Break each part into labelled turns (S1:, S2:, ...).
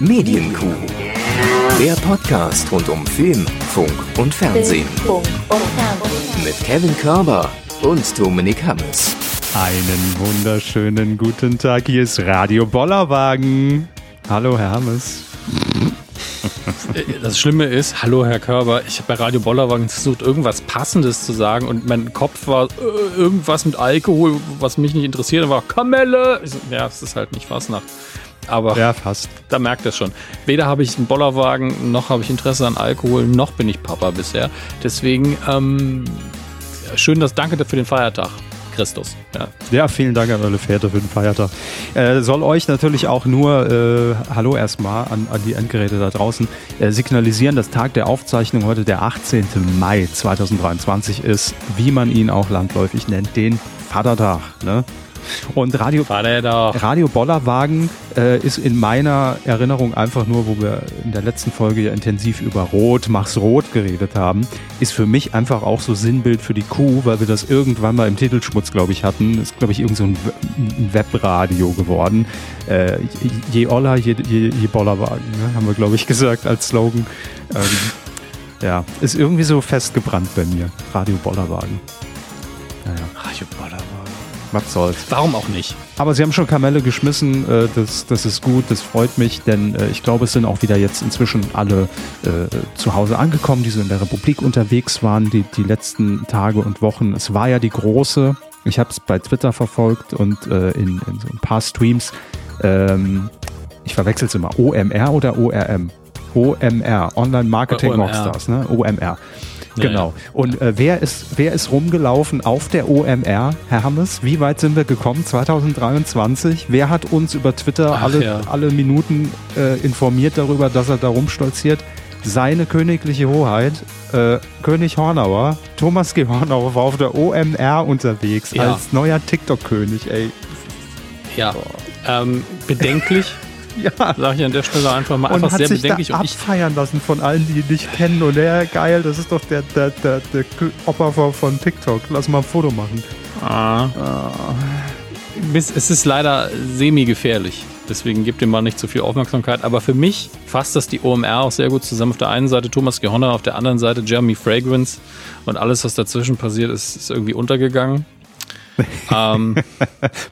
S1: Medienkuh. Der Podcast rund um Film, Funk und Fernsehen. Mit Kevin Körber und Dominik Hammes.
S2: Einen wunderschönen guten Tag. Hier ist Radio Bollerwagen. Hallo, Herr Hammes.
S3: Das Schlimme ist, hallo Herr Körber, ich habe bei Radio Bollerwagen versucht, irgendwas Passendes zu sagen und mein Kopf war äh, irgendwas mit Alkohol, was mich nicht interessiert. Und war Kamelle. So, ja, es ist halt nicht Fastnacht. Aber
S2: ja, fast.
S3: da merkt er schon. Weder habe ich einen Bollerwagen, noch habe ich Interesse an Alkohol, noch bin ich Papa bisher. Deswegen, ähm, schön, dass danke für den Feiertag. Christus.
S2: Ja. ja, vielen Dank an alle Väter für den Feiertag. Äh, soll euch natürlich auch nur, äh, hallo erstmal an, an die Endgeräte da draußen, äh, signalisieren, dass Tag der Aufzeichnung heute der 18. Mai 2023 ist, wie man ihn auch landläufig nennt, den Vatertag. Ne? Und Radio, Radio Bollerwagen äh, ist in meiner Erinnerung einfach nur, wo wir in der letzten Folge ja intensiv über Rot, mach's Rot geredet haben, ist für mich einfach auch so Sinnbild für die Kuh, weil wir das irgendwann mal im Titelschmutz, glaube ich, hatten. Ist, glaube ich, irgend so ein, Webradio geworden. Äh, je Oller, je, je, je Bollerwagen, ne? haben wir, glaube ich, gesagt als Slogan. Ähm, ja, ist irgendwie so festgebrannt bei mir. Radio Bollerwagen.
S3: Naja. Radio Bollerwagen
S2: was soll's.
S3: Warum auch nicht?
S2: Aber sie haben schon Kamelle geschmissen, äh, das, das ist gut, das freut mich, denn äh, ich glaube, es sind auch wieder jetzt inzwischen alle äh, zu Hause angekommen, die so in der Republik unterwegs waren, die, die letzten Tage und Wochen. Es war ja die große, ich habe es bei Twitter verfolgt und äh, in, in so ein paar Streams, ähm, ich verwechsel es immer, OMR oder ORM? OMR, Online Marketing Rockstars, ne? OMR. Genau. Und äh, wer, ist, wer ist rumgelaufen auf der OMR, Herr Hammes? Wie weit sind wir gekommen 2023? Wer hat uns über Twitter Ach, alle, ja. alle Minuten äh, informiert darüber, dass er da rumstolziert? Seine königliche Hoheit, äh, König Hornauer, Thomas G. Hornauer war auf der OMR unterwegs als neuer TikTok-König, ey.
S3: Ja, ähm, bedenklich.
S2: Ja. Sag ich an der Stelle einfach mal und einfach hat sehr sich bedenklich. Da abfeiern lassen von allen, die ihn nicht kennen. Und ja, geil, das ist doch der, der, der, der Opa von TikTok. Lass mal ein Foto machen. Ah.
S3: ah. Es ist leider semi-gefährlich. Deswegen gibt dem mal nicht so viel Aufmerksamkeit. Aber für mich fasst das die OMR auch sehr gut zusammen. Auf der einen Seite Thomas Gehonner, auf der anderen Seite Jeremy Fragrance. Und alles, was dazwischen passiert, ist, ist irgendwie untergegangen.
S2: Ähm,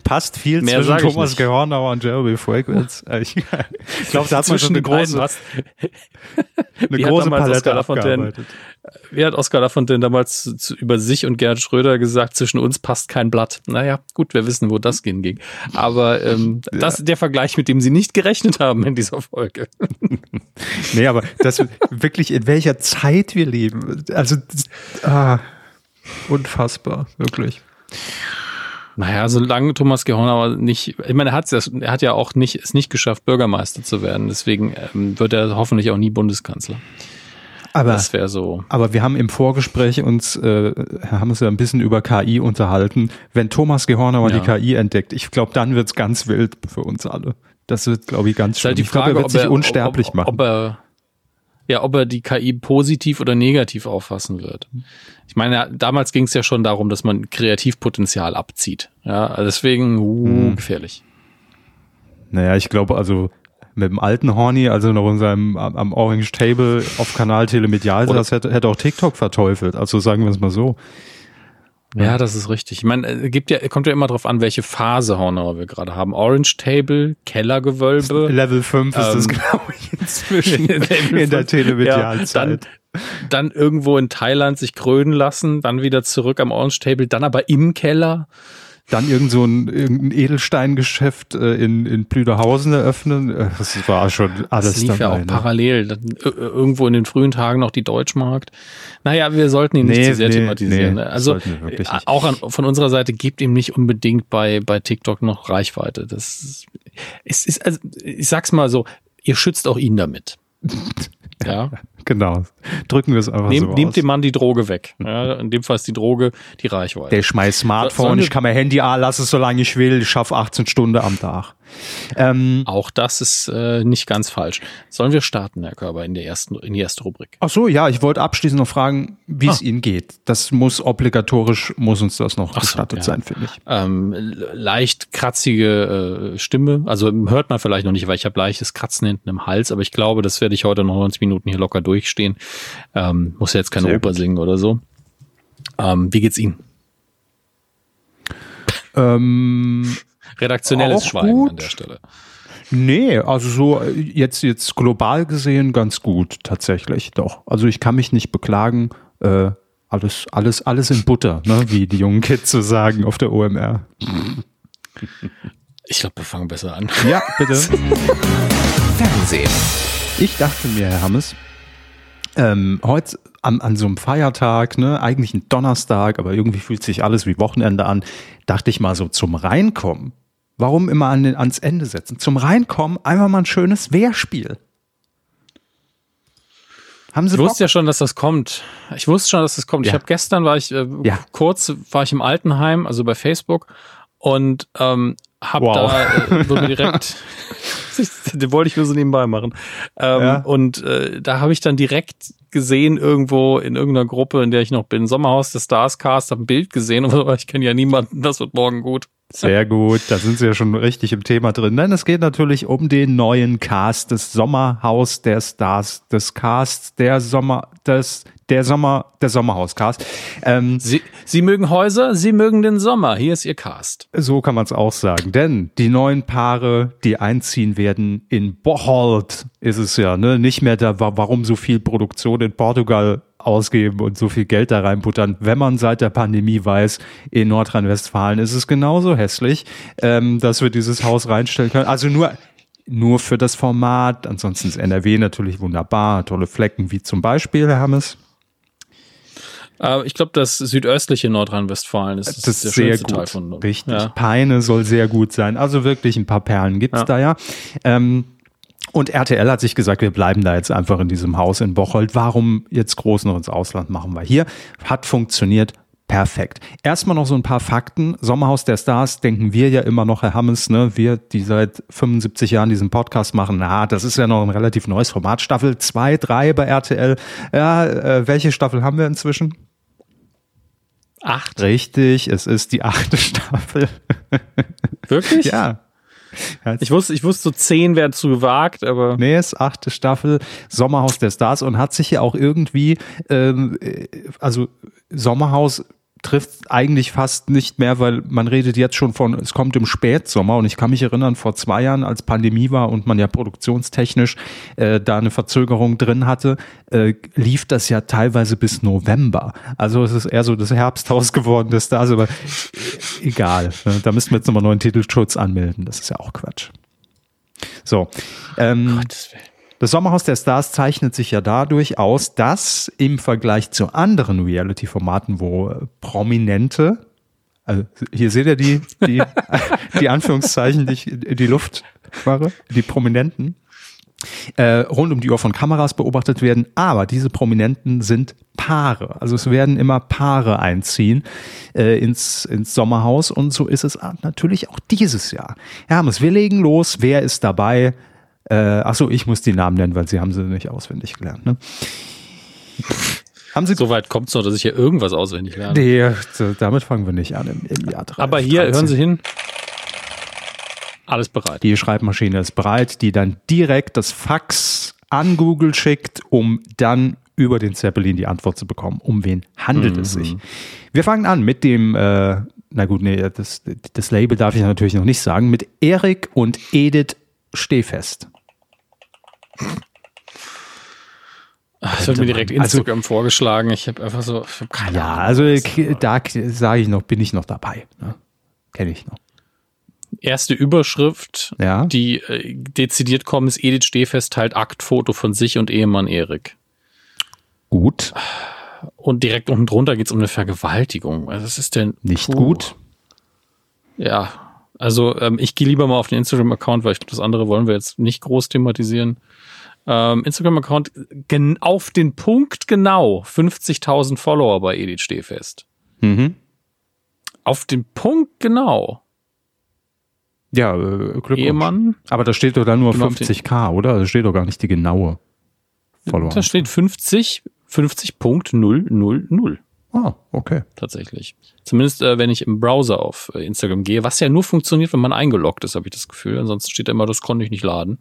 S2: Passt viel mehr zwischen Thomas Gehornauer und Jeremy Fragrance. Ich glaube, da hat man schon eine große,
S3: eine große Palette Lafontaine, Wie hat Oscar Lafontaine damals zu, über sich und Gerhard Schröder gesagt, zwischen uns passt kein Blatt. Naja, gut, wir wissen, wo das ging. Aber ähm, ja. das ist der Vergleich, mit dem sie nicht gerechnet haben in dieser Folge.
S2: nee, aber das wirklich, in welcher Zeit wir leben. Also, ah, unfassbar, wirklich.
S3: Naja, solange Thomas Gehornauer nicht, ich meine, er, hat's, er hat ja auch nicht, es nicht geschafft, Bürgermeister zu werden. Deswegen ähm, wird er hoffentlich auch nie Bundeskanzler.
S2: Aber, das wäre so. Aber wir haben im Vorgespräch uns, äh, haben uns ja ein bisschen über KI unterhalten. Wenn Thomas Gehornauer ja. die KI entdeckt, ich glaube, dann wird's ganz wild für uns alle. Das wird, glaube ich, ganz
S3: schön. Halt die Frage,
S2: glaub, er wird sich unsterblich
S3: ob,
S2: machen.
S3: Ob er, ja, ob er die KI positiv oder negativ auffassen wird. Ich meine, damals ging es ja schon darum, dass man Kreativpotenzial abzieht. Ja, deswegen uh, hm. gefährlich.
S2: Naja, ich glaube, also mit dem alten Horny, also noch in seinem am Orange Table auf Kanal Telemedial, das hätte, hätte auch TikTok verteufelt. Also sagen wir es mal so.
S3: Ja, das ist richtig. Ich meine, es gibt ja, kommt ja immer darauf an, welche Phase Hornauer wir gerade haben. Orange Table, Kellergewölbe.
S2: Level 5 ähm, ist das, ähm, glaube ich, inzwischen in der Telemedialzeit.
S3: Ja, dann, dann irgendwo in Thailand sich krönen lassen, dann wieder zurück am Orange Table, dann aber im Keller
S2: dann irgend so ein, irgendein Edelsteingeschäft äh, in, in Plüderhausen eröffnen. Äh, das war schon alles Das
S3: lief dabei, ja auch ne? parallel. Dann, äh, irgendwo in den frühen Tagen noch die Deutschmarkt. Naja, wir sollten ihn nicht nee, zu sehr nee, thematisieren. Nee, ne? Also äh, auch an, von unserer Seite gibt ihm nicht unbedingt bei, bei TikTok noch Reichweite. Das ist, ist also, ich sag's mal so, ihr schützt auch ihn damit.
S2: Ja. Genau. Drücken wir es einfach
S3: Nehm,
S2: so
S3: Nehmt aus. dem Mann die Droge weg. Ja, in dem Fall ist die Droge die Reichweite.
S2: Der schmeißt Smartphone, ich kann mein Handy anlassen, solange ich will. Ich schaffe 18 Stunden am Tag.
S3: Ähm, Auch das ist äh, nicht ganz falsch. Sollen wir starten, Herr Körber, in, der ersten, in die erste Rubrik?
S2: Ach so, ja, ich wollte abschließend noch fragen, wie es ah. Ihnen geht. Das muss obligatorisch, muss uns das noch gestattet so, ja. sein, finde ich.
S3: Ähm, leicht kratzige äh, Stimme, also hört man vielleicht noch nicht, weil ich habe leichtes Kratzen hinten im Hals, aber ich glaube, das werde ich heute noch 90 Minuten hier locker durchstehen. Ähm, muss ja jetzt keine Sehr Oper gut. singen oder so. Ähm, wie geht's Ihnen?
S2: Ähm,
S3: Redaktionelles Schweigen gut. an der Stelle.
S2: Nee, also so äh, jetzt, jetzt global gesehen ganz gut tatsächlich, doch. Also ich kann mich nicht beklagen. Äh, alles, alles, alles in Butter, ne? wie die jungen Kids so sagen auf der OMR.
S3: Ich glaube, wir fangen besser an.
S2: Ja, bitte. Fernsehen. Ich dachte mir, Herr Hammes, ähm, heute an, an so einem Feiertag, ne, eigentlich ein Donnerstag, aber irgendwie fühlt sich alles wie Wochenende an, dachte ich mal so zum Reinkommen. Warum immer an den, ans Ende setzen? Zum Reinkommen einfach mal ein schönes Wehrspiel.
S3: Haben Sie ich wusste ja schon, dass das kommt. Ich wusste schon, dass das kommt. Ja. Ich habe gestern war ich äh, ja. kurz war ich im Altenheim, also bei Facebook und ähm, hab wow. da äh, wurde direkt den wollte ich nur so nebenbei machen. Ähm, ja. Und äh, da habe ich dann direkt gesehen, irgendwo in irgendeiner Gruppe, in der ich noch bin, Sommerhaus des Stars Cast, habe ein Bild gesehen, aber ich kenne ja niemanden, das wird morgen gut.
S2: Sehr gut, da sind Sie ja schon richtig im Thema drin. Denn es geht natürlich um den neuen Cast des Sommerhaus der Stars, des Casts der Sommer, des der Sommer, der Sommerhauscast.
S3: Ähm, Sie, Sie mögen Häuser, Sie mögen den Sommer. Hier ist Ihr Cast.
S2: So kann man es auch sagen. Denn die neuen Paare, die einziehen werden in Bocholt, ist es ja, ne? Nicht mehr da, warum so viel Produktion in Portugal ausgeben und so viel Geld da reinbuttern, wenn man seit der Pandemie weiß, in Nordrhein-Westfalen ist es genauso hässlich, ähm, dass wir dieses Haus reinstellen können. Also nur nur für das Format. Ansonsten ist NRW natürlich wunderbar, tolle Flecken wie zum Beispiel, Herr Hammes.
S3: Äh, ich glaube, das südöstliche Nordrhein-Westfalen ist,
S2: das ist der sehr gut. Teil von. Richtig. Ja. Peine soll sehr gut sein. Also wirklich ein paar Perlen gibt's ja. da ja. Ähm, und RTL hat sich gesagt, wir bleiben da jetzt einfach in diesem Haus in Bocholt. Warum jetzt groß noch ins Ausland machen wir hier? Hat funktioniert, Perfekt. Erstmal noch so ein paar Fakten. Sommerhaus der Stars denken wir ja immer noch, Herr Hammes, ne? wir, die seit 75 Jahren diesen Podcast machen, na, das ist ja noch ein relativ neues Format. Staffel 2, 3 bei RTL. Ja, äh, welche Staffel haben wir inzwischen?
S3: Acht.
S2: Richtig, es ist die achte Staffel.
S3: Wirklich?
S2: ja.
S3: Ich wusste, ich wusste, so zehn wären zu gewagt, aber.
S2: Nee, es ist achte Staffel Sommerhaus der Stars und hat sich ja auch irgendwie, ähm, äh, also Sommerhaus trifft eigentlich fast nicht mehr, weil man redet jetzt schon von, es kommt im Spätsommer und ich kann mich erinnern, vor zwei Jahren, als Pandemie war und man ja produktionstechnisch äh, da eine Verzögerung drin hatte, äh, lief das ja teilweise bis November. Also es ist eher so das Herbsthaus geworden, das da ist, aber egal. Ne? Da müssen wir jetzt nochmal neuen Titelschutz anmelden. Das ist ja auch Quatsch. So. Ähm, Gottes Willen. Das Sommerhaus der Stars zeichnet sich ja dadurch aus, dass im Vergleich zu anderen Reality-Formaten, wo Prominente, also hier seht ihr die, die, die Anführungszeichen, die ich die Luft mache, die Prominenten, äh, rund um die Uhr von Kameras beobachtet werden, aber diese Prominenten sind Paare. Also es werden immer Paare einziehen äh, ins, ins Sommerhaus und so ist es natürlich auch dieses Jahr. Hermes, wir legen los. Wer ist dabei? Äh, achso, ich muss die Namen nennen, weil sie haben sie nicht auswendig gelernt. Ne?
S3: Haben Sie so weit kommt es noch, dass ich hier irgendwas auswendig lerne.
S2: Nee, damit fangen wir nicht an im, im Jahr 3.
S3: Aber hier, 13. hören Sie hin. Alles bereit.
S2: Die Schreibmaschine ist bereit, die dann direkt das Fax an Google schickt, um dann über den Zeppelin die Antwort zu bekommen. Um wen handelt mhm. es sich? Wir fangen an mit dem, äh, na gut, nee, das, das Label darf ich natürlich noch nicht sagen, mit Erik und Edith Stehfest.
S3: Das wird mir direkt also Instagram also, vorgeschlagen. Ich habe einfach so, hab keine
S2: Ja, Ahnung, also da sage ich noch, bin ich noch dabei. Ne? Kenne ich noch.
S3: Erste Überschrift, ja. die äh, dezidiert kommt, ist Edith Stehfest teilt Aktfoto von sich und Ehemann Erik.
S2: Gut.
S3: Und direkt unten drunter geht es um eine Vergewaltigung. Also was ist denn?
S2: Nicht puh. gut.
S3: Ja, also ähm, ich gehe lieber mal auf den Instagram-Account, weil ich glaube, das andere wollen wir jetzt nicht groß thematisieren ähm, Instagram-Account auf den Punkt genau 50.000 Follower bei Edith Stehfest. Mhm. Auf den Punkt genau.
S2: Ja, äh, Glückwunsch.
S3: Ehemann.
S2: Aber da steht doch dann nur 50k, oder? Da steht doch gar nicht die genaue
S3: Follower. Da steht 50, 50.000.
S2: Ah, okay.
S3: Tatsächlich. Zumindest, äh, wenn ich im Browser auf äh, Instagram gehe, was ja nur funktioniert, wenn man eingeloggt ist, habe ich das Gefühl. Ansonsten steht da immer, das konnte ich nicht laden.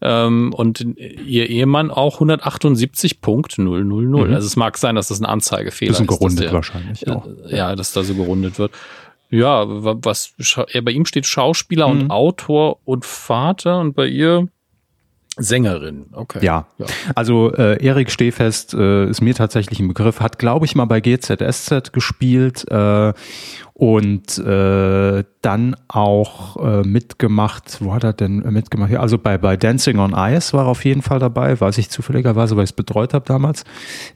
S3: Ähm, und ihr Ehemann auch 178.000. Mhm. Also es mag sein, dass das ein Anzeigefehler ist.
S2: Bisschen gerundet der, wahrscheinlich
S3: auch. Ja, dass da so gerundet wird. Ja, was, bei ihm steht Schauspieler mhm. und Autor und Vater und bei ihr Sängerin, okay.
S2: Ja, ja. also äh, Erik Stehfest äh, ist mir tatsächlich ein Begriff, hat glaube ich mal bei GZSZ gespielt äh, und äh, dann auch äh, mitgemacht, wo hat er denn mitgemacht? Ja, also bei, bei Dancing on Ice war er auf jeden Fall dabei, weiß ich zufälligerweise, weil ich es betreut habe damals.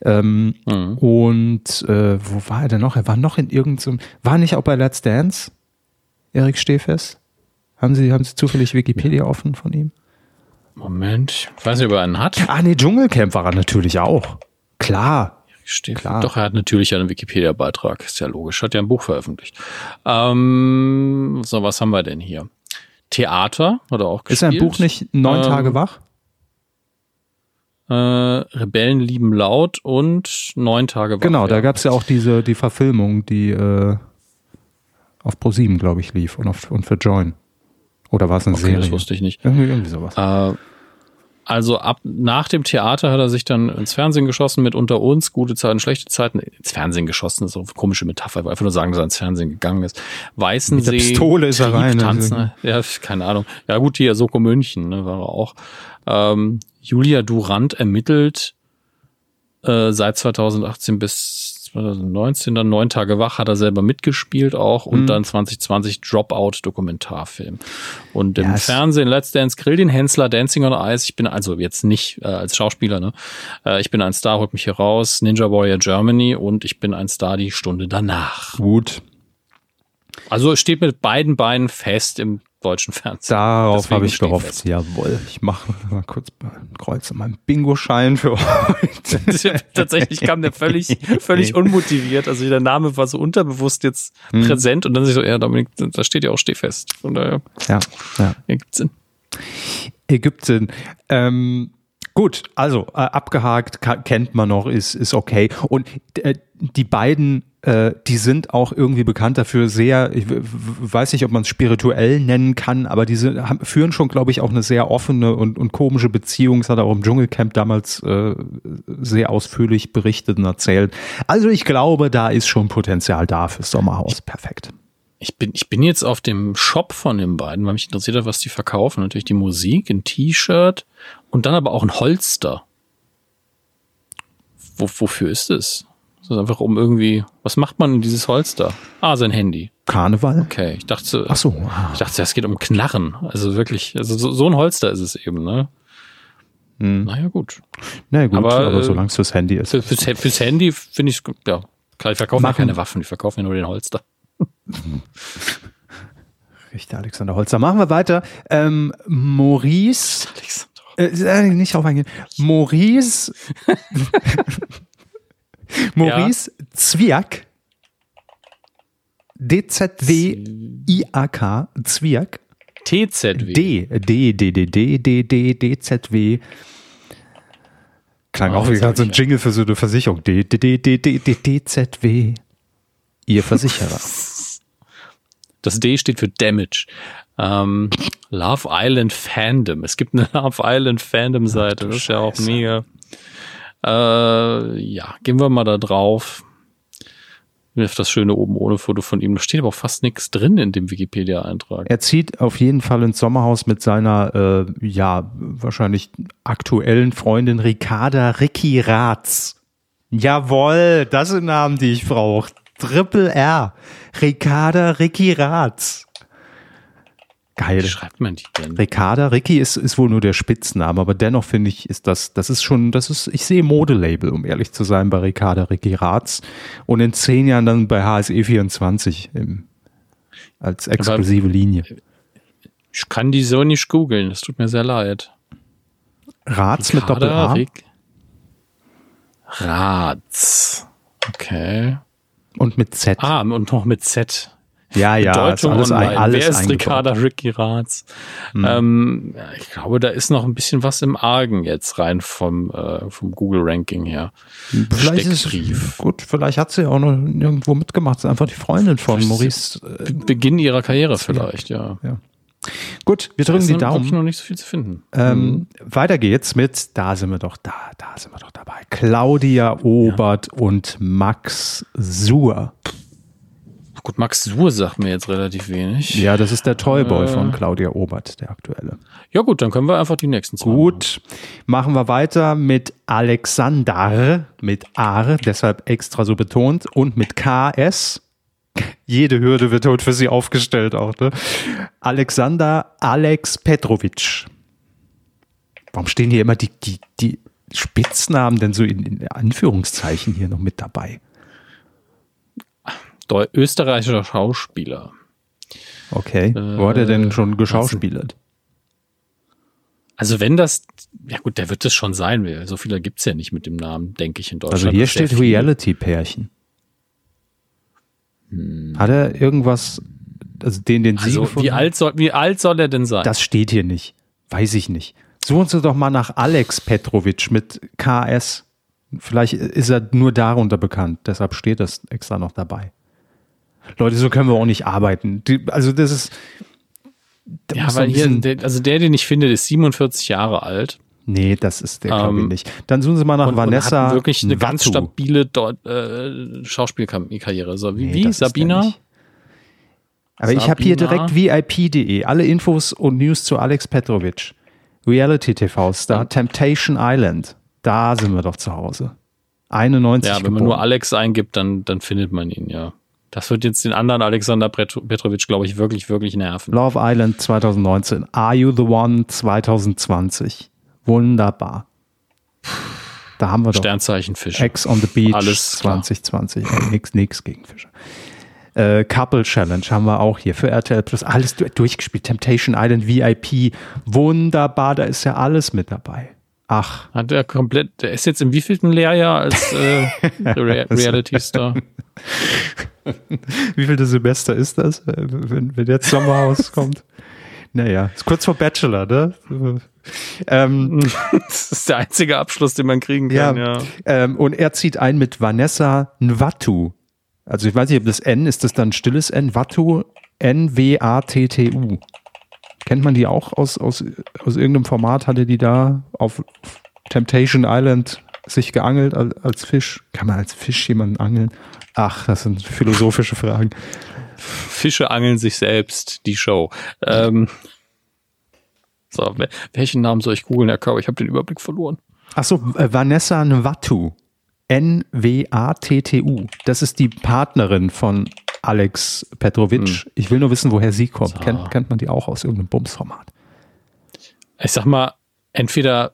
S2: Ähm, mhm. Und äh, wo war er denn noch? Er war noch in irgendeinem, war nicht auch bei Let's Dance, Erik Stehfest? Haben Sie, haben Sie zufällig Wikipedia offen von ihm?
S3: Moment, ich weiß nicht, ob er einen hat.
S2: Ah, nee, Dschungelcamp war er natürlich auch. Klar.
S3: Steht, Klar. Doch, er hat natürlich einen Wikipedia-Beitrag. Ist ja logisch. Hat ja ein Buch veröffentlicht. Ähm, so, was haben wir denn hier? Theater oder auch
S2: gespielt. Ist ein Buch nicht neun ähm, Tage wach?
S3: Äh, Rebellen lieben laut und neun Tage wach.
S2: Genau, da gab es ja auch diese die Verfilmung, die äh, auf Pro7, glaube ich, lief und, auf, und für Join. Oder war es eine okay, Serie?
S3: Das wusste ich nicht.
S2: Irgendwie, irgendwie sowas.
S3: Äh, also ab nach dem Theater hat er sich dann ins Fernsehen geschossen mit unter uns, gute Zeiten, schlechte Zeiten. Ins Fernsehen geschossen, ist so eine komische Metapher, ich einfach nur sagen, dass er ins Fernsehen gegangen ist. Weißensee. Mit
S2: der Pistole ist er rein.
S3: Tanzen, ja, keine Ahnung. Ja gut, hier Soko München, ne, war er auch. Ähm, Julia Durant ermittelt äh, seit 2018 bis 2019 dann neun Tage wach, hat er selber mitgespielt auch und mhm. dann 2020 Dropout Dokumentarfilm. Und im yes. Fernsehen Let's Dance Grill den Hensler Dancing on Ice. Ich bin also jetzt nicht äh, als Schauspieler, ne? Äh, ich bin ein Star, holt mich hier raus. Ninja Warrior Germany und ich bin ein Star die Stunde danach.
S2: Gut.
S3: Also steht mit beiden Beinen fest im deutschen Fernsehen.
S2: Darauf habe ich gehofft. Fest. Jawohl. Ich mache mal kurz ein Kreuz an meinem Bingo-Schein für heute.
S3: Tatsächlich kam der völlig, völlig unmotiviert. Also der Name war so unterbewusst jetzt hm. präsent und dann sich so, ja, Dominik, da steht ja auch Stehfest. Von daher.
S2: Ja, ja.
S3: Ägypten.
S2: Ägypten. Ähm, gut, also äh, abgehakt, kennt man noch, ist, ist okay. Und äh, die beiden äh, die sind auch irgendwie bekannt dafür sehr, ich weiß nicht, ob man es spirituell nennen kann, aber diese haben, führen schon, glaube ich, auch eine sehr offene und, und komische Beziehung. Das hat er auch im Dschungelcamp damals äh, sehr ausführlich berichtet und erzählt. Also ich glaube, da ist schon Potenzial da fürs Sommerhaus. Perfekt.
S3: Ich bin, ich bin jetzt auf dem Shop von den beiden, weil mich interessiert hat, was die verkaufen. Natürlich die Musik, ein T-Shirt und dann aber auch ein Holster. Wo, wofür ist es? Das ist einfach um irgendwie, was macht man in dieses Holster? Ah, sein Handy.
S2: Karneval?
S3: Okay, ich dachte,
S2: Ach so.
S3: ich dachte, es geht um Knarren. Also wirklich, also so, so ein Holster ist es eben, ne? Hm. Naja, gut.
S2: Naja, gut, aber, aber solange es fürs Handy ist.
S3: Für, fürs, fürs Handy finde ich ja, klar, ich verkaufe ja keine Waffen, ich verkaufe ja nur den Holster.
S2: Richtig, Alexander Holzer. Machen wir weiter. Ähm, Maurice. Alexander. Äh, nicht drauf eingehen. Maurice. Maurice ja. Zwiak. DZW-IAK. Zwiak.
S3: TZW.
S2: D. D. D. D. D. D. D. D. Z. W. Klang oh, auch wie gerade so ein Jingle für so eine Versicherung. D. D. D. D. D. D. D. Z. W. Ihr Versicherer.
S3: Das D steht für Damage. Ähm, Love Island Fandom. Es gibt eine Love Island Fandom Seite. Das ist ja auch mega. Äh, ja, gehen wir mal da drauf. Auf das schöne oben ohne Foto von ihm. Da steht aber auch fast nichts drin in dem Wikipedia-Eintrag.
S2: Er zieht auf jeden Fall ins Sommerhaus mit seiner, äh, ja, wahrscheinlich aktuellen Freundin Ricarda Ricky Ratz. Jawoll, das sind Namen, die ich brauche. Triple R. Ricarda Ricky Ratz. Geil. Wie
S3: schreibt man die denn?
S2: Ricarda, Ricky ist, ist wohl nur der Spitzname, aber dennoch finde ich, ist das, das ist schon, das ist, ich sehe Modelabel, um ehrlich zu sein, bei Ricarda, Ricky Ratz und in zehn Jahren dann bei HSE 24 im, als exklusive aber Linie.
S3: Ich kann die so nicht googeln, das tut mir sehr leid.
S2: Ratz mit Doppel-A?
S3: Ratz. Okay.
S2: Und mit Z.
S3: Ah, und noch mit Z.
S2: Ja, ja,
S3: Bedeutung alles, online. Alles Wer ist Ricarda Ricky Ratz? Hm. Ähm, ich glaube, da ist noch ein bisschen was im Argen jetzt rein vom, äh, vom Google-Ranking her.
S2: Vielleicht ist es gut, vielleicht hat sie auch noch irgendwo mitgemacht. Das ist einfach die Freundin von vielleicht Maurice.
S3: Äh, Beginn ihrer Karriere vielleicht, ja. ja.
S2: Gut, wir drücken die Daumen.
S3: noch nicht so viel zu finden.
S2: Ähm, mhm. Weiter geht's mit, da sind wir doch da, da sind wir doch dabei. Claudia Obert ja. und Max Suhr.
S3: Gut, Max Suhr sagt mir jetzt relativ wenig.
S2: Ja, das ist der Toyboy äh, von Claudia Obert, der aktuelle.
S3: Ja gut, dann können wir einfach die nächsten
S2: zwei. Gut, machen wir weiter mit Alexander, mit R, deshalb extra so betont, und mit KS. Jede Hürde wird heute für sie aufgestellt auch. Ne? Alexander Alex Petrovic. Warum stehen hier immer die, die, die Spitznamen denn so in, in Anführungszeichen hier noch mit dabei?
S3: Österreichischer Schauspieler.
S2: Okay. Äh, Wo hat er denn schon geschauspielert?
S3: Also wenn das, ja gut, der wird es schon sein, weil so viele gibt es ja nicht mit dem Namen, denke ich, in Deutschland.
S2: Also hier steht Reality-Pärchen. Hm. Hat er irgendwas, also den, den
S3: Sie also wie alt, soll, wie alt soll er denn sein?
S2: Das steht hier nicht. Weiß ich nicht. Suchen Sie doch mal nach Alex Petrovic mit KS. Vielleicht ist er nur darunter bekannt, deshalb steht das extra noch dabei. Leute, so können wir auch nicht arbeiten. Die, also das ist.
S3: Da ja, weil hier, der, also der, den ich finde, ist 47 Jahre alt.
S2: Nee, das ist der, glaube ich, ähm, nicht. Dann suchen Sie mal nach und, Vanessa.
S3: Und wirklich eine Watu. ganz stabile äh, Schauspielkarriere. So, wie, nee, wie? Sabina?
S2: Aber Sabina? ich habe hier direkt VIP.de. Alle Infos und News zu Alex Petrovic. Reality TV Star, Temptation Island. Da sind wir doch zu Hause. 91
S3: Ja, wenn geboren. man nur Alex eingibt, dann, dann findet man ihn, ja. Das wird jetzt den anderen Alexander Petrovic, glaube ich, wirklich, wirklich nerven.
S2: Love Island 2019. Are You the One 2020. Wunderbar. Da haben wir doch.
S3: Sternzeichen Fische.
S2: Ex on the Beach Alles 2020. Äh, nix, nix gegen Fische. Äh, Couple Challenge haben wir auch hier für RTL Plus. Alles durchgespielt. Temptation Island VIP. Wunderbar. Da ist ja alles mit dabei. Ach.
S3: Hat er komplett, der ist jetzt im wievielten Lehrjahr als äh, Reality Star?
S2: Wie viel Semester ist das, äh, wenn, wenn jetzt Sommerhaus kommt? Naja, ist kurz vor Bachelor, ne?
S3: Ähm, das ist der einzige Abschluss, den man kriegen kann, ja. ja.
S2: Ähm, und er zieht ein mit Vanessa Nwatu. Also ich weiß nicht, ob das N ist das dann stilles N? Watu, N-W-A-T-T-U. Kennt man die auch aus, aus, aus irgendeinem Format? Hatte die da auf Temptation Island sich geangelt als, als Fisch? Kann man als Fisch jemanden angeln? Ach, das sind philosophische Fragen.
S3: Fische angeln sich selbst, die Show. Ähm, so, welchen Namen soll ich googeln, Herr Körber? Ich habe den Überblick verloren.
S2: Achso, äh, Vanessa Nwatu. N-W-A-T-T-U. Das ist die Partnerin von Alex Petrovic. Hm. Ich will nur wissen, woher sie kommt. So. Kennt, kennt man die auch aus irgendeinem Bumsformat?
S3: Ich sag mal, entweder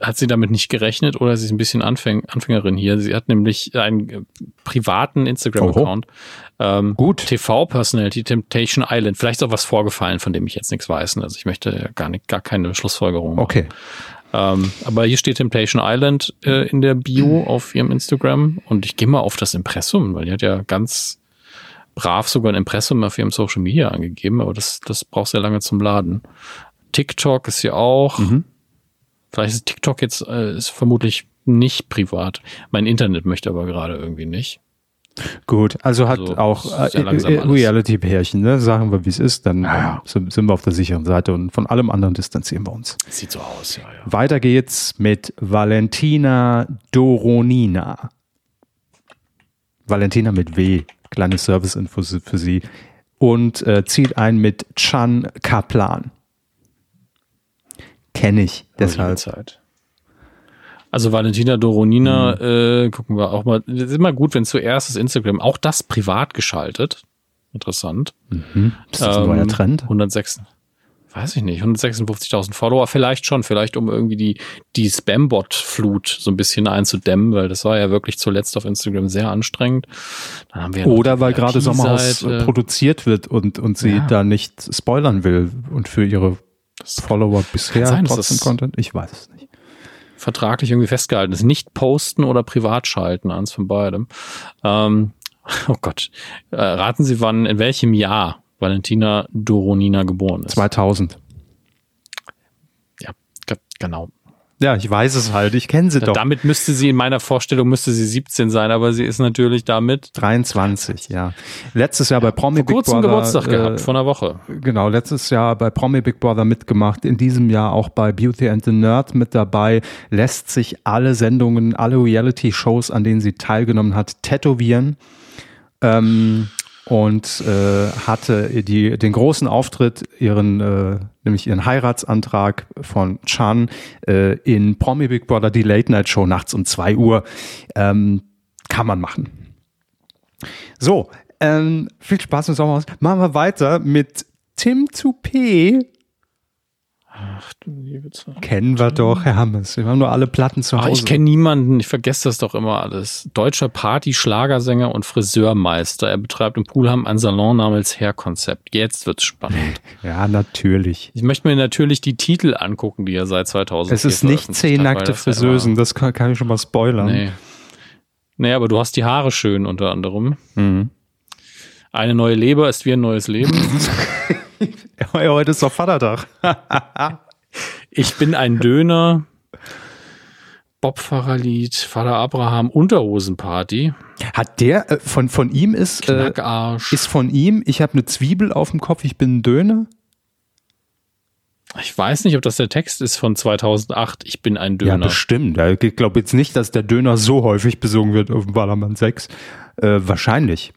S3: hat sie damit nicht gerechnet oder sie ist ein bisschen Anfäng Anfängerin hier. Sie hat nämlich einen äh, privaten Instagram-Account. Ähm, Gut. TV-Personality Temptation Island. Vielleicht ist auch was vorgefallen, von dem ich jetzt nichts weiß. Also ich möchte gar nicht, gar keine Schlussfolgerung
S2: machen. Okay.
S3: Ähm, aber hier steht Temptation Island äh, in der Bio auf ihrem Instagram und ich gehe mal auf das Impressum, weil die hat ja ganz brav sogar ein Impressum auf ihrem Social Media angegeben, aber das, das braucht sehr lange zum Laden. TikTok ist hier auch. Mhm. Vielleicht ist TikTok jetzt äh, ist vermutlich nicht privat. Mein Internet möchte aber gerade irgendwie nicht.
S2: Gut, also hat also, auch äh, äh Reality-Pärchen, ne? sagen wir, wie es ist, dann ja. sind wir auf der sicheren Seite und von allem anderen distanzieren wir uns.
S3: Sieht so aus, ja, ja.
S2: Weiter geht's mit Valentina Doronina. Valentina mit W, kleine Service-Info für Sie. Und äh, zieht ein mit Chan Kaplan. Kenne ich deshalb. Zeit.
S3: Also Valentina Doronina, mhm. äh, gucken wir auch mal. Es ist immer gut, wenn zuerst das Instagram, auch das privat geschaltet. Interessant.
S2: Mhm. Ist das ein neuer ähm, Trend?
S3: 106, weiß ich nicht, 156.000 Follower, vielleicht schon, vielleicht um irgendwie die, die Spam-Bot-Flut so ein bisschen einzudämmen, weil das war ja wirklich zuletzt auf Instagram sehr anstrengend.
S2: Dann haben wir Oder weil gerade Sommerhaus produziert wird und, und sie ja. da nicht spoilern will und für ihre Follower bisher sein, trotzdem Content? Ich weiß es nicht.
S3: Vertraglich irgendwie festgehalten ist. Nicht posten oder privat schalten, eins von beidem. Ähm, Oh Gott. Äh, raten Sie, wann, in welchem Jahr Valentina Doronina geboren ist?
S2: 2000.
S3: Ja, genau.
S2: Ja, ich weiß es halt. Ich kenne sie doch.
S3: Damit müsste sie in meiner Vorstellung müsste sie 17 sein, aber sie ist natürlich damit
S2: 23. Ja, letztes Jahr bei Promi
S3: vor
S2: Big Brother
S3: Geburtstag äh, gehabt, vor einer Woche.
S2: Genau, letztes Jahr bei Promi Big Brother mitgemacht. In diesem Jahr auch bei Beauty and the Nerd mit dabei. Lässt sich alle Sendungen, alle Reality-Shows, an denen sie teilgenommen hat, tätowieren. Ähm, und äh, hatte die, den großen Auftritt, ihren, äh, nämlich ihren Heiratsantrag von Chan äh, in Promi Big Brother, die Late Night Show nachts um zwei Uhr. Ähm, kann man machen. So, ähm, viel Spaß im Sommerhaus. Machen wir weiter mit Tim Toupé
S3: Ach du liebe Zeit.
S2: Kennen wir doch, Herr Hammes. Wir haben nur alle Platten zu Hause. Ach,
S3: ich kenne niemanden, ich vergesse das doch immer alles. Deutscher Party, Schlagersänger und Friseurmeister. Er betreibt im Poolham ein Salon namens Hair Concept. Jetzt wird's spannend.
S2: Ja, natürlich.
S3: Ich möchte mir natürlich die Titel angucken, die er seit 2000
S2: Es ist nicht zehn nackte Friseusen, das kann, kann, ich schon mal spoilern.
S3: Nee. Nee, aber du hast die Haare schön unter anderem. Mhm. Eine neue Leber ist wie ein neues Leben.
S2: Heute ist doch Vatertag.
S3: ich bin ein Döner. Bobfahrerlied, Vater Abraham, Unterhosenparty.
S2: Hat der äh, von von ihm ist
S3: äh,
S2: ist von ihm. Ich habe eine Zwiebel auf dem Kopf. Ich bin ein Döner.
S3: Ich weiß nicht, ob das der Text ist von 2008. Ich bin ein Döner. Ja,
S2: bestimmt. Ich glaube jetzt nicht, dass der Döner so häufig besungen wird auf dem Ballermann 6. Äh, wahrscheinlich.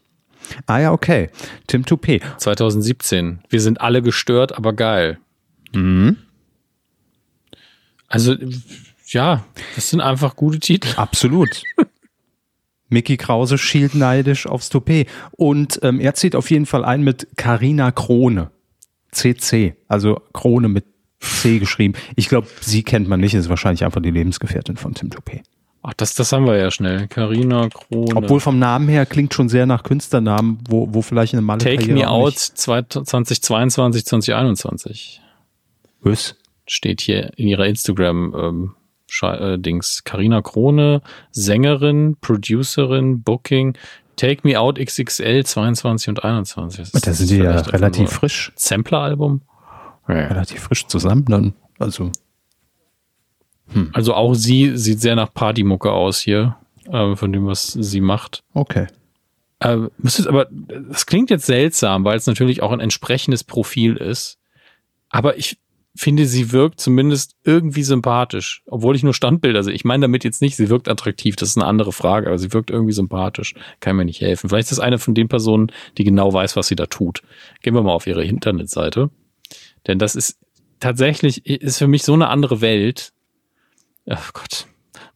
S2: Ah ja, okay. Tim Toupé.
S3: 2017. Wir sind alle gestört, aber geil.
S2: Mhm.
S3: Also, ja, das sind einfach gute Titel.
S2: Absolut. Mickey Krause schielt neidisch aufs Toupet. Und ähm, er zieht auf jeden Fall ein mit Carina Krone. CC. Also Krone mit C geschrieben. Ich glaube, sie kennt man nicht, ist wahrscheinlich einfach die Lebensgefährtin von Tim Toupet.
S3: Ach, das, das haben wir ja schnell. Carina Krone.
S2: Obwohl vom Namen her klingt schon sehr nach Künstlernamen, wo, wo vielleicht eine Malle
S3: Take Me Out 2022, 2021.
S2: Was?
S3: Steht hier in ihrer Instagram ähm, äh, Dings. Carina Krone, Sängerin, Producerin, Booking, Take Me Out XXL 22 und 21.
S2: Das da sind die ja relativ frisch.
S3: Sampler-Album?
S2: Ja. Relativ frisch zusammen dann. Also
S3: hm. Also auch sie sieht sehr nach Partymucke aus hier, äh, von dem, was sie macht.
S2: Okay.
S3: Äh, aber das klingt jetzt seltsam, weil es natürlich auch ein entsprechendes Profil ist. Aber ich finde, sie wirkt zumindest irgendwie sympathisch, obwohl ich nur Standbilder sehe. Ich meine damit jetzt nicht, sie wirkt attraktiv, das ist eine andere Frage, aber sie wirkt irgendwie sympathisch. Kann mir nicht helfen. Vielleicht ist das eine von den Personen, die genau weiß, was sie da tut. Gehen wir mal auf ihre Internetseite. Denn das ist tatsächlich, ist für mich so eine andere Welt. Ach Gott.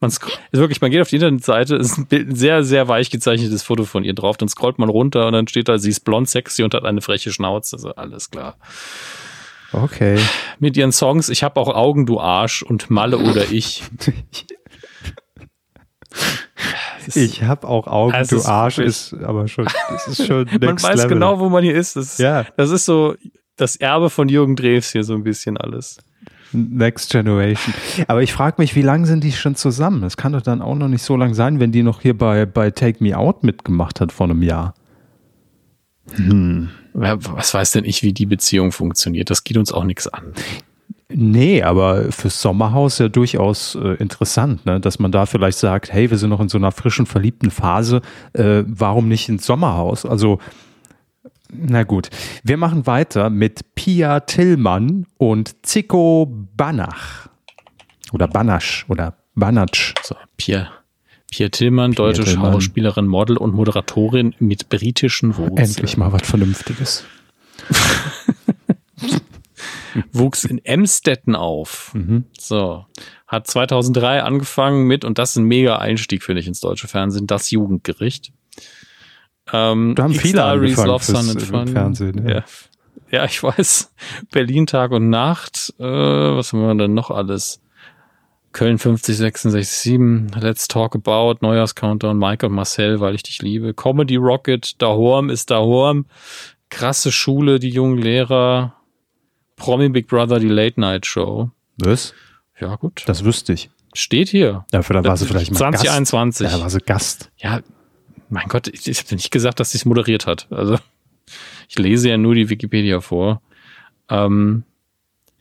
S3: Man ist wirklich, man geht auf die Internetseite, ist ein, Bild, ein sehr, sehr weich gezeichnetes Foto von ihr drauf, dann scrollt man runter und dann steht da, sie ist blond, sexy und hat eine freche Schnauze. Also alles klar.
S2: Okay.
S3: Mit ihren Songs, ich habe auch Augen, du Arsch und Malle oder ich.
S2: ich habe auch Augen, du ist Arsch ist aber schon, das ist schon
S3: next Man weiß
S2: Level.
S3: genau, wo man hier ist. Das, ja. das ist so das Erbe von Jürgen Drews hier so ein bisschen alles.
S2: Next Generation. Aber ich frage mich, wie lange sind die schon zusammen? Das kann doch dann auch noch nicht so lang sein, wenn die noch hier bei, bei Take Me Out mitgemacht hat vor einem Jahr.
S3: Hm. Was weiß denn ich, wie die Beziehung funktioniert? Das geht uns auch nichts an.
S2: Nee, aber fürs Sommerhaus ja durchaus äh, interessant, ne? dass man da vielleicht sagt, hey, wir sind noch in so einer frischen, verliebten Phase, äh, warum nicht ins Sommerhaus? Also na gut, wir machen weiter mit Pia Tillmann und Zico Banach. Oder Banasch oder Banatsch.
S3: So, Pia. Pia Tillmann, Pia deutsche Tillmann. Schauspielerin, Model und Moderatorin mit britischen Wurzeln.
S2: Endlich mal was Vernünftiges.
S3: Wuchs in Emstetten auf. Mhm. So. Hat 2003 angefangen mit, und das ist ein mega Einstieg, finde ich, ins deutsche Fernsehen, das Jugendgericht.
S2: Ähm, da haben viele angefangen Love, Sun
S3: and Fun. Fernsehen. Ja. ja. ja. ich weiß. Berlin Tag und Nacht. Äh, was haben wir denn noch alles? Köln 50, 66, 7. Let's Talk About, Neujahrs-Countdown, Mike und Marcel, weil ich dich liebe. Comedy Rocket, Dahorm ist Dahorm. Krasse Schule, die jungen Lehrer. Promi Big Brother, die Late Night Show.
S2: Was?
S3: Ja, gut.
S2: Das wüsste ich.
S3: Steht hier.
S2: Ja, da war sie vielleicht mal
S3: 2021.
S2: Gast. Ja, da war sie Gast.
S3: Ja, Mein Gott, ich, ich habe nicht gesagt, dass sie es moderiert hat. Also ich lese ja nur die Wikipedia vor. Ähm,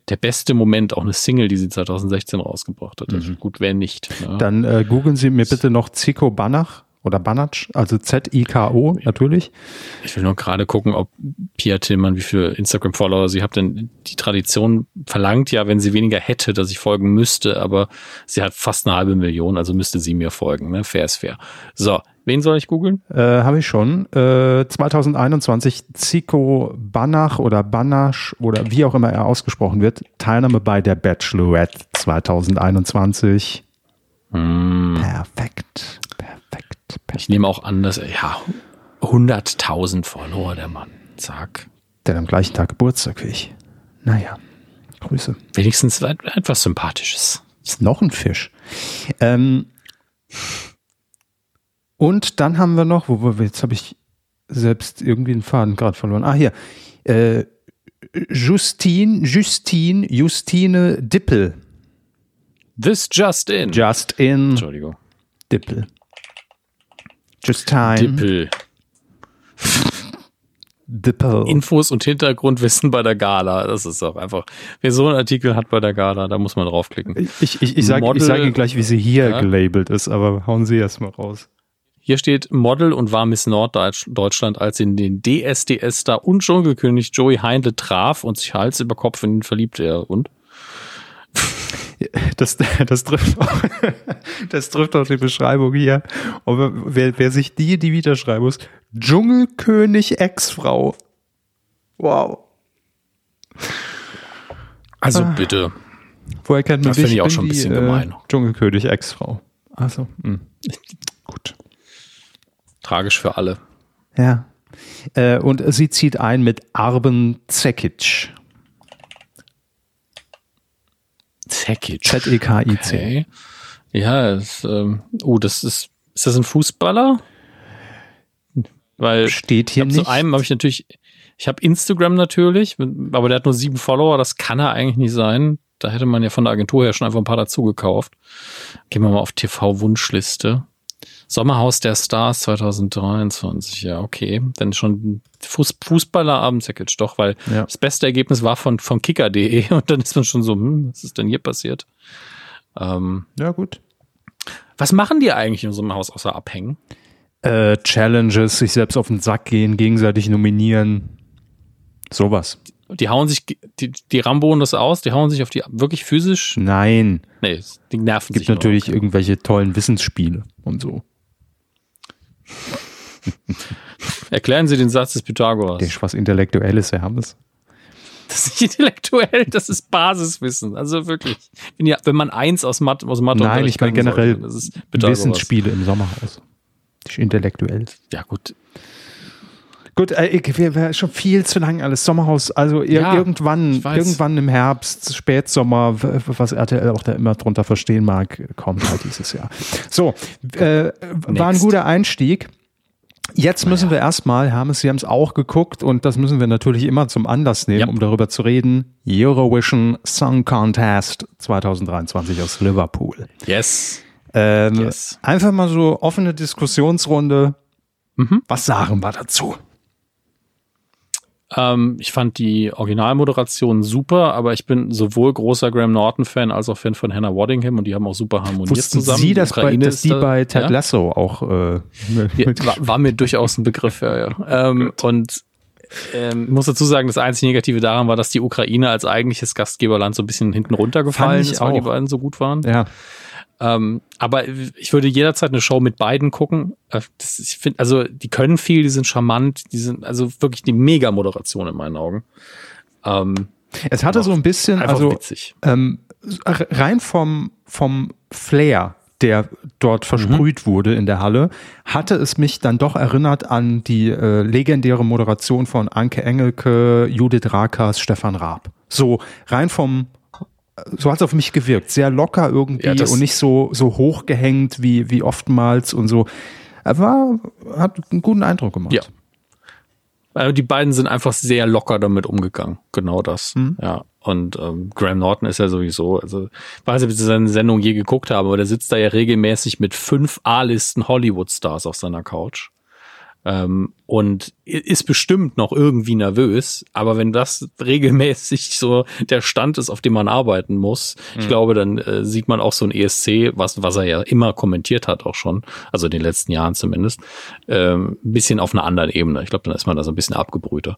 S3: der beste Moment, auch eine Single, die sie 2016 rausgebracht hat. Also mhm. gut, wer nicht.
S2: Ne? Dann äh, googeln Sie mir bitte noch Zico Banach oder Banach, also Z-I-K-O natürlich.
S3: Ich will nur gerade gucken, ob Pia Tillmann, wie viele Instagram-Follower sie hat, denn die Tradition verlangt ja, wenn sie weniger hätte, dass ich folgen müsste, aber sie hat fast eine halbe Million, also müsste sie mir folgen, ne? Fair ist fair. So, wen soll ich googeln?
S2: Äh, Habe ich schon. Äh, 2021 Zico Banach oder Banach oder wie auch immer er ausgesprochen wird, Teilnahme bei der Bachelorette 2021. Mm. Perfekt.
S3: Ich nehme auch an, dass er, ja, 100.000 Follower, der Mann. Zack.
S2: Der am gleichen Tag Geburtstag wie ich. Naja, Grüße.
S3: Wenigstens etwas Sympathisches.
S2: Ist noch ein Fisch. Ähm, und dann haben wir noch, wo wir, jetzt habe ich selbst irgendwie einen Faden gerade verloren. Ah, hier. Äh, Justine, Justine, Justine Dippel.
S3: This just in.
S2: Just in.
S3: Entschuldigung.
S2: Dippel. Just time.
S3: Dippel. Dippel. Infos und Hintergrundwissen bei der Gala. Das ist auch einfach. Wer so einen Artikel hat bei der Gala, da muss man draufklicken.
S2: Ich, ich, ich sage sag Ihnen gleich, wie sie hier ja. gelabelt ist, aber hauen Sie erst mal raus.
S3: Hier steht Model und war Miss Norddeutschland, als in den DSDS-Star und Dschungelkönig Joey Heindle traf und sich Hals über Kopf in ihn verliebte. Und?
S2: Das, das, trifft auch, das trifft auch die Beschreibung hier. Aber wer, wer sich die, die widerschreiben muss, Dschungelkönig Ex-Frau. Wow.
S3: Also ah. bitte.
S2: Woher kennt man
S3: das finde ich auch schon ein bisschen die, gemein.
S2: Äh, Dschungelkönig Ex-Frau. Also,
S3: gut. Tragisch für alle.
S2: Ja. Äh, und sie zieht ein mit Arben Zekic.
S3: Zekic.
S2: Z-E-K-I-C.
S3: Okay. Ja, das, ähm, oh, das ist, ist das ein Fußballer? Weil
S2: steht hier nicht.
S3: Zu einem habe ich natürlich, ich habe Instagram natürlich, aber der hat nur sieben Follower, das kann er eigentlich nicht sein. Da hätte man ja von der Agentur her schon einfach ein paar dazu gekauft. Gehen wir mal auf TV-Wunschliste. Sommerhaus der Stars 2023, ja, okay. Dann schon Fuß, Fußballerabend Sekic, doch, weil ja. das beste Ergebnis war von, von kicker.de und dann ist man schon so, hm, was ist denn hier passiert?
S2: Ähm, ja, gut.
S3: Was machen die eigentlich in so einem Haus außer abhängen?
S2: Äh, Challenges, sich selbst auf den Sack gehen, gegenseitig nominieren. Sowas.
S3: Die hauen sich, die, die Ramboen das aus, die hauen sich auf die wirklich physisch?
S2: Nein.
S3: Nee, die nerven
S2: es gibt natürlich nur. irgendwelche tollen Wissensspiele und so.
S3: Erklären Sie den Satz des Pythagoras.
S2: Der ist was Intellektuelles, Herr Hammes.
S3: Das ist nicht intellektuell, das ist Basiswissen. Also wirklich. Wenn, ja, wenn man eins aus Mathe, aus Mathe
S2: Nein, ich meine generell Wissensspiele im Sommerhaus. Das ist intellektuell.
S3: Ja, gut.
S2: Gut, äh, wäre schon viel zu lang alles. Sommerhaus, also ja, irgendwann, irgendwann im Herbst, Spätsommer, was RTL auch da immer drunter verstehen mag, kommt halt dieses Jahr. So, äh, war ein guter Einstieg. Jetzt müssen wir erstmal, Hermes, Sie haben es auch geguckt und das müssen wir natürlich immer zum Anlass nehmen, ja. um darüber zu reden. Eurovision Song Contest 2023 aus Liverpool.
S3: Yes.
S2: Ähm, yes. Einfach mal so offene Diskussionsrunde. Mhm. Was sagen wir dazu?
S3: Ähm, ich fand die Originalmoderation super, aber ich bin sowohl großer Graham Norton-Fan als auch Fan von Hannah Waddingham und die haben auch super harmoniert
S2: Wussten
S3: zusammen.
S2: Sie, dass, bei, dass die bei Ted ja? Lasso auch äh,
S3: ja, war, war, mir durchaus ein Begriff, ja, ja. Ähm, und ähm, ich muss dazu sagen, das einzige Negative daran war, dass die Ukraine als eigentliches Gastgeberland so ein bisschen hinten runtergefallen ist, weil die beiden so gut waren.
S2: Ja.
S3: Ähm, aber ich würde jederzeit eine Show mit beiden gucken. Äh, das, ich finde, also die können viel, die sind charmant, die sind also wirklich die Mega-Moderation in meinen Augen.
S2: Ähm, es hatte so ein bisschen, also ähm, rein vom, vom Flair, der dort versprüht mhm. wurde in der Halle, hatte es mich dann doch erinnert an die äh, legendäre Moderation von Anke Engelke, Judith Rakas, Stefan Raab. So rein vom so hat es auf mich gewirkt. Sehr locker irgendwie ja, und nicht so, so hochgehängt wie, wie oftmals und so. Er war, hat einen guten Eindruck gemacht.
S3: Ja. Also die beiden sind einfach sehr locker damit umgegangen. Genau das. Mhm. Ja. Und ähm, Graham Norton ist ja sowieso, also ich weiß nicht, ob Sie seine Sendung je geguckt haben, aber der sitzt da ja regelmäßig mit fünf A-Listen Hollywood-Stars auf seiner Couch. Ähm, und ist bestimmt noch irgendwie nervös, aber wenn das regelmäßig so der Stand ist, auf dem man arbeiten muss, mhm. ich glaube, dann äh, sieht man auch so ein ESC, was, was er ja immer kommentiert hat auch schon, also in den letzten Jahren zumindest, ähm, ein bisschen auf einer anderen Ebene. Ich glaube, dann ist man da so ein bisschen abgebrühter.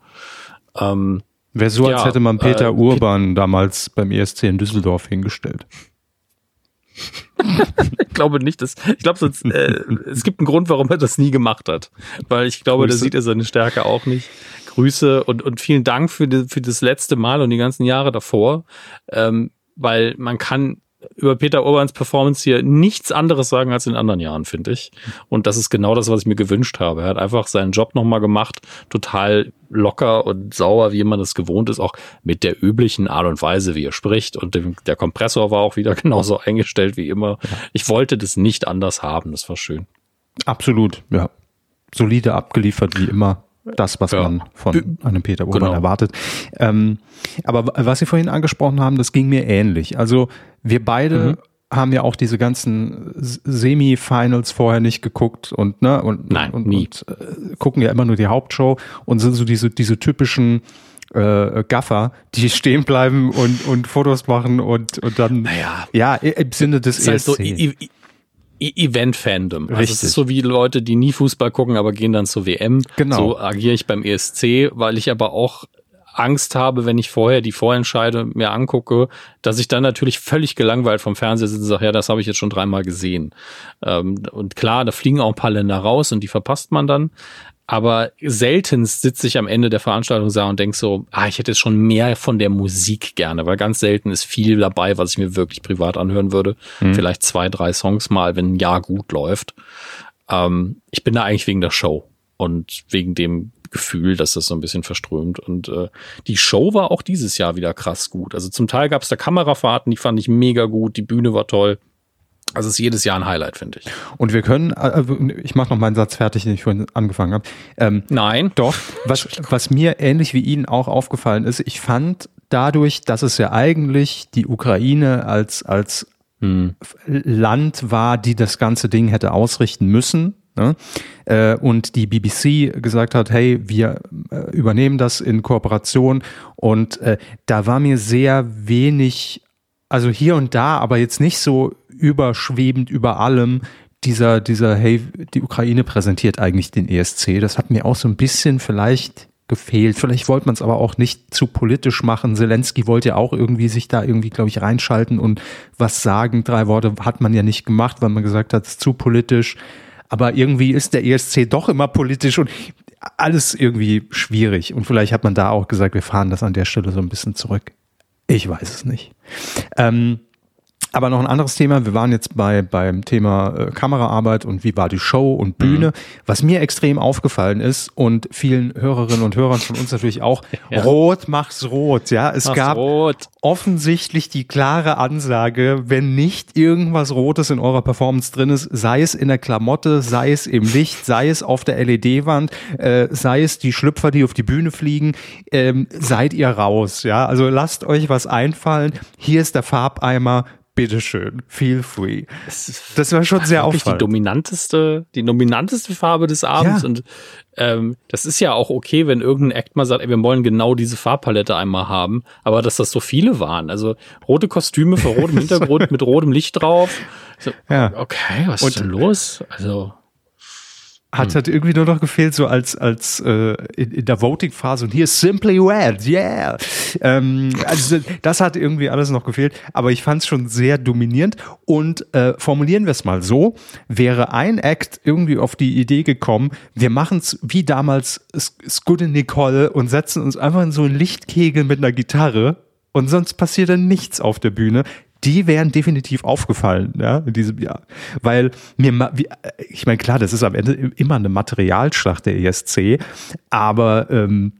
S2: Ähm, Wäre so, als ja, hätte man Peter äh, Urban damals beim ESC in Düsseldorf hingestellt.
S3: ich glaube nicht, dass ich glaube, sonst, äh, es gibt einen Grund, warum er das nie gemacht hat, weil ich glaube, Grüße. da sieht er seine Stärke auch nicht. Grüße und und vielen Dank für die, für das letzte Mal und die ganzen Jahre davor, ähm, weil man kann über Peter Urbans Performance hier nichts anderes sagen als in anderen Jahren, finde ich. Und das ist genau das, was ich mir gewünscht habe. Er hat einfach seinen Job nochmal gemacht, total locker und sauer, wie man es gewohnt ist, auch mit der üblichen Art und Weise, wie er spricht. Und der Kompressor war auch wieder genauso eingestellt wie immer. Ich wollte das nicht anders haben, das war schön.
S2: Absolut, ja. Solide abgeliefert wie immer das, was ja. man von einem Peter Urban genau. erwartet. Ähm, aber was Sie vorhin angesprochen haben, das ging mir ähnlich. Also wir beide mhm. Haben ja auch diese ganzen Semi-Finals vorher nicht geguckt und ne und,
S3: Nein,
S2: und,
S3: nie.
S2: und äh, gucken ja immer nur die Hauptshow und sind so diese diese typischen äh, Gaffer, die stehen bleiben und, und Fotos machen und, und dann
S3: naja,
S2: ja im Sinne des
S3: ESC. Halt so, E- Event-Fandom. Also es ist so wie Leute, die nie Fußball gucken, aber gehen dann zur WM.
S2: Genau.
S3: So agiere ich beim ESC, weil ich aber auch Angst habe, wenn ich vorher die Vorentscheide mir angucke, dass ich dann natürlich völlig gelangweilt vom Fernseher sitze und sage, ja, das habe ich jetzt schon dreimal gesehen. Ähm, und klar, da fliegen auch ein paar Länder raus und die verpasst man dann. Aber selten sitze ich am Ende der Veranstaltung da und denke so, ah, ich hätte jetzt schon mehr von der Musik gerne, weil ganz selten ist viel dabei, was ich mir wirklich privat anhören würde. Mhm. Vielleicht zwei, drei Songs mal, wenn ein Jahr gut läuft. Ähm, ich bin da eigentlich wegen der Show und wegen dem Gefühl, dass das so ein bisschen verströmt. Und äh, die Show war auch dieses Jahr wieder krass gut. Also zum Teil gab es da Kamerafahrten, die fand ich mega gut, die Bühne war toll. Also ist jedes Jahr ein Highlight, finde ich.
S2: Und wir können, äh, ich mache noch meinen Satz fertig, den ich vorhin angefangen habe.
S3: Ähm, Nein.
S2: Doch, was, was mir ähnlich wie Ihnen auch aufgefallen ist, ich fand dadurch, dass es ja eigentlich die Ukraine als, als hm. Land war, die das ganze Ding hätte ausrichten müssen, ne? äh, und die BBC gesagt hat, hey, wir äh, übernehmen das in Kooperation und äh, da war mir sehr wenig also hier und da, aber jetzt nicht so überschwebend über allem dieser, dieser, hey, die Ukraine präsentiert eigentlich den ESC. Das hat mir auch so ein bisschen vielleicht gefehlt. Vielleicht wollte man es aber auch nicht zu politisch machen. Zelensky wollte ja auch irgendwie sich da irgendwie, glaube ich, reinschalten und was sagen. Drei Worte hat man ja nicht gemacht, weil man gesagt hat, es ist zu politisch. Aber irgendwie ist der ESC doch immer politisch und alles irgendwie schwierig. Und vielleicht hat man da auch gesagt, wir fahren das an der Stelle so ein bisschen zurück. Ich weiß es nicht. Ähm, aber noch ein anderes Thema. Wir waren jetzt bei beim Thema äh, Kameraarbeit und wie war die Show und Bühne. Mhm. Was mir extrem aufgefallen ist und vielen Hörerinnen und Hörern von uns natürlich auch: ja. Rot macht's rot. Ja, es
S3: mach's
S2: gab
S3: rot.
S2: offensichtlich die klare Ansage, wenn nicht irgendwas Rotes in eurer Performance drin ist, sei es in der Klamotte, sei es im Licht, sei es auf der LED-Wand, äh, sei es die Schlüpfer, die auf die Bühne fliegen, ähm, seid ihr raus. Ja, also lasst euch was einfallen. Hier ist der Farbeimer bitteschön, feel free.
S3: Das war schon sehr auffallend. Die dominanteste, die dominanteste Farbe des Abends ja. und ähm, das ist ja auch okay, wenn irgendein Act mal sagt, ey, wir wollen genau diese Farbpalette einmal haben, aber dass das so viele waren, also rote Kostüme für rotem Hintergrund mit rotem Licht drauf. So, ja. Okay, was und, ist denn los? Also
S2: hat hm. halt irgendwie nur noch gefehlt, so als, als äh, in, in der Voting-Phase und hier ist Simply Red, yeah. Ähm, also das hat irgendwie alles noch gefehlt, aber ich fand es schon sehr dominierend und äh, formulieren wir es mal so, wäre ein Act irgendwie auf die Idee gekommen, wir machen es wie damals Scud Nicole und setzen uns einfach in so einen Lichtkegel mit einer Gitarre und sonst passiert dann nichts auf der Bühne die wären definitiv aufgefallen, ja, in diesem Jahr. Weil mir, ich meine, klar, das ist am Ende immer eine Materialschlacht der ESC, aber ähm,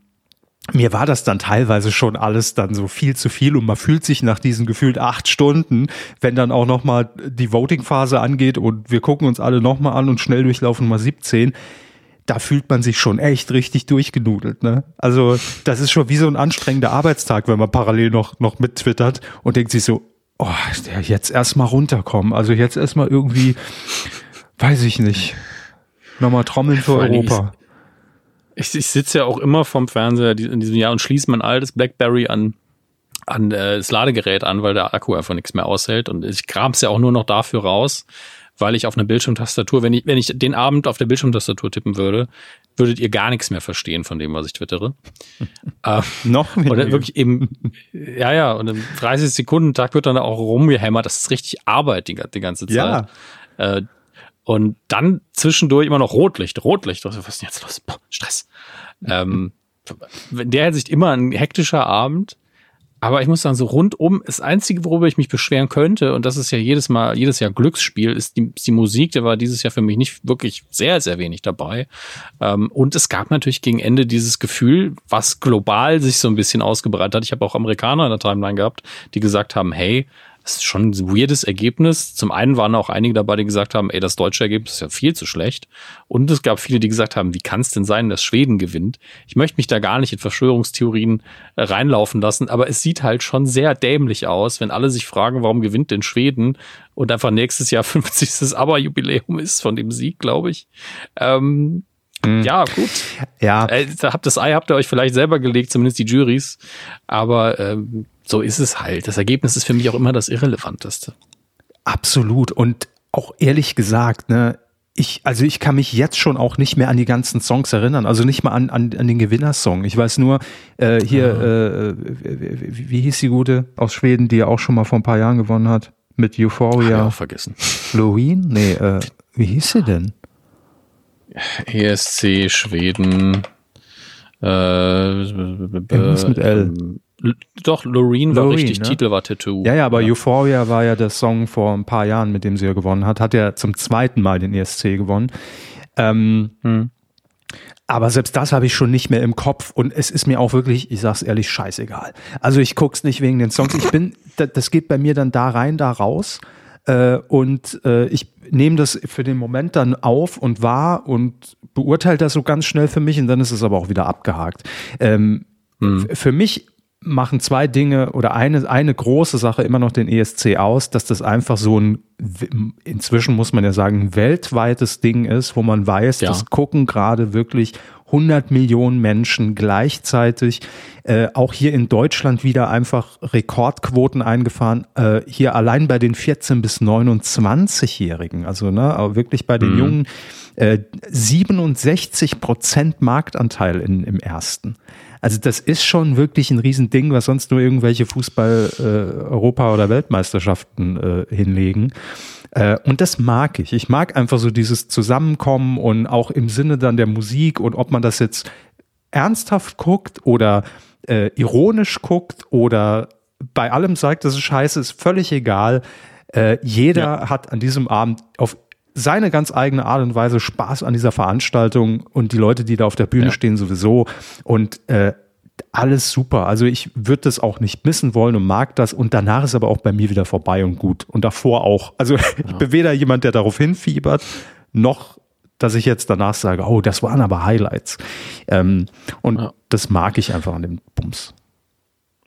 S2: mir war das dann teilweise schon alles dann so viel zu viel und man fühlt sich nach diesen gefühlt acht Stunden, wenn dann auch nochmal die Voting-Phase angeht und wir gucken uns alle nochmal an und schnell durchlaufen mal 17, da fühlt man sich schon echt richtig durchgenudelt. Ne? Also das ist schon wie so ein anstrengender Arbeitstag, wenn man parallel noch, noch mittwittert und denkt sich so, oh, jetzt erstmal runterkommen. Also jetzt erstmal irgendwie, weiß ich nicht, nochmal trommeln für Europa.
S3: Ich, ich sitze ja auch immer vom Fernseher in diesem Jahr und schließe mein altes Blackberry an an äh, das Ladegerät an, weil der Akku einfach nichts mehr aushält. Und ich kram es ja auch nur noch dafür raus, weil ich auf einer Bildschirmtastatur, wenn ich, wenn ich den Abend auf der Bildschirmtastatur tippen würde, würdet ihr gar nichts mehr verstehen von dem, was ich twittere.
S2: äh, Noch mehr.
S3: Oder wirklich eben, ja, ja, und im 30 Sekunden Tag wird dann auch rumgehämmert. Das ist richtig Arbeit die, die ganze Zeit. Ja. Äh, und dann zwischendurch immer noch Rotlicht, Rotlicht. Was ist denn jetzt los? Boah, Stress. ähm, in der Hinsicht immer ein hektischer Abend. Aber ich muss sagen, so rundum, das Einzige, worüber ich mich beschweren könnte, und das ist ja jedes Mal, jedes Jahr Glücksspiel, ist die, die Musik. Der war dieses Jahr für mich nicht wirklich sehr, sehr wenig dabei. Ähm, und es gab natürlich gegen Ende dieses Gefühl, was global sich so ein bisschen ausgebreitet hat. Ich habe auch Amerikaner in der Timeline gehabt, die gesagt haben, hey, das ist schon ein weirdes Ergebnis. Zum einen waren auch einige dabei, die gesagt haben, ey, das deutsche Ergebnis ist ja viel zu schlecht. Und es gab viele, die gesagt haben, wie kann es denn sein, dass Schweden gewinnt? Ich möchte mich da gar nicht in Verschwörungstheorien äh, reinlaufen lassen, aber es sieht halt schon sehr dämlich aus, wenn alle sich fragen, warum gewinnt denn Schweden? Und einfach nächstes Jahr 50. Aber-Jubiläum ist von dem Sieg, glaube ich. Ähm, mhm. Ja, gut.
S2: Ja.
S3: Äh, habt das Ei habt ihr euch vielleicht selber gelegt, zumindest die Juries. Aber ähm, so ist es halt. Das Ergebnis ist für mich auch immer das Irrelevanteste.
S2: Absolut. Und auch ehrlich gesagt, ne, ich, also ich kann mich jetzt schon auch nicht mehr an die ganzen Songs erinnern, also nicht mal an, an, an den Gewinnersong. Ich weiß nur, äh, hier, äh, wie, wie, hieß die gute aus Schweden, die ja auch schon mal vor ein paar Jahren gewonnen hat? Mit Euphoria. Hab
S3: ich auch vergessen.
S2: Loreen? Nee, äh, wie hieß sie denn?
S3: ESC Schweden.
S2: Äh, Irgendwas mit L. Ähm,
S3: doch, Loreen war richtig, ne? Titel war Tattoo.
S2: Ja, ja, aber ja. Euphoria war ja der Song vor ein paar Jahren, mit dem sie ja gewonnen hat. Hat ja zum zweiten Mal den ESC gewonnen. Ähm, hm. Aber selbst das habe ich schon nicht mehr im Kopf und es ist mir auch wirklich, ich sag's ehrlich, scheißegal. Also ich guck's nicht wegen den Songs. Ich bin, das geht bei mir dann da rein, da raus. Äh, und äh, ich nehme das für den Moment dann auf und wahr und beurteile das so ganz schnell für mich und dann ist es aber auch wieder abgehakt. Ähm, hm. Für mich machen zwei Dinge oder eine, eine große Sache immer noch den ESC aus, dass das einfach so ein, inzwischen muss man ja sagen, weltweites Ding ist, wo man weiß, ja. das gucken gerade wirklich 100 Millionen Menschen gleichzeitig. Äh, auch hier in Deutschland wieder einfach Rekordquoten eingefahren. Äh, hier allein bei den 14 bis 29-Jährigen, also ne, wirklich bei den mhm. Jungen, äh, 67 Prozent Marktanteil in, im ersten. Also das ist schon wirklich ein Riesending, was sonst nur irgendwelche Fußball-Europa- äh, oder Weltmeisterschaften äh, hinlegen. Äh, und das mag ich. Ich mag einfach so dieses Zusammenkommen und auch im Sinne dann der Musik und ob man das jetzt ernsthaft guckt oder äh, ironisch guckt oder bei allem sagt, das ist scheiße, ist völlig egal. Äh, jeder ja. hat an diesem Abend auf seine ganz eigene Art und Weise Spaß an dieser Veranstaltung und die Leute, die da auf der Bühne ja. stehen, sowieso. Und äh, alles super. Also ich würde das auch nicht missen wollen und mag das. Und danach ist aber auch bei mir wieder vorbei und gut. Und davor auch. Also ja. ich bin weder jemand, der darauf hinfiebert, noch dass ich jetzt danach sage, oh, das waren aber Highlights. Ähm, und ja. das mag ich einfach an dem Bums.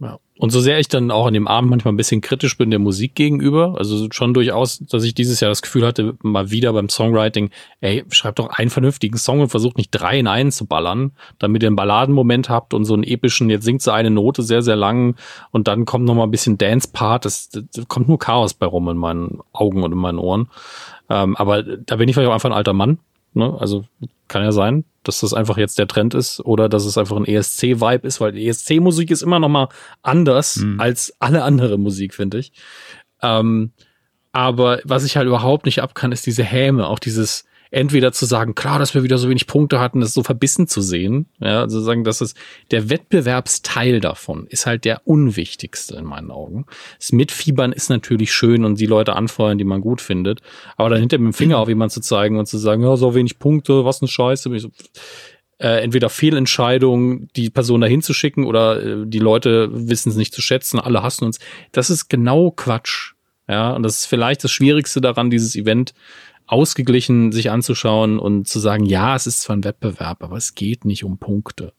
S3: Ja. Und so sehr ich dann auch an dem Abend manchmal ein bisschen kritisch bin der Musik gegenüber, also schon durchaus, dass ich dieses Jahr das Gefühl hatte, mal wieder beim Songwriting, ey, schreibt doch einen vernünftigen Song und versucht nicht drei in einen zu ballern, damit ihr einen Balladenmoment habt und so einen epischen, jetzt singt sie eine Note sehr, sehr lang und dann kommt noch mal ein bisschen Dance-Part, das, das, kommt nur Chaos bei rum in meinen Augen und in meinen Ohren. Ähm, aber da bin ich vielleicht auch einfach ein alter Mann, ne? also kann ja sein, dass das einfach jetzt der Trend ist oder dass es einfach ein ESC-Vibe ist, weil ESC-Musik ist immer noch mal anders mhm. als alle andere Musik, finde ich. Ähm, aber was ich halt überhaupt nicht ab kann, ist diese Häme, auch dieses, entweder zu sagen, klar, dass wir wieder so wenig Punkte hatten, das so verbissen zu sehen. Ja, also sagen, dass es der Wettbewerbsteil davon ist halt der unwichtigste in meinen Augen. Das Mitfiebern ist natürlich schön und die Leute anfeuern, die man gut findet. Aber dann hinter dem Finger auf jemanden zu zeigen und zu sagen, ja, so wenig Punkte, was eine Scheiße. So, äh, entweder Fehlentscheidungen, die Person dahin zu schicken oder äh, die Leute wissen es nicht zu schätzen, alle hassen uns. Das ist genau Quatsch. Ja, und das ist vielleicht das Schwierigste daran, dieses Event ausgeglichen sich anzuschauen und zu sagen, ja, es ist zwar ein Wettbewerb, aber es geht nicht um Punkte.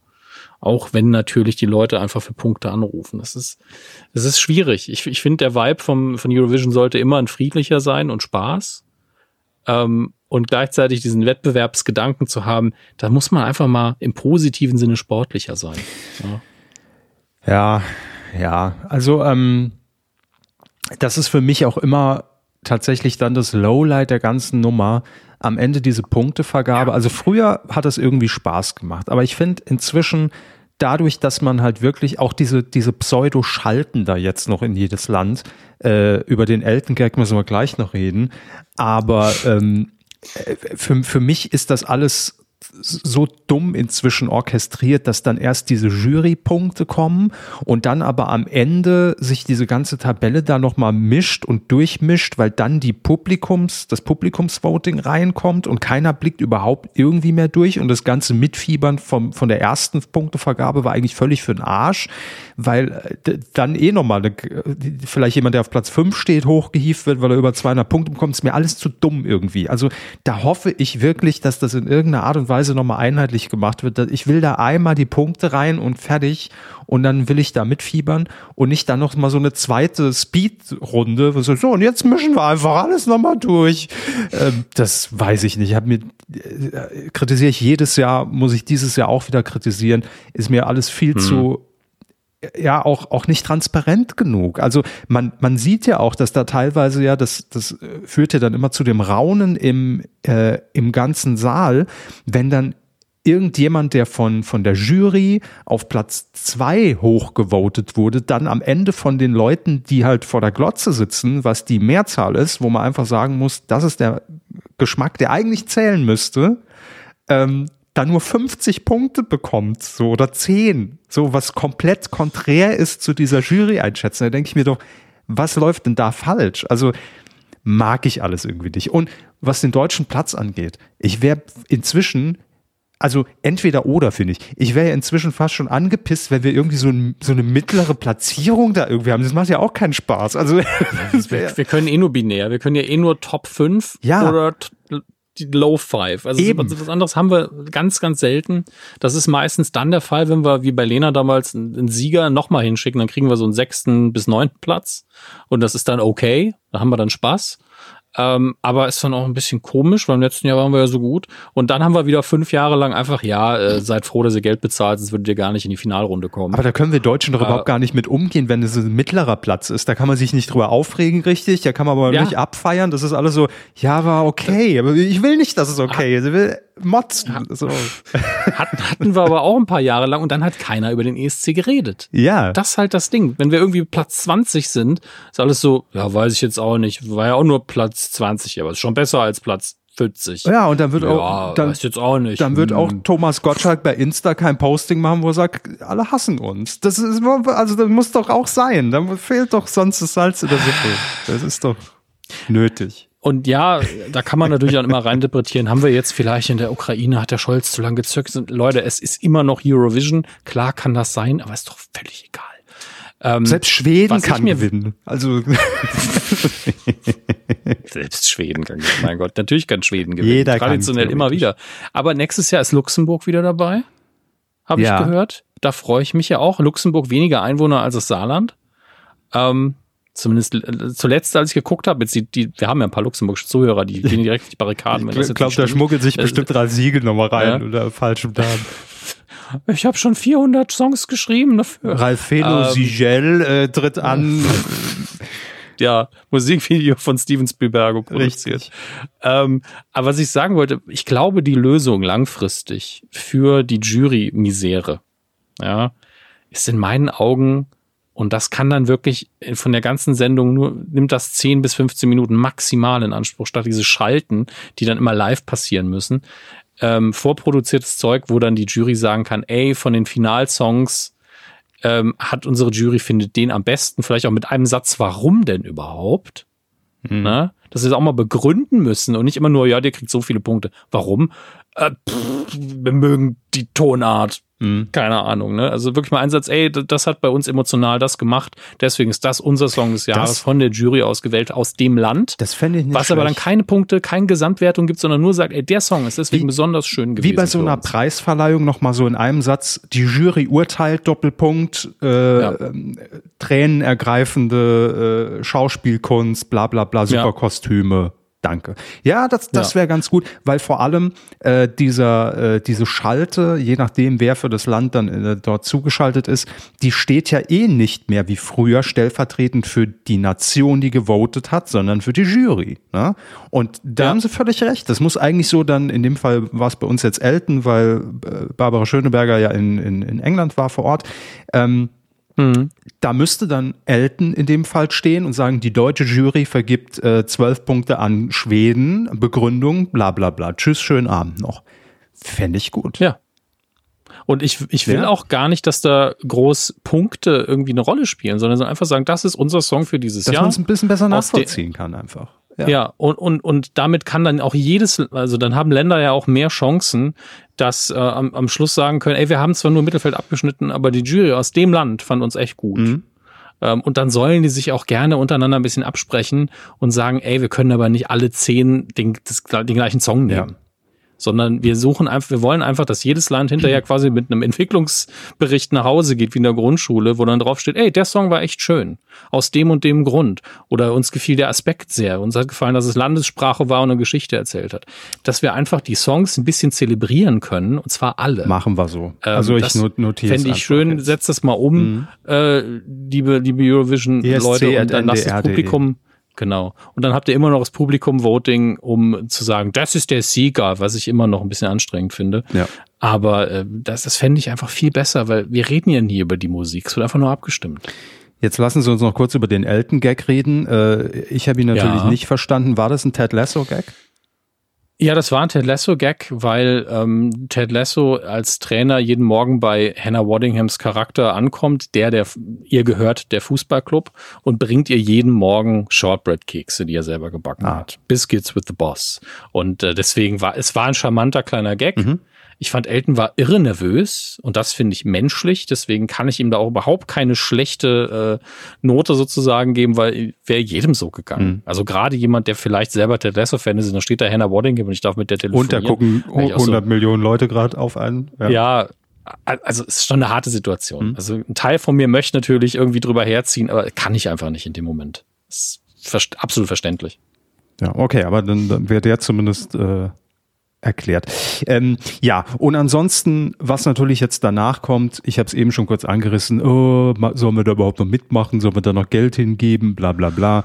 S3: Auch wenn natürlich die Leute einfach für Punkte anrufen. Das ist, das ist schwierig. Ich, ich finde, der Vibe vom, von Eurovision sollte immer ein friedlicher sein und Spaß. ähm, und gleichzeitig diesen Wettbewerbsgedanken zu haben, da muss man einfach mal im positiven Sinne sportlicher sein.
S2: Ja, ja, ja. also ähm, das ist für mich auch immer tatsächlich dann das Lowlight der ganzen Nummer. Am Ende diese Punktevergabe. Ja. Also früher hat es irgendwie Spaß gemacht, aber ich finde inzwischen dadurch, dass man halt wirklich auch diese, diese Pseudo-Schalten da jetzt noch in jedes Land, äh, über den Eltern-Gag müssen wir gleich noch reden, aber ähm, äh, für, für mich ist das alles so dumm inzwischen orchestriert, dass dann erst diese Jurypunkte kommen und dann aber am Ende sich diese ganze Tabelle da nochmal mischt und durchmischt, weil dann die Publikums, das Publikumsvoting reinkommt und keiner blickt überhaupt irgendwie mehr durch und das ganze Mitfiebern vom, von der ersten Punktevergabe war eigentlich völlig für den Arsch, weil äh, dann eh nochmal eine, vielleicht jemand, der auf Platz 5 steht, hochgehieft wird, weil er über 200 Punkte bekommt, ist mir alles zu dumm irgendwie. Also da hoffe ich wirklich, dass das in irgendeiner Art und Weise nochmal einheitlich gemacht wird. Ich will da einmal die Punkte rein und fertig und dann will ich da mitfiebern und nicht dann noch mal so eine zweite Speed-Runde. So, und jetzt mischen wir einfach alles nochmal durch. Ähm, das weiß ich nicht. Ich mir äh, kritisiere ich jedes Jahr, muss ich dieses Jahr auch wieder kritisieren. Ist mir alles viel hm. zu ja auch, auch nicht transparent genug. Also man, man sieht ja auch, dass da teilweise ja, das, das führt ja dann immer zu dem Raunen im, äh, im ganzen Saal, wenn dann irgendjemand, der von, von der Jury auf Platz zwei hochgevotet wurde, dann am Ende von den Leuten, die halt vor der Glotze sitzen, was die Mehrzahl ist, wo man einfach sagen muss, das ist der Geschmack, der eigentlich zählen müsste, ähm, da nur 50 Punkte bekommt, so oder 10, so was komplett konträr ist zu dieser Jury-Einschätzung, da denke ich mir doch, was läuft denn da falsch? Also mag ich alles irgendwie nicht. Und was den deutschen Platz angeht, ich wäre inzwischen, also entweder oder finde ich, ich wäre ja inzwischen fast schon angepisst, wenn wir irgendwie so, ein, so eine mittlere Platzierung da irgendwie haben. Das macht ja auch keinen Spaß. Also
S3: wir, wir können eh nur binär, wir können ja eh nur Top 5
S2: ja.
S3: oder die Low Five. Also Eben. was anderes haben wir ganz, ganz selten. Das ist meistens dann der Fall, wenn wir wie bei Lena damals einen Sieger nochmal hinschicken, dann kriegen wir so einen sechsten bis neunten Platz und das ist dann okay. Da haben wir dann Spaß. Ähm, aber ist dann auch ein bisschen komisch, weil im letzten Jahr waren wir ja so gut. Und dann haben wir wieder fünf Jahre lang einfach, ja, äh, seid froh, dass ihr Geld bezahlt, sonst würdet ihr gar nicht in die Finalrunde kommen.
S2: Aber da können wir Deutschen doch äh, überhaupt gar nicht mit umgehen, wenn es ein mittlerer Platz ist. Da kann man sich nicht drüber aufregen, richtig. Da kann man aber ja. nicht abfeiern. Das ist alles so, ja, war okay. Aber ich will nicht, dass es okay ist. Ich will motzen. Ja. So.
S3: Hatten wir aber auch ein paar Jahre lang und dann hat keiner über den ESC geredet.
S2: Ja.
S3: Das ist halt das Ding. Wenn wir irgendwie Platz 20 sind, ist alles so, ja, weiß ich jetzt auch nicht. War ja auch nur Platz 20, aber ist schon besser als Platz 40.
S2: Ja, und dann wird
S3: ja,
S2: auch, dann,
S3: jetzt auch nicht.
S2: Dann wird hm. auch Thomas Gottschalk bei Insta kein Posting machen, wo er sagt, alle hassen uns. Das ist, also das muss doch auch sein. Da fehlt doch sonst das Salz in der Suppe. Das ist doch nötig.
S3: Und ja, da kann man natürlich auch immer reininterpretieren. Haben wir jetzt vielleicht in der Ukraine, hat der Scholz zu lange gezögert? Leute, es ist immer noch Eurovision. Klar kann das sein, aber ist doch völlig egal.
S2: Ähm, Selbst Schweden kann gewinnen. Also
S3: Selbst Schweden kann gewinnen. Mein Gott, natürlich kann Schweden gewinnen. Jeder Traditionell immer wieder. Aber nächstes Jahr ist Luxemburg wieder dabei. Habe ja. ich gehört. Da freue ich mich ja auch. Luxemburg weniger Einwohner als das Saarland. Ähm, Zumindest äh, zuletzt, als ich geguckt habe, jetzt die, die, wir haben ja ein paar luxemburgische Zuhörer, die gehen direkt auf die Barrikaden.
S2: ich glaube, da schmuggelt sich bestimmt Ralf Siegel nochmal rein ja. oder falschem Namen.
S3: Ich habe schon 400 Songs geschrieben dafür.
S2: Ralfelo ähm, Sigel äh, tritt an.
S3: ja, Musikvideo von Steven Spielberg produziert. Ähm, aber was ich sagen wollte, ich glaube, die Lösung langfristig für die Jury-Misere, ja, ist in meinen Augen und das kann dann wirklich von der ganzen Sendung nur, nimmt das 10 bis 15 Minuten maximal in Anspruch, statt diese Schalten, die dann immer live passieren müssen. Ähm, vorproduziertes Zeug, wo dann die Jury sagen kann, ey, von den Finalsongs ähm, hat unsere Jury findet den am besten, vielleicht auch mit einem Satz, warum denn überhaupt? Mhm. Na? Ne? Dass sie es auch mal begründen müssen und nicht immer nur, ja, der kriegt so viele Punkte. Warum? Äh, pff, wir mögen die Tonart, Mhm. Keine Ahnung, ne? Also wirklich mal Einsatz, ey, das hat bei uns emotional das gemacht. Deswegen ist das unser Song des Jahres das, von der Jury ausgewählt aus dem Land.
S2: Das fände ich nicht
S3: Was schlecht. aber dann keine Punkte, keine Gesamtwertung gibt, sondern nur sagt, ey, der Song ist deswegen wie, besonders schön gewesen.
S2: Wie bei so einer Preisverleihung nochmal so in einem Satz, die Jury urteilt, Doppelpunkt, äh, ja. Ähm, tränenergreifende äh, Schauspielkunst, bla bla bla, super ja. Kostüme. Danke. Ja, das, das wäre ganz gut, weil vor allem äh, dieser, äh, diese Schalte, je nachdem, wer für das Land dann äh, dort zugeschaltet ist, die steht ja eh nicht mehr wie früher stellvertretend für die Nation, die gewotet hat, sondern für die Jury. Ne? Und da ja. haben sie völlig recht. Das muss eigentlich so dann, in dem Fall war es bei uns jetzt Elton, weil äh, Barbara Schöneberger ja in, in, in England war vor Ort. Ähm, Mhm. Da müsste dann Elton in dem Fall stehen und sagen, die deutsche Jury vergibt äh, zwölf Punkte an Schweden, Begründung, bla bla bla. Tschüss, schönen Abend noch. Fände ich gut.
S3: Ja. Und ich, ich will ja. auch gar nicht, dass da groß Punkte irgendwie eine Rolle spielen, sondern einfach sagen, das ist unser Song für dieses
S2: dass
S3: Jahr.
S2: Dass man es ein bisschen besser nachvollziehen kann einfach.
S3: Ja. ja, und, und, und damit kann dann auch jedes, also dann haben Länder ja auch mehr Chancen, dass äh, am, am Schluss sagen können, ey, wir haben zwar nur Mittelfeld abgeschnitten, aber die Jury aus dem Land fand uns echt gut. Mhm. Ähm, und dann sollen die sich auch gerne untereinander ein bisschen absprechen und sagen, ey, wir können aber nicht alle zehn den, das, den gleichen Song nehmen. Ja sondern wir suchen einfach, wir wollen einfach, dass jedes Land hinterher quasi mit einem Entwicklungsbericht nach Hause geht, wie in der Grundschule, wo dann drauf steht, ey, der Song war echt schön. Aus dem und dem Grund. Oder uns gefiel der Aspekt sehr. Uns hat gefallen, dass es Landessprache war und eine Geschichte erzählt hat. Dass wir einfach die Songs ein bisschen zelebrieren können, und zwar alle.
S2: Machen wir so.
S3: Ähm, also ich notiere Fände ich schön, jetzt. setzt das mal um, mhm. äh, liebe, liebe Eurovision-Leute, und dann lasst das Publikum Genau. Und dann habt ihr immer noch das Publikum-Voting, um zu sagen, das ist der Sieger, was ich immer noch ein bisschen anstrengend finde. Ja. Aber äh, das, das fände ich einfach viel besser, weil wir reden ja nie über die Musik. Es wird einfach nur abgestimmt.
S2: Jetzt lassen Sie uns noch kurz über den Elton-Gag reden. Äh, ich habe ihn natürlich ja. nicht verstanden. War das ein Ted Lasso-Gag?
S3: Ja, das war ein Ted Lasso-Gag, weil ähm, Ted Lasso als Trainer jeden Morgen bei Hannah Waddinghams Charakter ankommt, der, der ihr gehört, der Fußballclub, und bringt ihr jeden Morgen Shortbread-Kekse, die er selber gebacken ah. hat. Biscuits with the Boss. Und äh, deswegen war es war ein charmanter kleiner Gag. Mhm. Ich fand, Elton war irre nervös und das finde ich menschlich. Deswegen kann ich ihm da auch überhaupt keine schlechte äh, Note sozusagen geben, weil wäre jedem so gegangen. Mhm. Also gerade jemand, der vielleicht selber Ted Lasso-Fan ist, und da steht da Hannah Waddingham und ich darf mit der telefonieren.
S2: Und da gucken 100 so, Millionen Leute gerade auf einen.
S3: Ja. ja, also es ist schon eine harte Situation. Mhm. Also ein Teil von mir möchte natürlich irgendwie drüber herziehen, aber kann ich einfach nicht in dem Moment. Das ist absolut verständlich.
S2: Ja, okay, aber dann, dann wäre der zumindest äh, erklärt. Ähm, ja, und ansonsten, was natürlich jetzt danach kommt, ich habe es eben schon kurz angerissen, oh, sollen wir da überhaupt noch mitmachen, sollen wir da noch Geld hingeben, bla bla bla.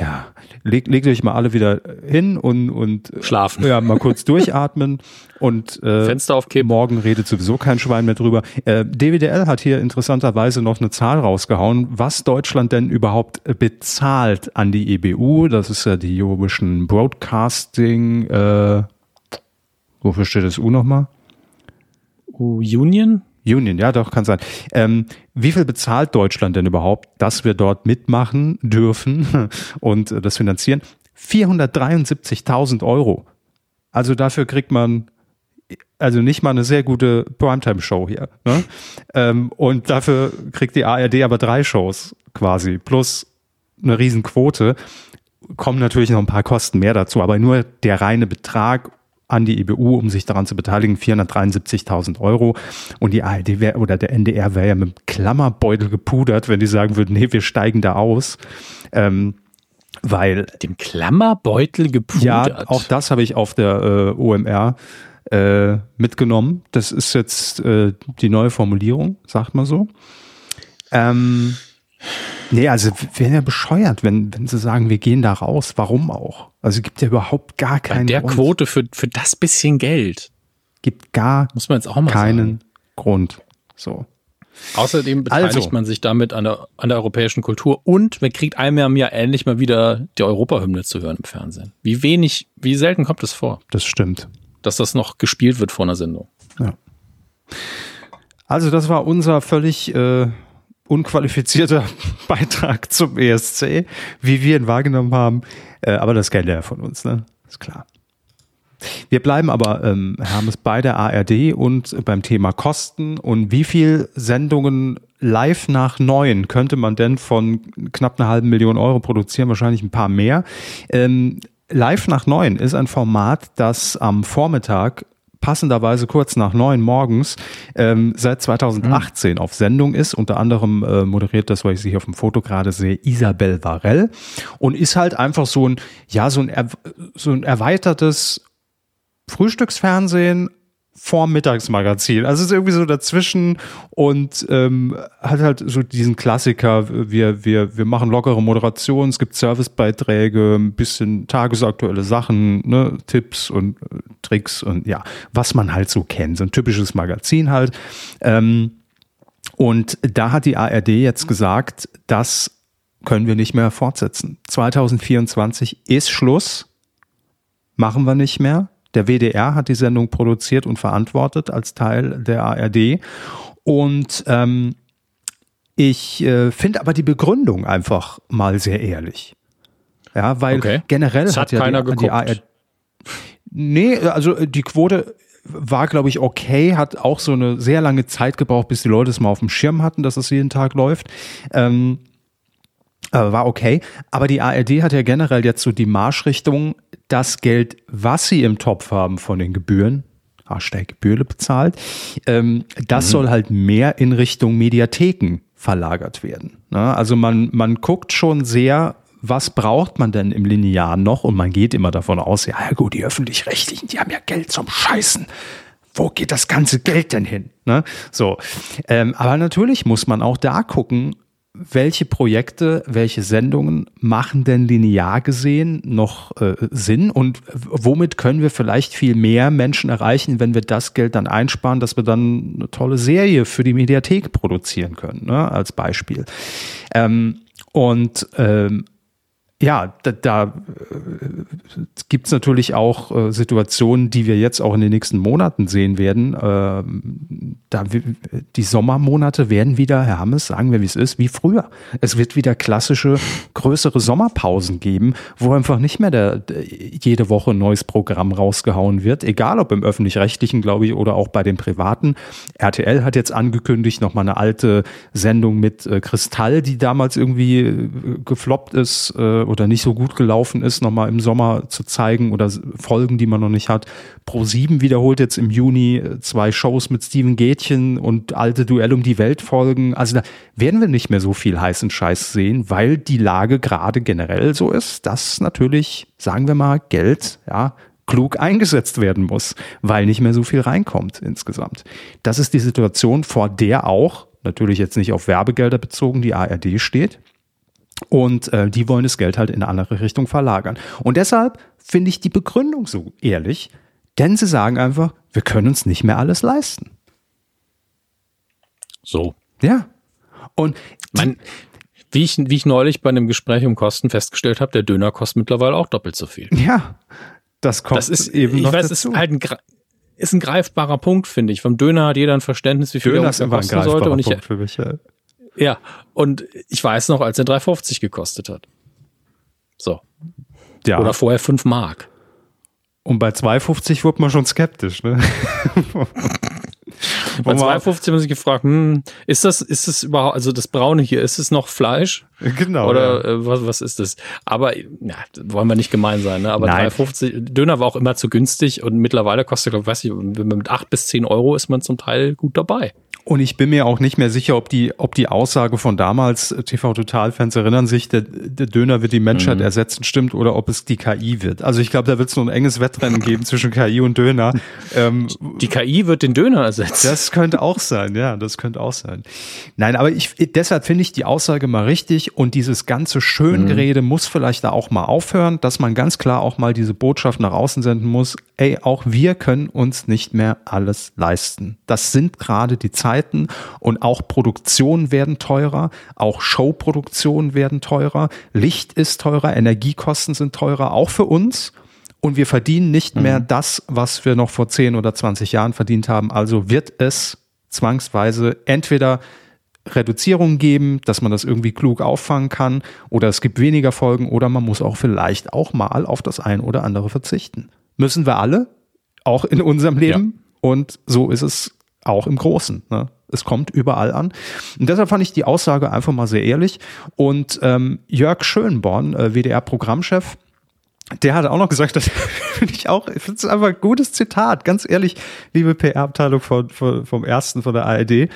S2: Ja, legt, legt euch mal alle wieder hin und, und
S3: schlafen.
S2: Ja, mal kurz durchatmen und
S3: äh, Fenster aufkippen.
S2: Morgen redet sowieso kein Schwein mehr drüber. Äh, DWDL hat hier interessanterweise noch eine Zahl rausgehauen, was Deutschland denn überhaupt bezahlt an die EBU. Das ist ja die Eurovision Broadcasting äh, Wofür steht das U nochmal?
S3: Union?
S2: Union, ja, doch, kann sein. Ähm, wie viel bezahlt Deutschland denn überhaupt, dass wir dort mitmachen dürfen und das finanzieren? 473.000 Euro. Also dafür kriegt man also nicht mal eine sehr gute Primetime-Show hier. Ne? ähm, und dafür kriegt die ARD aber drei Shows quasi, plus eine Riesenquote. Kommen natürlich noch ein paar Kosten mehr dazu, aber nur der reine Betrag an die EBU, um sich daran zu beteiligen, 473.000 Euro. Und die ARD wär, oder der NDR wäre ja mit dem Klammerbeutel gepudert, wenn die sagen würden, nee, wir steigen da aus. Ähm, weil
S3: dem Klammerbeutel gepudert.
S2: Ja, auch das habe ich auf der äh, OMR äh, mitgenommen. Das ist jetzt äh, die neue Formulierung, sagt man so. Ähm, Nee, also wären ja bescheuert, wenn, wenn sie sagen, wir gehen da raus. Warum auch? Also es gibt ja überhaupt gar keinen
S3: Bei der Grund. Quote für, für das bisschen Geld.
S2: Gibt gar
S3: Muss man jetzt auch mal
S2: keinen sagen. Grund. So.
S3: Außerdem beteiligt also. man sich damit an der, an der europäischen Kultur und man kriegt einmal im Jahr endlich mal wieder die Europahymne zu hören im Fernsehen. Wie wenig, wie selten kommt es vor?
S2: Das stimmt.
S3: Dass das noch gespielt wird vor einer Sendung.
S2: Ja. Also das war unser völlig äh, unqualifizierter Beitrag zum ESC, wie wir ihn wahrgenommen haben. Äh, aber das kennt er von uns, ne? Ist klar. Wir bleiben aber, ähm, Hermes, bei der ARD und beim Thema Kosten und wie viel Sendungen live nach neun könnte man denn von knapp einer halben Million Euro produzieren? Wahrscheinlich ein paar mehr. Ähm, live nach neun ist ein Format, das am Vormittag passenderweise kurz nach neun morgens ähm, seit 2018 mhm. auf Sendung ist. Unter anderem äh, moderiert das, weil ich sie hier auf dem Foto gerade sehe, Isabel Varell und ist halt einfach so ein, ja, so ein, so ein erweitertes Frühstücksfernsehen vorm Mittagsmagazin. Also es ist irgendwie so dazwischen und ähm, hat halt so diesen Klassiker, wir, wir, wir machen lockere Moderation, es gibt Servicebeiträge, ein bisschen tagesaktuelle Sachen, ne, Tipps und äh, Tricks und ja, was man halt so kennt. So ein typisches Magazin halt. Ähm, und da hat die ARD jetzt gesagt, das können wir nicht mehr fortsetzen. 2024 ist Schluss, machen wir nicht mehr. Der WDR hat die Sendung produziert und verantwortet als Teil der ARD. Und ähm, ich äh, finde aber die Begründung einfach mal sehr ehrlich. Ja, weil okay. generell
S3: das hat, hat ja keiner die, die ARD.
S2: Nee, also die Quote war, glaube ich, okay, hat auch so eine sehr lange Zeit gebraucht, bis die Leute es mal auf dem Schirm hatten, dass es jeden Tag läuft. Ähm, war okay. Aber die ARD hat ja generell jetzt so die Marschrichtung, das Geld, was sie im Topf haben von den Gebühren, Hashtag Gebühren bezahlt, ähm, das mhm. soll halt mehr in Richtung Mediatheken verlagert werden. Ne? Also man, man guckt schon sehr, was braucht man denn im Linear noch? Und man geht immer davon aus, ja gut, die öffentlich-rechtlichen, die haben ja Geld zum Scheißen. Wo geht das ganze Geld denn hin? Ne? So, ähm, aber natürlich muss man auch da gucken, welche Projekte, welche Sendungen machen denn linear gesehen noch äh, Sinn und womit können wir vielleicht viel mehr Menschen erreichen, wenn wir das Geld dann einsparen, dass wir dann eine tolle Serie für die Mediathek produzieren können, ne, als Beispiel. Ähm, und ähm, ja, da, da äh, gibt es natürlich auch äh, Situationen, die wir jetzt auch in den nächsten Monaten sehen werden. Äh, da, die Sommermonate werden wieder, Herr Hammes, sagen wir, wie es ist, wie früher. Es wird wieder klassische, größere Sommerpausen geben, wo einfach nicht mehr der, jede Woche ein neues Programm rausgehauen wird, egal ob im öffentlich-rechtlichen, glaube ich, oder auch bei den privaten. RTL hat jetzt angekündigt, nochmal eine alte Sendung mit äh, Kristall, die damals irgendwie äh, gefloppt ist äh, oder nicht so gut gelaufen ist, nochmal im Sommer zu zeigen oder Folgen, die man noch nicht hat. Pro 7 wiederholt jetzt im Juni äh, zwei Shows mit Steven Gätchen und alte Duell um die Welt Folgen. Also da werden wir nicht mehr so viel heißen Scheiß sehen, weil die Lage gerade generell so ist, dass natürlich, sagen wir mal, Geld, ja, klug eingesetzt werden muss, weil nicht mehr so viel reinkommt insgesamt. Das ist die Situation, vor der auch, natürlich jetzt nicht auf Werbegelder bezogen, die ARD steht. Und äh, die wollen das Geld halt in eine andere Richtung verlagern. Und deshalb finde ich die Begründung so ehrlich, denn sie sagen einfach, wir können uns nicht mehr alles leisten.
S3: So.
S2: Ja. Und
S3: Man, wie, ich, wie ich neulich bei einem Gespräch um Kosten festgestellt habe, der Döner kostet mittlerweile auch doppelt so viel.
S2: Ja, das kommt
S3: das ist, eben ich noch weiß, dazu. ist halt ein, ist ein greifbarer Punkt, finde ich. Vom Döner hat jeder ein Verständnis, wie viel
S2: Döner er kosten sollte. Und ich, Punkt für mich, ja.
S3: Ja, und ich weiß noch, als er 3,50 gekostet hat. So. Ja. Oder vorher 5 Mark.
S2: Und bei 2,50 wird man schon skeptisch, ne?
S3: bei 2,50 haben sie gefragt, hm, ist das, ist das überhaupt, also das Braune hier, ist es noch Fleisch?
S2: Genau.
S3: Oder ja. äh, was, was ist das? Aber, ja, wollen wir nicht gemein sein, ne? Aber 3,50, Döner war auch immer zu günstig und mittlerweile kostet, glaube ich, weiß ich, mit 8 bis 10 Euro ist man zum Teil gut dabei.
S2: Und ich bin mir auch nicht mehr sicher, ob die, ob die Aussage von damals, äh, TV-Total-Fans erinnern sich, der, der Döner wird die Menschheit mhm. ersetzen, stimmt, oder ob es die KI wird. Also ich glaube, da wird es nur ein enges Wettrennen geben zwischen KI und Döner.
S3: Ähm, die KI wird den Döner ersetzen.
S2: Das könnte auch sein, ja, das könnte auch sein. Nein, aber ich, deshalb finde ich die Aussage mal richtig und dieses ganze Schöngerede mhm. muss vielleicht da auch mal aufhören, dass man ganz klar auch mal diese Botschaft nach außen senden muss, ey, auch wir können uns nicht mehr alles leisten. Das sind gerade die Zeiten, Zeiten und auch Produktionen werden teurer, auch Showproduktionen werden teurer, Licht ist teurer, Energiekosten sind teurer, auch für uns. Und wir verdienen nicht mhm. mehr das, was wir noch vor 10 oder 20 Jahren verdient haben. Also wird es zwangsweise entweder Reduzierungen geben, dass man das irgendwie klug auffangen kann, oder es gibt weniger Folgen, oder man muss auch vielleicht auch mal auf das ein oder andere verzichten. Müssen wir alle, auch in unserem Leben. Ja. Und so ist es auch im Großen. Ne? Es kommt überall an. Und deshalb fand ich die Aussage einfach mal sehr ehrlich. Und ähm, Jörg Schönborn, äh, WDR-Programmchef, der hat auch noch gesagt, das finde ich auch, ich finde es einfach ein gutes Zitat, ganz ehrlich, liebe PR-Abteilung von, von, vom ersten von der ARD,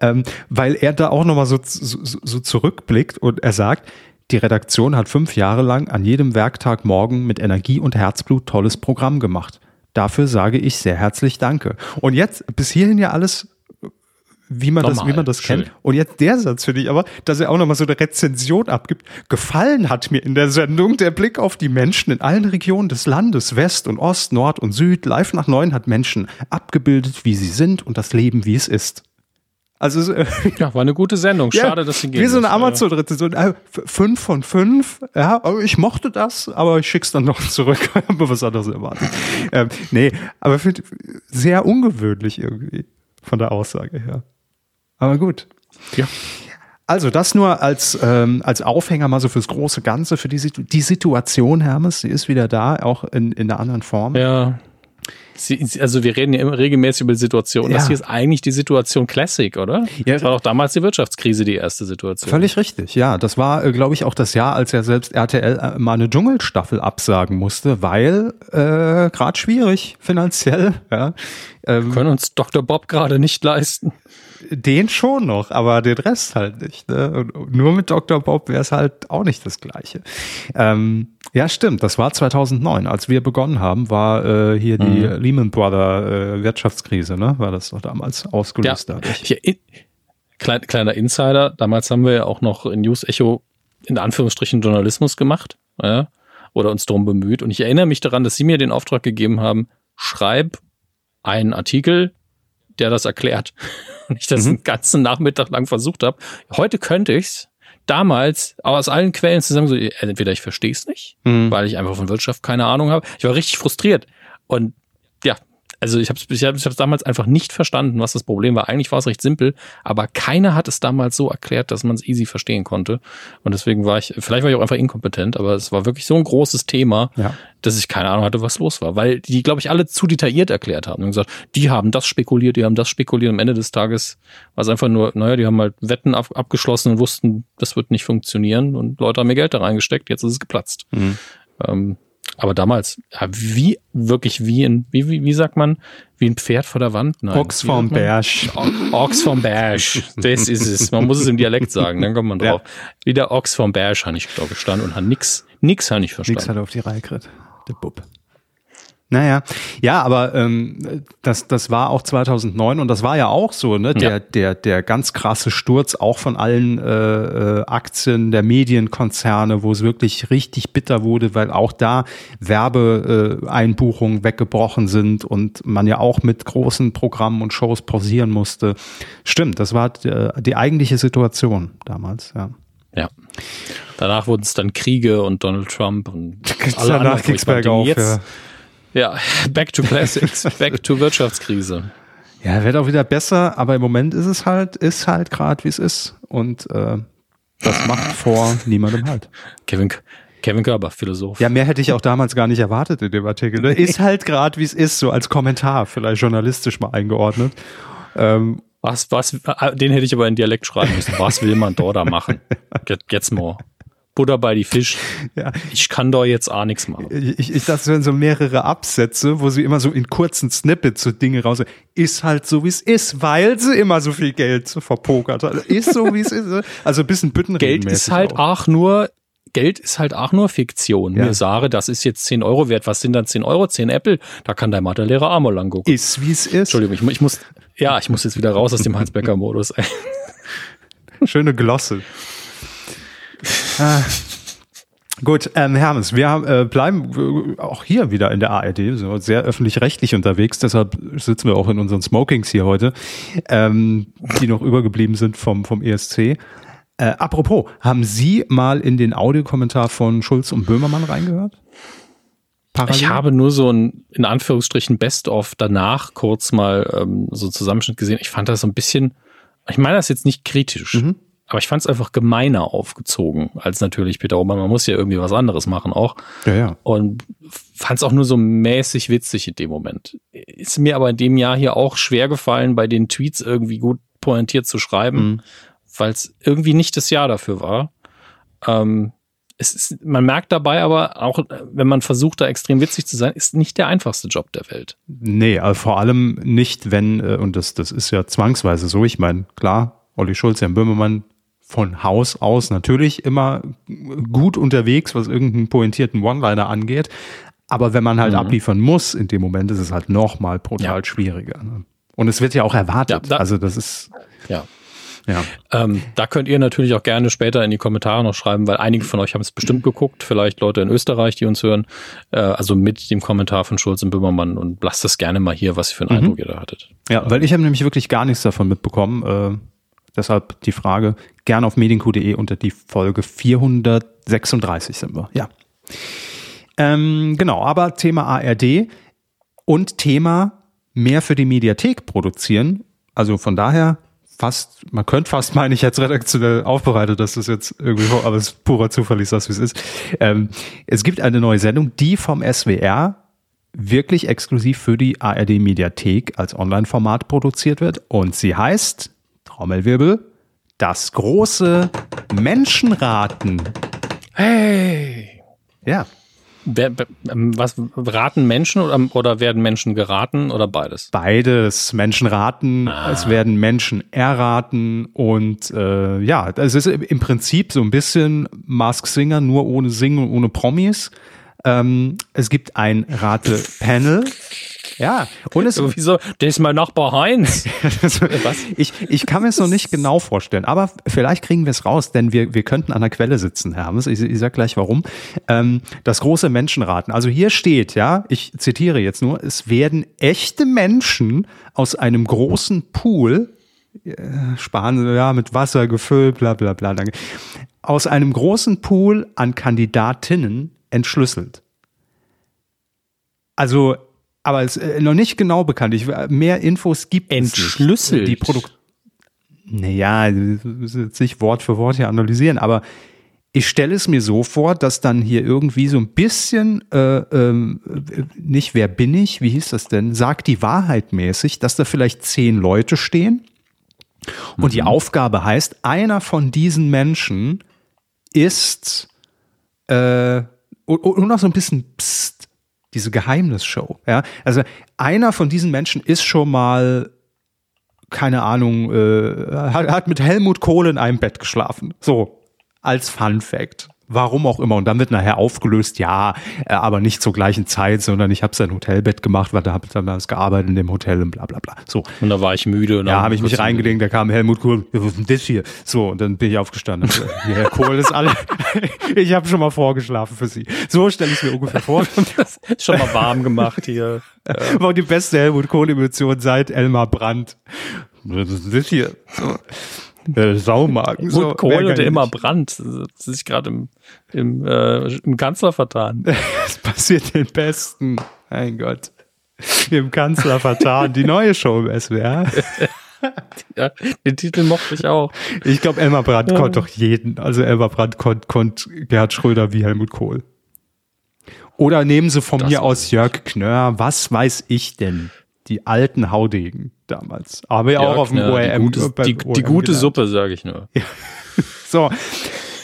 S2: ähm, weil er da auch nochmal so, so, so zurückblickt und er sagt, die Redaktion hat fünf Jahre lang an jedem Werktag morgen mit Energie und Herzblut tolles Programm gemacht. Dafür sage ich sehr herzlich Danke. Und jetzt, bis hierhin ja alles wie man Normal, das, wie man das schön. kennt. Und jetzt der Satz finde ich aber, dass er auch nochmal so eine Rezension abgibt. Gefallen hat mir in der Sendung der Blick auf die Menschen in allen Regionen des Landes, West und Ost, Nord und Süd. Live nach neun hat Menschen abgebildet, wie sie sind und das Leben, wie es ist.
S3: Also ja, war eine gute Sendung. Schade, ja, dass sie
S2: gehen. Wie so eine Amazon-Rezension. Äh, fünf von fünf. Ja, ich mochte das, aber ich schick's dann noch zurück. habe was anderes erwartet. ähm, nee, aber sehr ungewöhnlich irgendwie von der Aussage her. Aber gut. Ja. Also das nur als, ähm, als Aufhänger mal so fürs große Ganze, für die, die Situation, Hermes, sie ist wieder da, auch in, in einer anderen Form.
S3: Ja. Sie, also wir reden ja immer regelmäßig über die Situation. Ja. Das hier ist eigentlich die Situation Classic, oder? Ja. Das war doch damals die Wirtschaftskrise die erste Situation.
S2: Völlig richtig, ja. Das war, äh, glaube ich, auch das Jahr, als ja selbst RTL äh, mal eine Dschungelstaffel absagen musste, weil äh, gerade schwierig finanziell. Ja.
S3: Ähm, wir können uns Dr. Bob gerade nicht leisten
S2: den schon noch, aber den Rest halt nicht. Ne? Nur mit Dr. Bob wäre es halt auch nicht das Gleiche. Ähm, ja, stimmt. Das war 2009, als wir begonnen haben, war äh, hier die mhm. Lehman Brother äh, Wirtschaftskrise, ne? War das doch damals ausgelöst ja. dadurch. Hier,
S3: klein, kleiner Insider. Damals haben wir ja auch noch in News Echo in Anführungsstrichen Journalismus gemacht, ja? oder uns darum bemüht. Und ich erinnere mich daran, dass Sie mir den Auftrag gegeben haben: Schreib einen Artikel, der das erklärt. Und ich das mhm. einen ganzen Nachmittag lang versucht habe. Heute könnte ich's. Damals aus allen Quellen zusammen so, entweder ich verstehe es nicht, mhm. weil ich einfach von Wirtschaft keine Ahnung habe. Ich war richtig frustriert. Und also ich habe es ich hab's damals einfach nicht verstanden, was das Problem war. Eigentlich war es recht simpel, aber keiner hat es damals so erklärt, dass man es easy verstehen konnte. Und deswegen war ich, vielleicht war ich auch einfach inkompetent, aber es war wirklich so ein großes Thema, ja. dass ich keine Ahnung hatte, was los war. Weil die, glaube ich, alle zu detailliert erklärt haben und gesagt, die haben das spekuliert, die haben das spekuliert. Am Ende des Tages war es einfach nur, naja, die haben halt Wetten ab, abgeschlossen und wussten, das wird nicht funktionieren und Leute haben mir Geld da reingesteckt, jetzt ist es geplatzt. Mhm. Ähm, aber damals, ja, wie, wirklich wie ein, wie, wie, wie sagt man, wie ein Pferd vor der Wand?
S2: Nein. Ochs vom Berg.
S3: Ochs vom Berg. Das ist es. Man muss es im Dialekt sagen, dann kommt man drauf. Ja. Wie der Ochs vom Berg habe ich da gestanden und hat nix, nix habe ich verstanden. Nix
S2: hat auf die Reihe gekriegt. Der Bub. Naja, ja, aber ähm, das, das war auch 2009 und das war ja auch so, ne? Der, ja. der, der ganz krasse Sturz auch von allen äh, äh, Aktien der Medienkonzerne, wo es wirklich richtig bitter wurde, weil auch da Werbeeinbuchungen weggebrochen sind und man ja auch mit großen Programmen und Shows pausieren musste. Stimmt, das war die, äh, die eigentliche Situation damals, ja.
S3: Ja. Danach wurden es dann Kriege und Donald Trump und
S2: alle danach ging es bergauf,
S3: jetzt, ja ja, back to classics, back to Wirtschaftskrise.
S2: Ja, wird auch wieder besser, aber im Moment ist es halt, ist halt gerade wie es ist und äh, das macht vor niemandem halt.
S3: Kevin, Kevin Körber, Philosoph.
S2: Ja, mehr hätte ich auch damals gar nicht erwartet in dem Artikel. Ne? Ist halt gerade wie es ist, so als Kommentar, vielleicht journalistisch mal eingeordnet.
S3: Ähm, was, was, äh, den hätte ich aber in Dialekt schreiben müssen. Was will man da machen? Jetzt mal. Butter bei die Fisch. Ja. Ich kann da jetzt auch nichts machen.
S2: Ich, ich dachte, es so mehrere Absätze, wo sie immer so in kurzen Snippets so Dinge raus. Ist halt so, wie es ist, weil sie immer so viel Geld verpokert hat. Ist so, wie es ist. Also ein bisschen
S3: Büttenreden. Geld ist halt auch. auch nur Geld ist halt auch nur Fiktion. Ja. Mir sage, das ist jetzt 10 Euro wert. Was sind dann 10 Euro? 10 Apple? Da kann dein Mathelehrer mal lang gucken.
S2: Ist, wie es ist.
S3: Entschuldigung, ich, ich, muss, ja, ich muss jetzt wieder raus aus dem Hans-Becker-Modus.
S2: Schöne Glosse. Ah. Gut, ähm, Hermes, wir äh, bleiben äh, auch hier wieder in der ARD, sind sehr öffentlich-rechtlich unterwegs, deshalb sitzen wir auch in unseren Smokings hier heute, ähm, die noch übergeblieben sind vom, vom ESC. Äh, apropos, haben Sie mal in den Audiokommentar von Schulz und Böhmermann reingehört?
S3: Parallel? Ich habe nur so ein, in Anführungsstrichen, Best-of danach kurz mal ähm, so Zusammenschnitt gesehen. Ich fand das so ein bisschen, ich meine das jetzt nicht kritisch. Mhm aber ich fand es einfach gemeiner aufgezogen als natürlich Peter Ober. Man muss ja irgendwie was anderes machen auch.
S2: Ja, ja.
S3: Und fand es auch nur so mäßig witzig in dem Moment. Ist mir aber in dem Jahr hier auch schwer gefallen, bei den Tweets irgendwie gut pointiert zu schreiben, mhm. weil es irgendwie nicht das Jahr dafür war. Ähm, es ist, man merkt dabei aber auch, wenn man versucht, da extrem witzig zu sein, ist nicht der einfachste Job der Welt.
S2: Nee, also vor allem nicht, wenn, äh, und das, das ist ja zwangsweise so, ich meine, klar, Olli Schulz, Jan Böhmermann von Haus aus natürlich immer gut unterwegs, was irgendeinen pointierten One-Liner angeht. Aber wenn man halt mhm. abliefern muss, in dem Moment ist es halt nochmal brutal ja. schwieriger. Ne? Und es wird ja auch erwartet. Ja, da, also das ist.
S3: Ja. Ja. Ähm, da könnt ihr natürlich auch gerne später in die Kommentare noch schreiben, weil einige von euch haben es bestimmt geguckt, vielleicht Leute in Österreich, die uns hören, äh, also mit dem Kommentar von Schulz und Böhmermann und lasst das gerne mal hier, was für einen mhm. Eindruck ihr da hattet.
S2: Ja, weil ich habe nämlich wirklich gar nichts davon mitbekommen. Äh, deshalb die Frage, gerne auf medienq.de unter die Folge 436 sind wir. Ja. Ähm, genau, aber Thema ARD und Thema mehr für die Mediathek produzieren. Also von daher fast, man könnte fast meinen, ich hätte es redaktionell aufbereitet, dass das jetzt irgendwie, aber es ist purer Zufall, ich sag's, wie es ist. Ähm, es gibt eine neue Sendung, die vom SWR wirklich exklusiv für die ARD Mediathek als Online-Format produziert wird und sie heißt, Trommelwirbel, das große Menschenraten.
S3: Hey!
S2: Ja,
S3: ähm, was raten Menschen oder, oder werden Menschen geraten oder beides?
S2: Beides. Menschen raten, ah. es werden Menschen erraten und äh, ja, es ist im Prinzip so ein bisschen Mask Singer, nur ohne Singen und ohne Promis. Ähm, es gibt ein Rate-Panel. Ja,
S3: und es. Wieso? Der ist mein Nachbar Heinz.
S2: Was? Ich, ich kann mir es noch nicht genau vorstellen, aber vielleicht kriegen wir es raus, denn wir, wir könnten an der Quelle sitzen, Herr Hammes. Ich, ich sag gleich warum. Ähm, das große Menschenraten. Also hier steht, ja, ich zitiere jetzt nur, es werden echte Menschen aus einem großen Pool, äh, sparen, ja, mit Wasser gefüllt, bla bla bla, danke, aus einem großen Pool an Kandidatinnen entschlüsselt. Also, aber es ist äh, noch nicht genau bekannt. Ich, mehr Infos gibt
S3: es Entschlüsselt?
S2: Die Produkt naja, jetzt nicht Wort für Wort hier analysieren, aber ich stelle es mir so vor, dass dann hier irgendwie so ein bisschen, äh, ähm, nicht wer bin ich, wie hieß das denn, sagt die Wahrheit mäßig, dass da vielleicht zehn Leute stehen und mhm. die Aufgabe heißt, einer von diesen Menschen ist äh, und, und noch so ein bisschen diese Geheimnisshow. Ja? Also einer von diesen Menschen ist schon mal, keine Ahnung, äh, hat, hat mit Helmut Kohl in einem Bett geschlafen. So, als Fun Fact. Warum auch immer. Und dann wird nachher aufgelöst, ja, äh, aber nicht zur gleichen Zeit, sondern ich habe sein Hotelbett gemacht, weil da habe ich damals gearbeitet in dem Hotel und bla bla bla. So.
S3: Und da war ich müde. Und
S2: ja, habe ich mich reingelegt, da kam Helmut Kohl, was ist denn das hier? So, und dann bin ich aufgestanden. hier, Herr Kohl ist alle. ich habe schon mal vorgeschlafen für Sie. So stelle ich mir ungefähr vor.
S3: das ist schon mal warm gemacht hier.
S2: War die beste Helmut Kohl-Emotion seit Elmar Brandt. Was ist das hier? So. Der Saumagen.
S3: So, Gut, Kohl und immer Brand. Das ist sich gerade im, im, äh, im Kanzler vertan.
S2: Es passiert den Besten. Mein Gott. Im Kanzler vertan. Die neue Show im SWR.
S3: ja, den Titel mochte ich auch.
S2: Ich glaube, Elmar Brandt ja. konnte doch jeden. Also Elmar Brandt konnte konnt Gerhard Schröder wie Helmut Kohl. Oder nehmen Sie von das mir aus Jörg Knörr. Was weiß ich denn? Die alten Haudegen damals. Aber ja auch auf dem
S3: ORM. Die, gute, die, die gute Suppe, sage ich nur. Ja.
S2: So,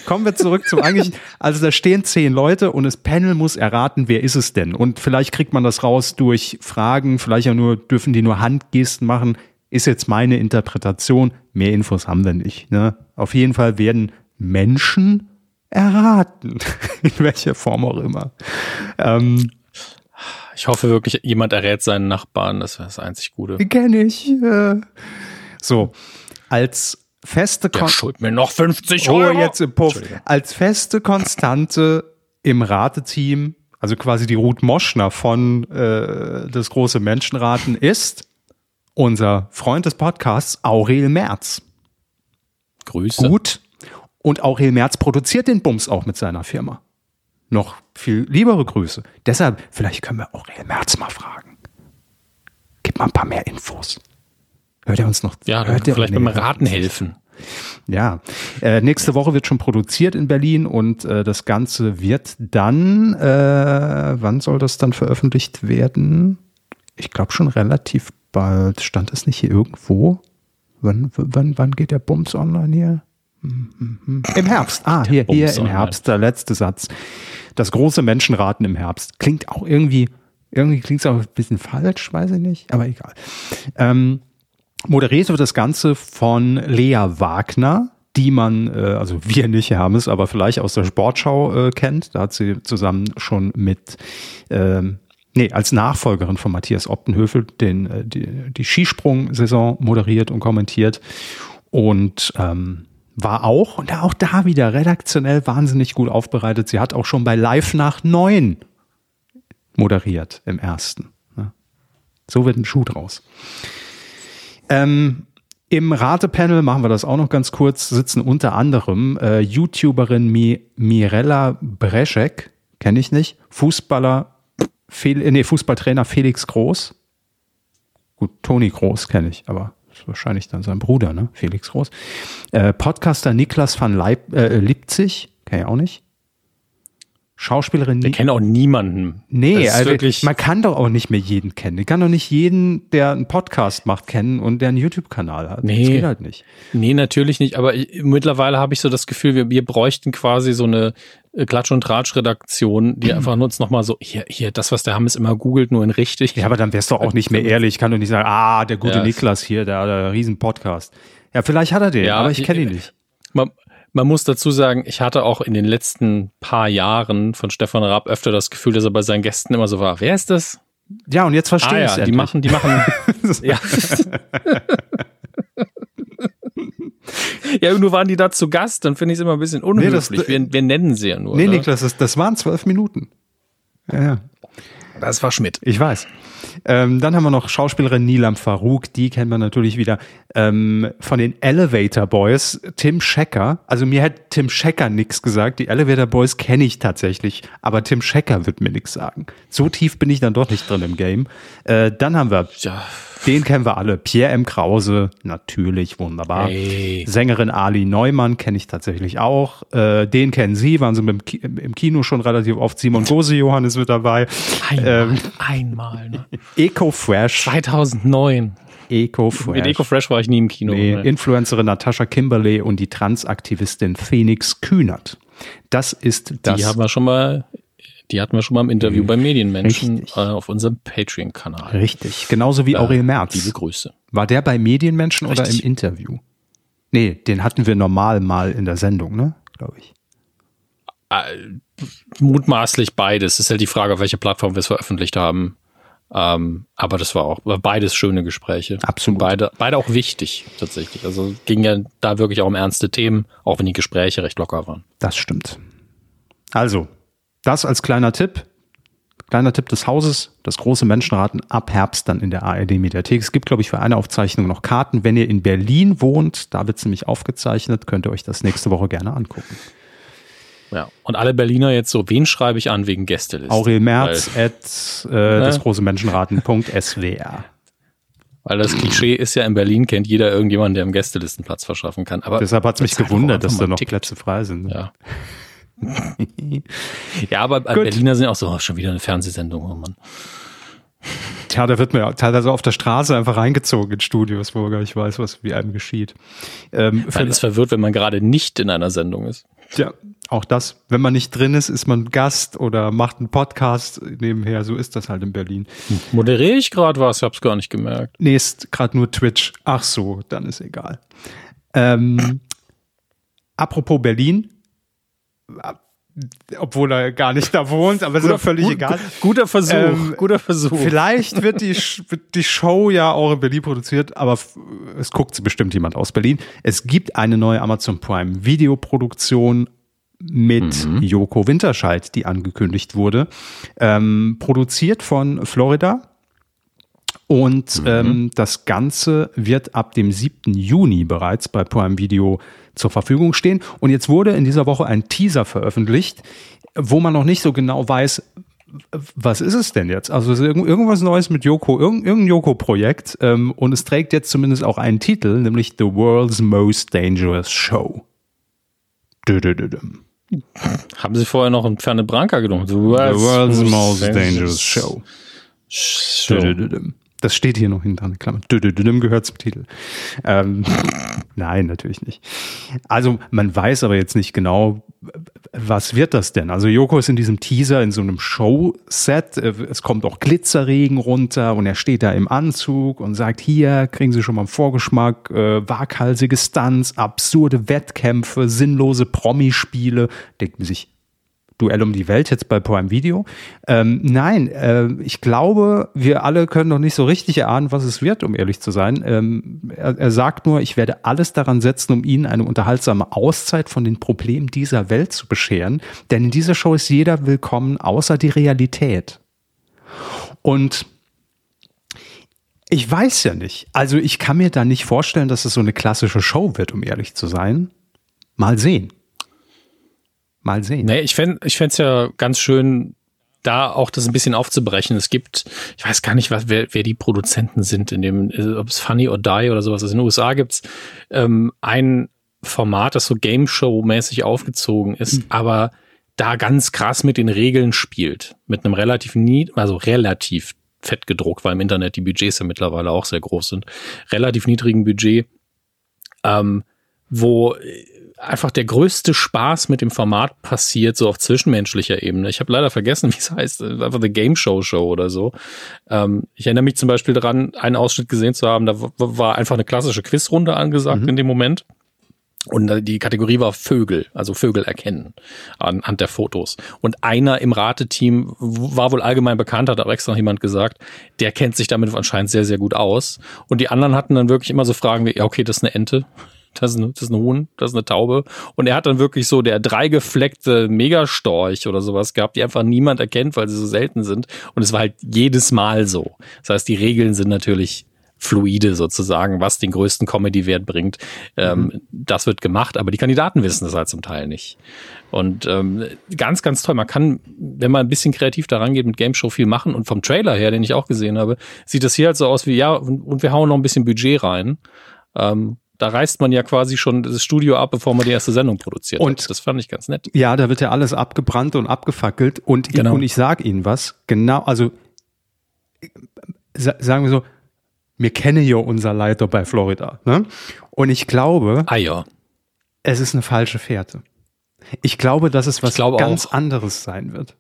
S2: kommen wir zurück zum eigentlichen. Also da stehen zehn Leute und das Panel muss erraten, wer ist es denn? Und vielleicht kriegt man das raus durch Fragen, vielleicht auch nur, dürfen die nur Handgesten machen. Ist jetzt meine Interpretation. Mehr Infos haben wir nicht. Ne? Auf jeden Fall werden Menschen erraten. In welcher Form auch immer. Ähm,
S3: ich hoffe wirklich, jemand errät seinen Nachbarn. Das wäre das einzig Gute.
S2: Kenne ich. So, als feste
S3: Kon schuld mir noch 50 Euro.
S2: Oh, jetzt im Puff. Als feste Konstante im Rateteam, also quasi die Ruth Moschner von äh, das große Menschenraten ist unser Freund des Podcasts Aurel Merz.
S3: Grüße.
S2: Gut. Und Aurel Merz produziert den Bums auch mit seiner Firma noch viel liebere Grüße. Deshalb, vielleicht können wir Aurel Merz mal fragen. Gib mal ein paar mehr Infos. Hört er uns noch?
S3: Ja, hört vielleicht beim Raten helfen.
S2: Ja, äh, nächste Woche wird schon produziert in Berlin und äh, das Ganze wird dann, äh, wann soll das dann veröffentlicht werden? Ich glaube schon relativ bald. Stand es nicht hier irgendwo? Wann, wann, wann geht der Bums online hier? Im Herbst. Ah, hier, hier im Herbst, der letzte Satz. Das große Menschenraten im Herbst. Klingt auch irgendwie, irgendwie klingt es auch ein bisschen falsch, weiß ich nicht, aber egal. Ähm, moderiert wird das Ganze von Lea Wagner, die man, äh, also wir nicht, haben es, aber vielleicht aus der Sportschau äh, kennt. Da hat sie zusammen schon mit, ähm, nee, als Nachfolgerin von Matthias Optenhöfel den, äh, die, die Skisprung-Saison moderiert und kommentiert. Und ähm, war auch, und auch da wieder redaktionell wahnsinnig gut aufbereitet. Sie hat auch schon bei Live nach neun moderiert im ersten. So wird ein Schuh draus. Ähm, Im Ratepanel machen wir das auch noch ganz kurz, sitzen unter anderem äh, YouTuberin Mi Mirella Breschek, kenne ich nicht, Fußballer, Fel nee, Fußballtrainer Felix Groß. Gut, Toni Groß kenne ich, aber wahrscheinlich dann sein Bruder, ne? Felix Groß. Äh, Podcaster Niklas van Leip äh, Lipzig, kenne ich auch nicht. Schauspielerin.
S3: Ich kenne auch niemanden.
S2: Nee, also man kann doch auch nicht mehr jeden kennen. Ich kann doch nicht jeden, der einen Podcast macht, kennen und der einen YouTube-Kanal hat.
S3: Nee. Das geht halt nicht. Nee, natürlich nicht. Aber ich, mittlerweile habe ich so das Gefühl, wir, wir bräuchten quasi so eine äh, Klatsch- und Tratsch-Redaktion, die einfach nutzt nochmal so, hier, hier, das, was der Hammes immer googelt, nur in richtig.
S2: Ja, aber dann wärst du auch nicht mehr ehrlich. Ich kann doch nicht sagen, ah, der gute ja. Niklas hier, der, der Riesen-Podcast. Ja, vielleicht hat er den, ja, aber ich kenne ihn nicht.
S3: Man, man muss dazu sagen, ich hatte auch in den letzten paar Jahren von Stefan Raab öfter das Gefühl, dass er bei seinen Gästen immer so war. Wer ist das?
S2: Ja, und jetzt verstehe ah, ich
S3: ja, Die machen, die machen. ja. ja, nur waren die da zu Gast, dann finde ich es immer ein bisschen unhöflich. Nee, das, wir, wir, nennen sie ja nur.
S2: Nee, oder? Niklas, das, das waren zwölf Minuten.
S3: Ja, ja. Das war Schmidt.
S2: Ich weiß. Ähm, dann haben wir noch Schauspielerin Nilam Farouk, die kennt man natürlich wieder ähm, von den Elevator Boys, Tim Schecker. Also mir hat Tim Schecker nichts gesagt. Die Elevator Boys kenne ich tatsächlich, aber Tim Schecker wird mir nichts sagen. So tief bin ich dann doch nicht drin im Game. Äh, dann haben wir ja. Den kennen wir alle. Pierre M. Krause, natürlich, wunderbar. Hey. Sängerin Ali Neumann kenne ich tatsächlich auch. Äh, den kennen Sie, waren Sie im Kino schon relativ oft. Simon Gose Johannes mit dabei.
S3: Einmal, ähm, einmal. Ne?
S2: Eco Fresh.
S3: 2009.
S2: Eco Fresh.
S3: Mit Eco Fresh war ich nie im Kino.
S2: Nee, ne? Influencerin Natascha Kimberley und die Transaktivistin Phoenix Kühnert. Das ist das.
S3: Die haben wir schon mal die hatten wir schon mal im Interview bei Medienmenschen äh, auf unserem Patreon-Kanal.
S2: Richtig, genauso wie Aurel Merz.
S3: Liebe Grüße.
S2: War der bei Medienmenschen Richtig. oder im Interview? Nee, den hatten wir normal mal in der Sendung, ne? Glaube ich.
S3: Äh, mutmaßlich beides. Ist halt die Frage, auf welcher Plattform wir es veröffentlicht haben. Ähm, aber das war auch war beides schöne Gespräche.
S2: Absolut.
S3: beide, beide auch wichtig tatsächlich. Also ging ja da wirklich auch um ernste Themen, auch wenn die Gespräche recht locker waren.
S2: Das stimmt. Also, das als kleiner Tipp. Kleiner Tipp des Hauses, das große Menschenraten ab Herbst dann in der ARD-Mediathek. Es gibt, glaube ich, für eine Aufzeichnung noch Karten. Wenn ihr in Berlin wohnt, da wird es nämlich aufgezeichnet, könnt ihr euch das nächste Woche gerne angucken.
S3: Ja, und alle Berliner jetzt so, wen schreibe ich an wegen Gästeliste?
S2: Aurel Merz Weil, at äh, ne? das große Menschenraten.swr.
S3: Weil das Klischee ist ja, in Berlin kennt jeder irgendjemanden, der im Gästelistenplatz verschaffen kann. Aber
S2: Deshalb hat es mich gewundert, dass da noch Plätze frei sind.
S3: Ja. ja, aber Gut. Berliner sind auch so, oh, schon wieder eine Fernsehsendung, oh Mann.
S2: Tja, da wird man teilweise auf der Straße einfach reingezogen in Studios, wo man gar nicht weiß, was wie einem geschieht.
S3: Ähm, man ist verwirrt, wenn man gerade nicht in einer Sendung ist.
S2: Tja, auch das. Wenn man nicht drin ist, ist man Gast oder macht einen Podcast nebenher. So ist das halt in Berlin.
S3: Moderiere ich gerade was? Ich hab's gar nicht gemerkt.
S2: Nee, ist gerade nur Twitch. Ach so, dann ist egal. Ähm, apropos Berlin, obwohl er gar nicht da wohnt, aber guter, ist völlig gut, egal.
S3: Guter Versuch, ähm, guter Versuch.
S2: Vielleicht wird die, wird die Show ja auch in Berlin produziert, aber es guckt bestimmt jemand aus Berlin. Es gibt eine neue Amazon Prime Videoproduktion mit mhm. Joko Winterscheid, die angekündigt wurde. Ähm, produziert von Florida. Und mhm. ähm, das Ganze wird ab dem 7. Juni bereits bei Prime Video zur Verfügung stehen. Und jetzt wurde in dieser Woche ein Teaser veröffentlicht, wo man noch nicht so genau weiß, was ist es denn jetzt? Also irgendwas Neues mit Yoko, irgendein Yoko-Projekt. Ähm, und es trägt jetzt zumindest auch einen Titel, nämlich The World's Most Dangerous Show.
S3: Dö, dö, dö, Haben Sie vorher noch ein Ferne Branca genommen?
S2: The World's, The World's Most Dangerous, Show.
S3: Show.
S2: Das steht hier noch hinter einer Klammer. Dödödödüm gehört zum Titel. Ähm, nein, natürlich nicht. Also man weiß aber jetzt nicht genau, was wird das denn? Also Joko ist in diesem Teaser in so einem Showset. Es kommt auch Glitzerregen runter und er steht da im Anzug und sagt, hier kriegen Sie schon mal einen Vorgeschmack, äh, waghalsige Stunts, absurde Wettkämpfe, sinnlose Promispiele. Denkt man sich, Duell um die Welt jetzt bei Prime Video. Ähm, nein, äh, ich glaube, wir alle können noch nicht so richtig erahnen, was es wird, um ehrlich zu sein. Ähm, er, er sagt nur, ich werde alles daran setzen, um Ihnen eine unterhaltsame Auszeit von den Problemen dieser Welt zu bescheren. Denn in dieser Show ist jeder willkommen, außer die Realität. Und ich weiß ja nicht. Also ich kann mir da nicht vorstellen, dass es so eine klassische Show wird, um ehrlich zu sein. Mal sehen. Mal sehen.
S3: Nee, ich fände ich fände ja ganz schön, da auch das ein bisschen aufzubrechen. Es gibt, ich weiß gar nicht, was, wer, wer die Produzenten sind, in dem, ob es Funny or Die oder sowas ist. In den USA gibt's ähm, ein Format, das so Game Show-mäßig aufgezogen ist, mhm. aber da ganz krass mit den Regeln spielt. Mit einem relativ nie, also relativ fett gedruckt, weil im Internet die Budgets ja mittlerweile auch sehr groß sind. Relativ niedrigen Budget, ähm, wo einfach der größte Spaß mit dem Format passiert, so auf zwischenmenschlicher Ebene. Ich habe leider vergessen, wie es heißt, einfach The Game Show Show oder so. Ähm, ich erinnere mich zum Beispiel daran, einen Ausschnitt gesehen zu haben, da war einfach eine klassische Quizrunde angesagt mhm. in dem Moment. Und die Kategorie war Vögel, also Vögel erkennen anhand der Fotos. Und einer im Rateteam war wohl allgemein bekannt, hat auch extra noch jemand gesagt, der kennt sich damit anscheinend sehr, sehr gut aus. Und die anderen hatten dann wirklich immer so Fragen wie, ja, okay, das ist eine Ente das ist, ein, das ist ein Huhn, das ist eine Taube. Und er hat dann wirklich so der dreigefleckte Megastorch oder sowas gehabt, die einfach niemand erkennt, weil sie so selten sind. Und es war halt jedes Mal so. Das heißt, die Regeln sind natürlich fluide sozusagen, was den größten Comedy-Wert bringt. Ähm, mhm. das wird gemacht, aber die Kandidaten wissen das halt zum Teil nicht. Und ähm, ganz, ganz toll. Man kann, wenn man ein bisschen kreativ daran geht, mit Game Show viel machen. Und vom Trailer her, den ich auch gesehen habe, sieht das hier halt so aus wie, ja, und, und wir hauen noch ein bisschen Budget rein. Ähm, da reißt man ja quasi schon das Studio ab, bevor man die erste Sendung produziert.
S2: Und hat. das fand ich ganz nett. Ja, da wird ja alles abgebrannt und abgefackelt. Und, genau. ich, und ich sage Ihnen was, genau, also sagen wir so, wir kennen ja unser Leiter bei Florida. Ne? Und ich glaube,
S3: ah, ja.
S2: es ist eine falsche Fährte. Ich glaube, dass es was ganz auch. anderes sein wird.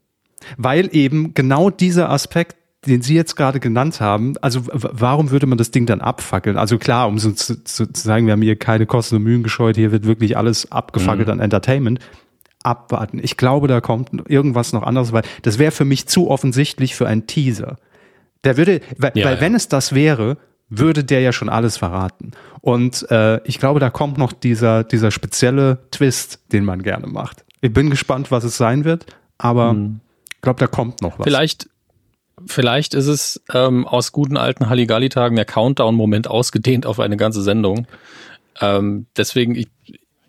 S2: Weil eben genau dieser Aspekt den Sie jetzt gerade genannt haben, also warum würde man das Ding dann abfackeln? Also klar, um so zu, zu sagen, wir haben hier keine Kosten und Mühen gescheut, hier wird wirklich alles abgefackelt mhm. an Entertainment. Abwarten. Ich glaube, da kommt irgendwas noch anderes, weil das wäre für mich zu offensichtlich für einen Teaser. Der würde, weil, ja, weil ja. wenn es das wäre, würde der ja schon alles verraten. Und äh, ich glaube, da kommt noch dieser, dieser spezielle Twist, den man gerne macht. Ich bin gespannt, was es sein wird, aber mhm. ich glaube, da kommt noch was.
S3: Vielleicht Vielleicht ist es ähm, aus guten alten Halligalli-Tagen der Countdown-Moment ausgedehnt auf eine ganze Sendung. Ähm, deswegen, ich,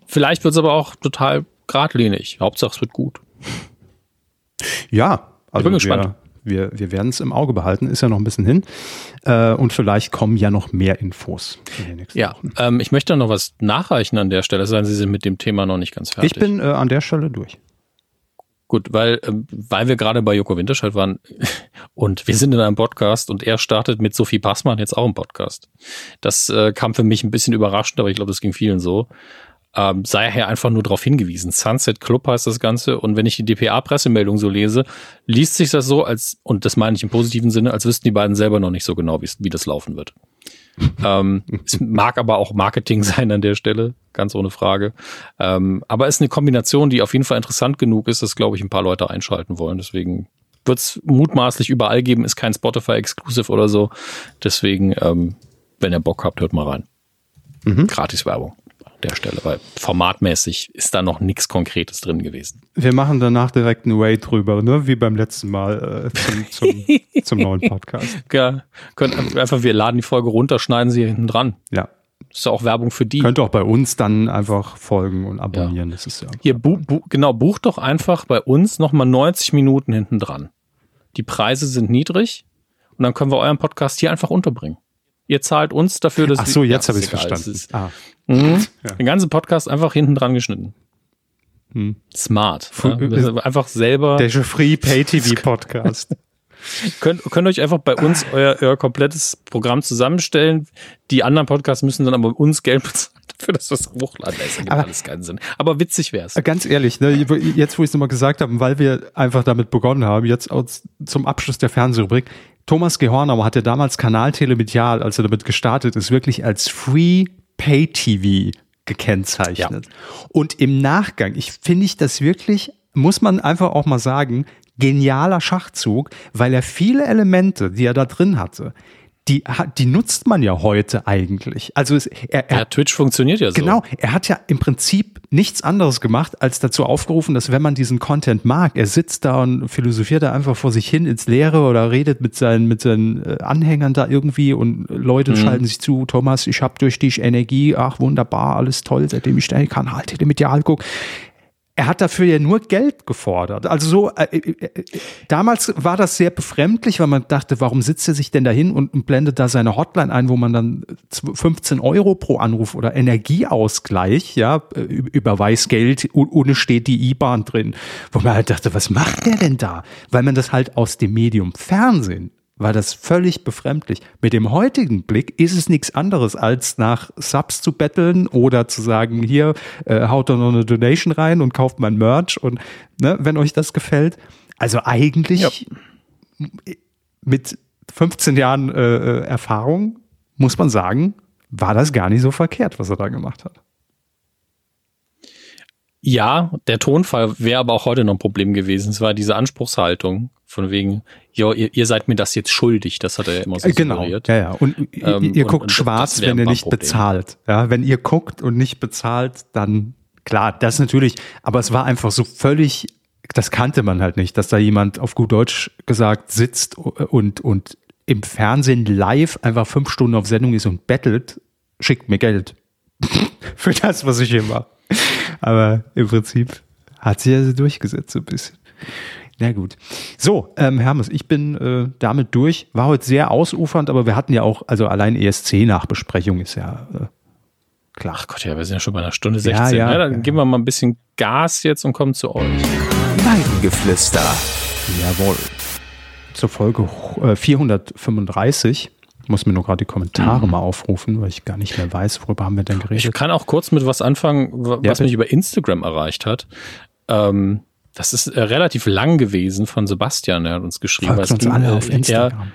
S3: vielleicht wird es aber auch total geradlinig. Hauptsache es wird gut.
S2: Ja, also ich bin gespannt. Wir, wir, wir werden es im Auge behalten, ist ja noch ein bisschen hin. Äh, und vielleicht kommen ja noch mehr Infos.
S3: ja, ähm, ich möchte noch was nachreichen an der Stelle, sein Sie sind mit dem Thema noch nicht ganz fertig.
S2: Ich bin äh, an der Stelle durch.
S3: Gut, weil, ähm, weil wir gerade bei Joko Winterscheid waren und wir sind in einem Podcast und er startet mit Sophie Passmann jetzt auch im Podcast. Das äh, kam für mich ein bisschen überraschend, aber ich glaube, das ging vielen so. Ähm, sei er einfach nur darauf hingewiesen. Sunset Club heißt das Ganze und wenn ich die DPA-Pressemeldung so lese, liest sich das so, als, und das meine ich im positiven Sinne, als wüssten die beiden selber noch nicht so genau, wie das laufen wird ähm, es mag aber auch Marketing sein an der Stelle, ganz ohne Frage. Ähm, aber es ist eine Kombination, die auf jeden Fall interessant genug ist, dass, glaube ich, ein paar Leute einschalten wollen. Deswegen wird es mutmaßlich überall geben, ist kein Spotify-Exclusive oder so. Deswegen, ähm, wenn ihr Bock habt, hört mal rein. Mhm. Gratis Werbung der Stelle, weil formatmäßig ist da noch nichts Konkretes drin gewesen.
S2: Wir machen danach direkt einen Way drüber, ne? wie beim letzten Mal äh, zum, zum, zum neuen Podcast.
S3: Ja, könnt einfach, wir laden die Folge runter, schneiden sie hinten dran.
S2: Ja.
S3: Das ist auch Werbung für die.
S2: Könnt ihr auch bei uns dann einfach folgen und abonnieren. Ja. Das ist ja.
S3: Hier, bu, bu, genau, bucht doch einfach bei uns nochmal 90 Minuten hinten dran. Die Preise sind niedrig und dann können wir euren Podcast hier einfach unterbringen. Ihr zahlt uns dafür, dass
S2: Ach so, jetzt habe ich es verstanden. Ist,
S3: ah. Mhm. Ja. Den ganzen Podcast einfach hinten dran geschnitten. Hm. Smart. Ja? Einfach selber.
S2: Der Free Pay TV Podcast.
S3: könnt, könnt euch einfach bei uns euer, euer komplettes Programm zusammenstellen. Die anderen Podcasts müssen dann aber uns Geld bezahlen dafür, dass das hochladen. Das ergibt aber, alles keinen Sinn. Aber witzig wär's.
S2: Ganz ehrlich, ne, jetzt wo ich es nochmal gesagt habe, weil wir einfach damit begonnen haben, jetzt zum Abschluss der Fernsehrubrik, Thomas Gehornauer hatte damals Kanal Telemedial, als er damit gestartet ist, wirklich als Free Pay TV gekennzeichnet. Ja. Und im Nachgang, ich finde ich das wirklich, muss man einfach auch mal sagen, genialer Schachzug, weil er viele Elemente, die er da drin hatte, die, die nutzt man ja heute eigentlich. Also es,
S3: er, er, ja, Twitch funktioniert ja so.
S2: Genau, er hat ja im Prinzip nichts anderes gemacht, als dazu aufgerufen, dass wenn man diesen Content mag, er sitzt da und philosophiert da einfach vor sich hin ins Leere oder redet mit seinen, mit seinen äh, Anhängern da irgendwie und Leute mhm. schalten sich zu, Thomas, ich habe durch dich Energie, ach wunderbar, alles toll, seitdem ich deinen Kanal medial gucke er hat dafür ja nur Geld gefordert. Also so, äh, äh, äh, damals war das sehr befremdlich, weil man dachte, warum sitzt er sich denn dahin und, und blendet da seine Hotline ein, wo man dann 15 Euro pro Anruf oder Energieausgleich, ja, überweist Geld, ohne steht die IBAN drin. Wo man halt dachte, was macht der denn da? Weil man das halt aus dem Medium Fernsehen war das völlig befremdlich. Mit dem heutigen Blick ist es nichts anderes, als nach Subs zu betteln oder zu sagen, hier, äh, haut doch noch eine Donation rein und kauft mein Merch und ne, wenn euch das gefällt. Also eigentlich ja. mit 15 Jahren äh, äh, Erfahrung muss man sagen, war das gar nicht so verkehrt, was er da gemacht hat.
S3: Ja, der Tonfall wäre aber auch heute noch ein Problem gewesen. Es war diese Anspruchshaltung von wegen, jo, ihr, ihr seid mir das jetzt schuldig. Das hat er ja immer so
S2: äh, Genau, suggeriert. ja, ja. Und ähm, ihr guckt und, schwarz, wenn ihr nicht Problem. bezahlt. Ja, wenn ihr guckt und nicht bezahlt, dann klar, das natürlich. Aber es war einfach so völlig, das kannte man halt nicht, dass da jemand auf gut Deutsch gesagt sitzt und, und im Fernsehen live einfach fünf Stunden auf Sendung ist und bettelt, schickt mir Geld. Für das, was ich hier mache. Aber im Prinzip hat sie ja durchgesetzt so ein bisschen. Na gut. So, ähm, Hermes, ich bin äh, damit durch. War heute sehr ausufernd, aber wir hatten ja auch, also allein ESC-Nachbesprechung ist ja äh, klar.
S3: Ach Gott, ja, wir sind ja schon bei einer Stunde 16. Ja, ja, ja dann ja. geben wir mal ein bisschen Gas jetzt und kommen zu euch.
S1: Weidengeflüster.
S2: Jawohl. Zur Folge äh, 435 muss mir nur gerade die Kommentare mhm. mal aufrufen, weil ich gar nicht mehr weiß, worüber haben wir denn geredet.
S3: Ich kann auch kurz mit was anfangen, was ja, mich über Instagram erreicht hat. Ähm, das ist äh, relativ lang gewesen von Sebastian, er hat uns geschrieben.
S2: Folgt uns alle auf Instagram.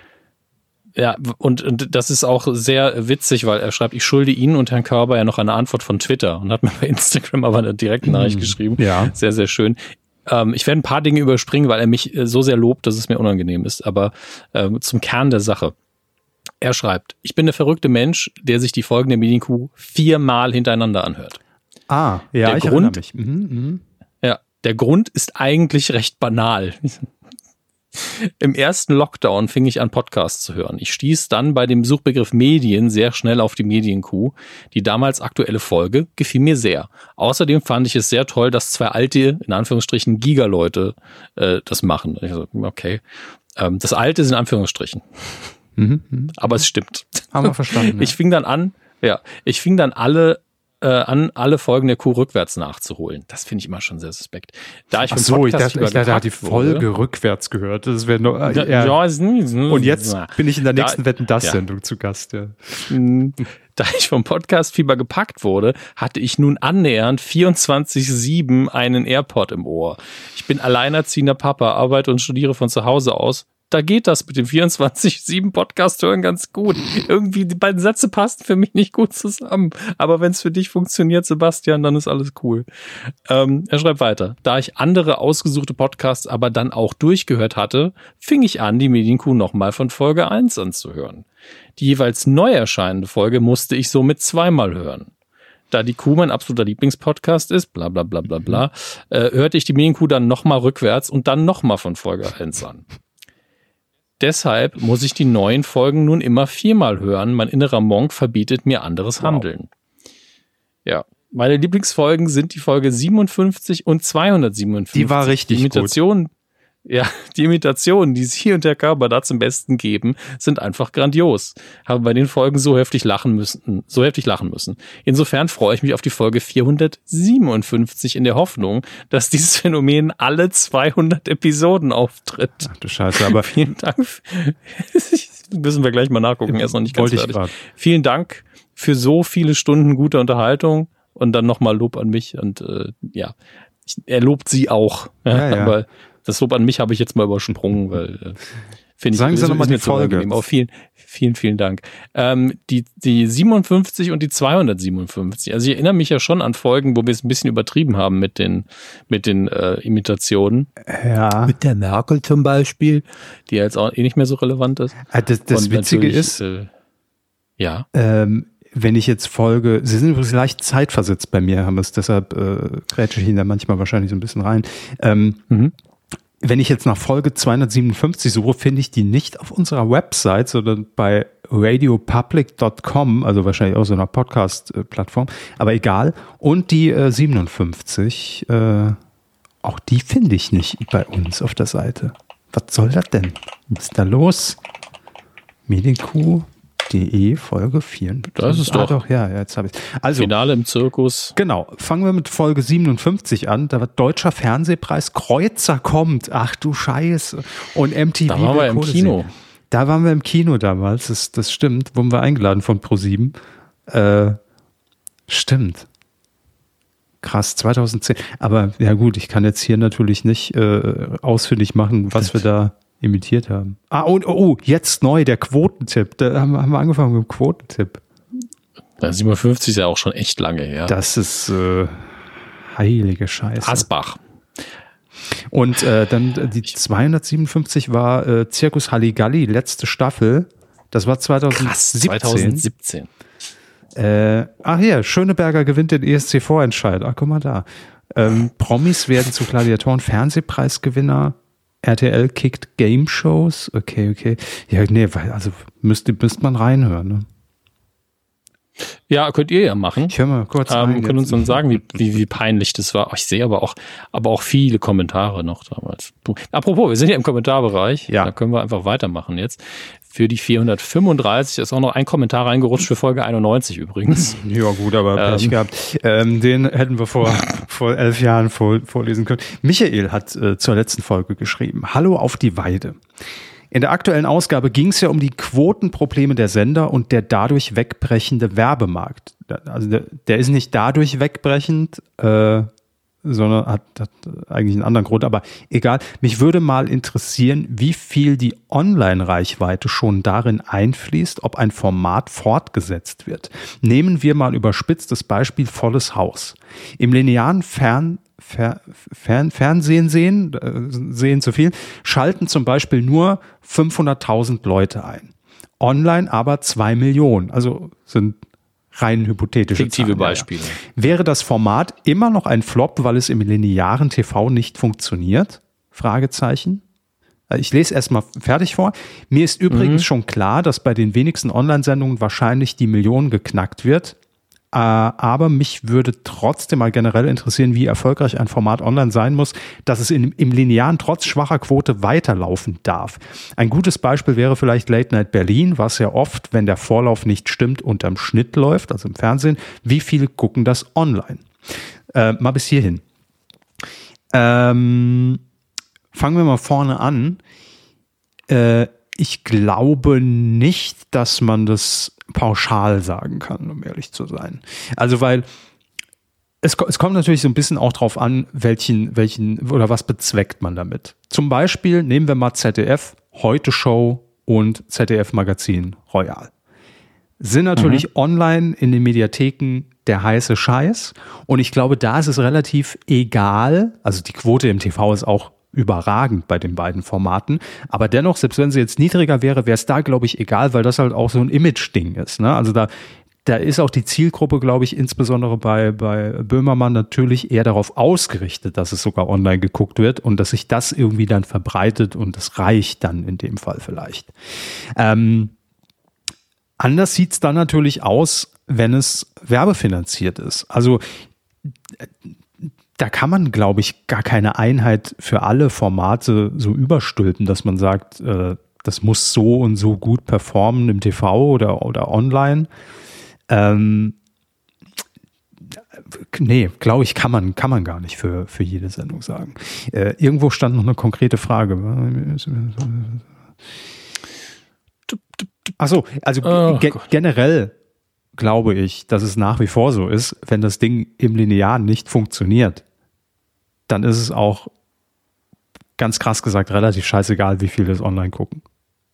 S3: Er, ja, und, und das ist auch sehr witzig, weil er schreibt, ich schulde Ihnen und Herrn Körber ja noch eine Antwort von Twitter und hat mir bei Instagram aber eine direkte Nachricht mhm. geschrieben. Ja. Sehr, sehr schön. Ähm, ich werde ein paar Dinge überspringen, weil er mich äh, so sehr lobt, dass es mir unangenehm ist. Aber äh, zum Kern der Sache. Er schreibt, ich bin der verrückte Mensch, der sich die folgende Medienkuh viermal hintereinander anhört.
S2: Ah, ja,
S3: der ich Grund, mich. Mhm, mh. Ja, der Grund ist eigentlich recht banal. Im ersten Lockdown fing ich an, Podcasts zu hören. Ich stieß dann bei dem Suchbegriff Medien sehr schnell auf die Medienkuh. Die damals aktuelle Folge gefiel mir sehr. Außerdem fand ich es sehr toll, dass zwei alte, in Anführungsstrichen, Gigaleute äh, das machen. So, okay. Ähm, das alte ist in Anführungsstrichen. Mhm, mhm. Aber es stimmt.
S2: Haben wir verstanden.
S3: Ich fing dann an, ja, ich fing dann alle äh, an, alle Folgen der Kuh rückwärts nachzuholen. Das finde ich immer schon sehr suspekt.
S2: Da ich Ach so, ich dachte, ich dachte, die Folge wurde. rückwärts gehört. Das wäre nur. Äh, ja, ja, und jetzt bin ich in der nächsten da, Wetten das Sendung zu Gast. Ja.
S3: Da ich vom Podcast Fieber gepackt wurde, hatte ich nun annähernd 24/7 einen AirPod im Ohr. Ich bin alleinerziehender Papa, arbeite und studiere von zu Hause aus da geht das mit dem 24-7 Podcast hören ganz gut. Irgendwie die beiden Sätze passen für mich nicht gut zusammen. Aber wenn es für dich funktioniert, Sebastian, dann ist alles cool. Ähm, er schreibt weiter. Da ich andere ausgesuchte Podcasts aber dann auch durchgehört hatte, fing ich an, die Medienkuh nochmal von Folge 1 anzuhören. Die jeweils neu erscheinende Folge musste ich somit zweimal hören da die Kuh mein absoluter Lieblingspodcast ist, bla bla bla bla bla, äh, hörte ich die Medienkuh dann nochmal rückwärts und dann nochmal von Folge 1 an. Deshalb muss ich die neuen Folgen nun immer viermal hören. Mein innerer Monk verbietet mir anderes wow. Handeln. Ja. Meine Lieblingsfolgen sind die Folge 57 und 257.
S2: Die war richtig
S3: Imitation,
S2: gut.
S3: Ja, die Imitationen, die Sie und der Körper da zum Besten geben, sind einfach grandios. Habe bei den Folgen so heftig lachen müssen, so heftig lachen müssen. Insofern freue ich mich auf die Folge 457 in der Hoffnung, dass dieses Phänomen alle 200 Episoden auftritt.
S2: Ach du Scheiße, aber
S3: vielen Dank. Müssen wir gleich mal nachgucken, er ist noch nicht ganz fertig. Vielen Dank für so viele Stunden gute Unterhaltung und dann nochmal Lob an mich und äh, ja, ich, er lobt sie auch. Ja, ja. Aber das Lob an mich habe ich jetzt mal übersprungen, weil äh, finde ich
S2: Sagen Sie nochmal die Folge.
S3: Auch vielen, vielen, vielen Dank. Ähm, die, die 57 und die 257. Also ich erinnere mich ja schon an Folgen, wo wir es ein bisschen übertrieben haben mit den, mit den äh, Imitationen.
S2: Ja.
S3: Mit der Merkel zum Beispiel, die ja jetzt auch eh nicht mehr so relevant ist.
S2: Ah, das, das Witzige ist, äh,
S3: ja.
S2: Ähm, wenn ich jetzt folge, Sie sind übrigens leicht zeitversetzt bei mir, haben es deshalb äh, grätsche ich Ihnen da manchmal wahrscheinlich so ein bisschen rein. Ähm, mhm wenn ich jetzt nach Folge 257 suche, finde ich die nicht auf unserer Website, sondern bei radiopublic.com, also wahrscheinlich auch so einer Podcast-Plattform, aber egal. Und die äh, 57, äh, auch die finde ich nicht bei uns auf der Seite. Was soll das denn? Was ist da los? Medienkuh De Folge 4.
S3: Das ist ah, doch.
S2: Ja, jetzt habe ich. Also
S3: Finale im Zirkus.
S2: Genau. Fangen wir mit Folge 57 an. Da wird deutscher Fernsehpreis Kreuzer kommt. Ach du Scheiße. Und MTV.
S3: Da waren wir im Kino.
S2: Sehen. Da waren wir im Kino damals. Das, das stimmt. Wurden wir eingeladen von Pro7. Äh, stimmt. Krass, 2010. Aber ja gut, ich kann jetzt hier natürlich nicht äh, ausfindig machen, was wir da imitiert haben. Ah, und oh, oh, jetzt neu, der Quotentipp. Da haben, haben wir angefangen mit dem Quotentipp.
S3: Ja, 57 ist ja auch schon echt lange her.
S2: Das ist äh, heilige Scheiße.
S3: Asbach.
S2: Und äh, dann die 257 war äh, Zirkus Halligalli, letzte Staffel. Das war 2017. Krass,
S3: 2017.
S2: Äh, ach hier, Schöneberger gewinnt den ESC-Vorentscheid. Ach, guck mal da. Ähm, Promis werden zu Gladiatoren Fernsehpreisgewinner. RTL kickt Game Shows. Okay, okay. Ja, nee, weil, also müsste, müsste man reinhören. Ne?
S3: Ja, könnt ihr ja machen.
S2: Ich höre mal kurz
S3: ähm, rein. Können uns dann sagen, wie, wie, wie peinlich das war. Ich sehe aber auch, aber auch viele Kommentare noch damals. Apropos, wir sind ja im Kommentarbereich.
S2: Ja.
S3: Da können wir einfach weitermachen jetzt für die 435. Ist auch noch ein Kommentar reingerutscht für Folge 91 übrigens.
S2: Ja gut, aber Pech ähm, gehabt. Ähm, den hätten wir vor, vor elf Jahren vor, vorlesen können. Michael hat äh, zur letzten Folge geschrieben. Hallo auf die Weide. In der aktuellen Ausgabe ging es ja um die Quotenprobleme der Sender und der dadurch wegbrechende Werbemarkt. Also der, der ist nicht dadurch wegbrechend, äh, sondern hat, hat eigentlich einen anderen Grund. Aber egal, mich würde mal interessieren, wie viel die Online-Reichweite schon darin einfließt, ob ein Format fortgesetzt wird. Nehmen wir mal überspitztes Beispiel volles Haus. Im linearen Fern Fer Fern Fernsehen sehen, äh, sehen zu viel, schalten zum Beispiel nur 500.000 Leute ein. Online aber zwei Millionen. Also sind rein hypothetische
S3: Fiktive Zahlen, Beispiele. Ja.
S2: Wäre das Format immer noch ein Flop, weil es im linearen TV nicht funktioniert? Fragezeichen. Äh, ich lese erstmal fertig vor. Mir ist übrigens mhm. schon klar, dass bei den wenigsten Online-Sendungen wahrscheinlich die Million geknackt wird. Äh, aber mich würde trotzdem mal generell interessieren, wie erfolgreich ein Format online sein muss, dass es in, im Linearen trotz schwacher Quote weiterlaufen darf. Ein gutes Beispiel wäre vielleicht Late Night Berlin, was ja oft, wenn der Vorlauf nicht stimmt, unterm Schnitt läuft, also im Fernsehen. Wie viele gucken das online? Äh, mal bis hierhin. Ähm, fangen wir mal vorne an. Äh, ich glaube nicht, dass man das pauschal sagen kann, um ehrlich zu sein. Also weil es, es, kommt natürlich so ein bisschen auch drauf an, welchen, welchen oder was bezweckt man damit. Zum Beispiel nehmen wir mal ZDF, Heute Show und ZDF Magazin Royal. Sind natürlich mhm. online in den Mediatheken der heiße Scheiß. Und ich glaube, da ist es relativ egal. Also die Quote im TV ist auch überragend bei den beiden Formaten. Aber dennoch, selbst wenn sie jetzt niedriger wäre, wäre es da, glaube ich, egal, weil das halt auch so ein Image-Ding ist. Ne? Also da, da ist auch die Zielgruppe, glaube ich, insbesondere bei, bei Böhmermann natürlich eher darauf ausgerichtet, dass es sogar online geguckt wird und dass sich das irgendwie dann verbreitet und das reicht dann in dem Fall vielleicht. Ähm, anders sieht es dann natürlich aus, wenn es werbefinanziert ist. Also da kann man, glaube ich, gar keine Einheit für alle Formate so überstülpen, dass man sagt, äh, das muss so und so gut performen im TV oder, oder online. Ähm, nee, glaube ich, kann man, kann man gar nicht für, für jede Sendung sagen. Äh, irgendwo stand noch eine konkrete Frage. Achso, also oh, ge generell glaube ich, dass es nach wie vor so ist, wenn das Ding im Linear nicht funktioniert, dann ist es auch ganz krass gesagt relativ scheißegal, wie viele es online gucken.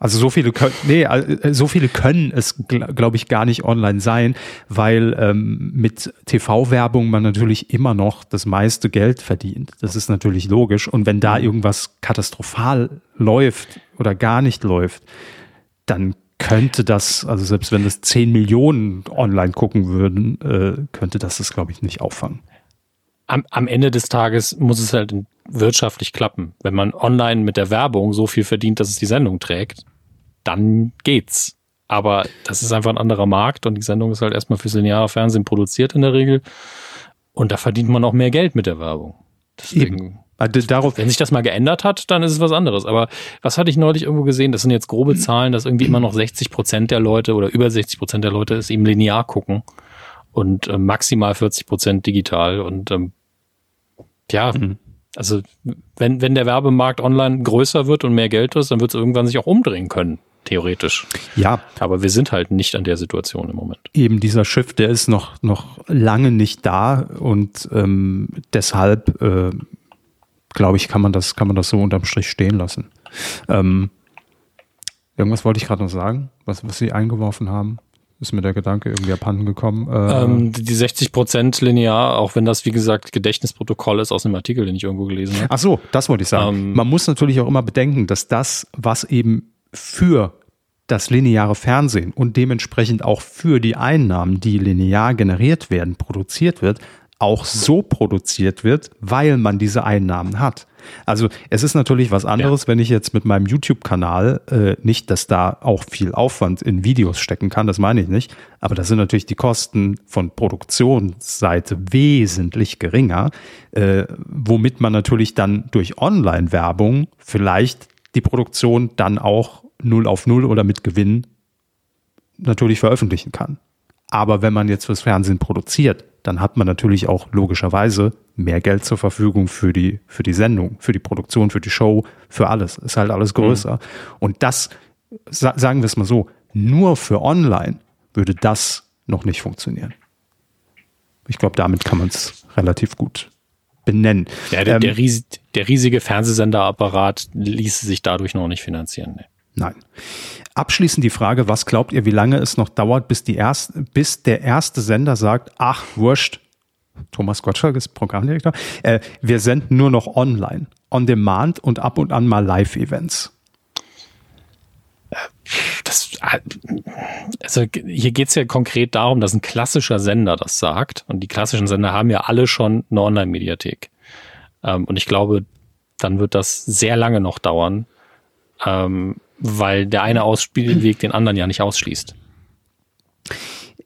S2: Also so viele können, nee, äh, so viele können es, glaube ich, gar nicht online sein, weil ähm, mit TV-Werbung man natürlich immer noch das meiste Geld verdient. Das ist natürlich logisch. Und wenn da irgendwas katastrophal läuft oder gar nicht läuft, dann könnte das, also selbst wenn es 10 Millionen online gucken würden, äh, könnte das das, glaube ich, nicht auffangen.
S3: Am, am Ende des Tages muss es halt wirtschaftlich klappen. Wenn man online mit der Werbung so viel verdient, dass es die Sendung trägt, dann geht's. Aber das ist einfach ein anderer Markt und die Sendung ist halt erstmal fürs lineare Fernsehen produziert in der Regel. Und da verdient man auch mehr Geld mit der Werbung. Deswegen. Eben. Also darauf, wenn sich das mal geändert hat, dann ist es was anderes. Aber was hatte ich neulich irgendwo gesehen? Das sind jetzt grobe Zahlen, dass irgendwie immer noch 60 Prozent der Leute oder über 60 Prozent der Leute es eben linear gucken und äh, maximal 40 Prozent digital. Und ähm, ja, mhm. also wenn, wenn der Werbemarkt online größer wird und mehr Geld ist, dann wird es irgendwann sich auch umdrehen können theoretisch.
S2: Ja.
S3: Aber wir sind halt nicht an der Situation im Moment.
S2: Eben dieser Shift, der ist noch, noch lange nicht da und ähm, deshalb äh, glaube ich, kann man das, kann man das so unterm Strich stehen lassen. Ähm, irgendwas wollte ich gerade noch sagen, was, was Sie eingeworfen haben. Ist mir der Gedanke irgendwie abhanden gekommen.
S3: Äh, ähm, die 60 Prozent linear, auch wenn das, wie gesagt, Gedächtnisprotokoll ist aus einem Artikel, den ich irgendwo gelesen habe.
S2: Ach so, das wollte ich sagen. Ähm, Man muss natürlich auch immer bedenken, dass das, was eben für das lineare Fernsehen und dementsprechend auch für die Einnahmen, die linear generiert werden, produziert wird, auch so produziert wird, weil man diese Einnahmen hat. Also es ist natürlich was anderes, ja. wenn ich jetzt mit meinem YouTube-Kanal äh, nicht, dass da auch viel Aufwand in Videos stecken kann, das meine ich nicht, aber da sind natürlich die Kosten von Produktionsseite wesentlich geringer, äh, womit man natürlich dann durch Online-Werbung vielleicht die Produktion dann auch null auf null oder mit Gewinn natürlich veröffentlichen kann. Aber wenn man jetzt fürs Fernsehen produziert, dann hat man natürlich auch logischerweise mehr Geld zur Verfügung für die, für die Sendung, für die Produktion, für die Show, für alles. Ist halt alles größer. Mhm. Und das, sagen wir es mal so, nur für online würde das noch nicht funktionieren. Ich glaube, damit kann man es relativ gut benennen.
S3: Ja, der, ähm, der, ries der, riesige Fernsehsenderapparat ließe sich dadurch noch nicht finanzieren. Nee.
S2: Nein. Abschließend die Frage, was glaubt ihr, wie lange es noch dauert, bis, die erste, bis der erste Sender sagt, ach, wurscht, Thomas Gottschalk ist Programmdirektor, äh, wir senden nur noch online, on demand und ab und an mal Live-Events.
S3: Das, also hier geht es ja konkret darum, dass ein klassischer Sender das sagt. Und die klassischen Sender haben ja alle schon eine Online-Mediathek. Ähm, und ich glaube, dann wird das sehr lange noch dauern, ähm, weil der eine Ausspielweg den anderen ja nicht ausschließt.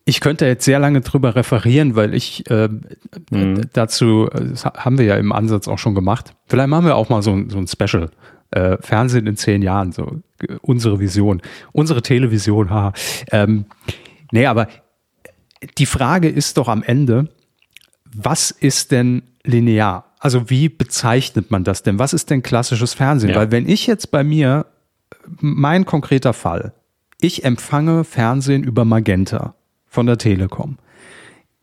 S2: Ich könnte jetzt sehr lange drüber referieren, weil ich äh, mhm. dazu, das haben wir ja im Ansatz auch schon gemacht. Vielleicht machen wir auch mal so, ein, so ein Special. Äh, Fernsehen in zehn Jahren, so unsere Vision, unsere Television, haha. Ähm, nee, aber die Frage ist doch am Ende, was ist denn linear? Also wie bezeichnet man das denn? Was ist denn klassisches Fernsehen? Ja. Weil wenn ich jetzt bei mir mein konkreter Fall. Ich empfange Fernsehen über Magenta von der Telekom.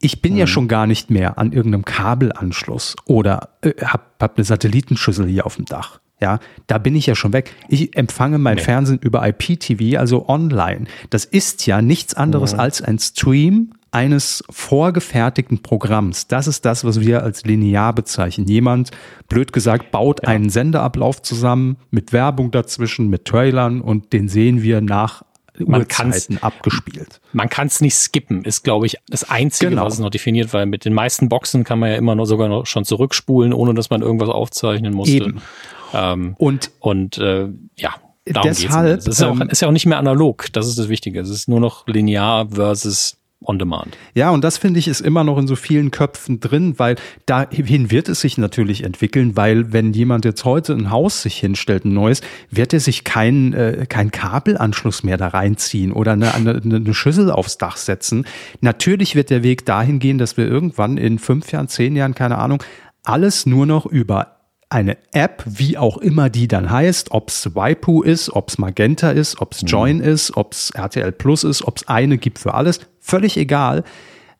S2: Ich bin mhm. ja schon gar nicht mehr an irgendeinem Kabelanschluss oder äh, habe hab eine Satellitenschüssel hier auf dem Dach. Ja, da bin ich ja schon weg. Ich empfange mein nee. Fernsehen über IPTV, also online. Das ist ja nichts anderes mhm. als ein Stream eines vorgefertigten Programms. Das ist das, was wir als linear bezeichnen. Jemand, blöd gesagt, baut ja. einen Sendeablauf zusammen mit Werbung dazwischen, mit Trailern und den sehen wir nach man Uhrzeiten abgespielt.
S3: Man kann es nicht skippen, ist glaube ich das Einzige, genau. was es noch definiert, weil mit den meisten Boxen kann man ja immer noch sogar noch schon zurückspulen, ohne dass man irgendwas aufzeichnen musste. Eben. Ähm, und und äh, ja,
S2: deshalb.
S3: Das ist, ähm, auch, ist ja auch nicht mehr analog, das ist das Wichtige. Es ist nur noch linear versus on demand.
S2: Ja, und das finde ich ist immer noch in so vielen Köpfen drin, weil dahin wird es sich natürlich entwickeln, weil wenn jemand jetzt heute ein Haus sich hinstellt, ein neues, wird er sich keinen äh, kein Kabelanschluss mehr da reinziehen oder eine, eine, eine Schüssel aufs Dach setzen. Natürlich wird der Weg dahin gehen, dass wir irgendwann in fünf Jahren, zehn Jahren, keine Ahnung, alles nur noch über eine App, wie auch immer die dann heißt, ob es Waipu ist, ob es Magenta ist, ob es mhm. Join mhm. ist, ob es RTL Plus ist, ob es eine gibt für alles, völlig egal.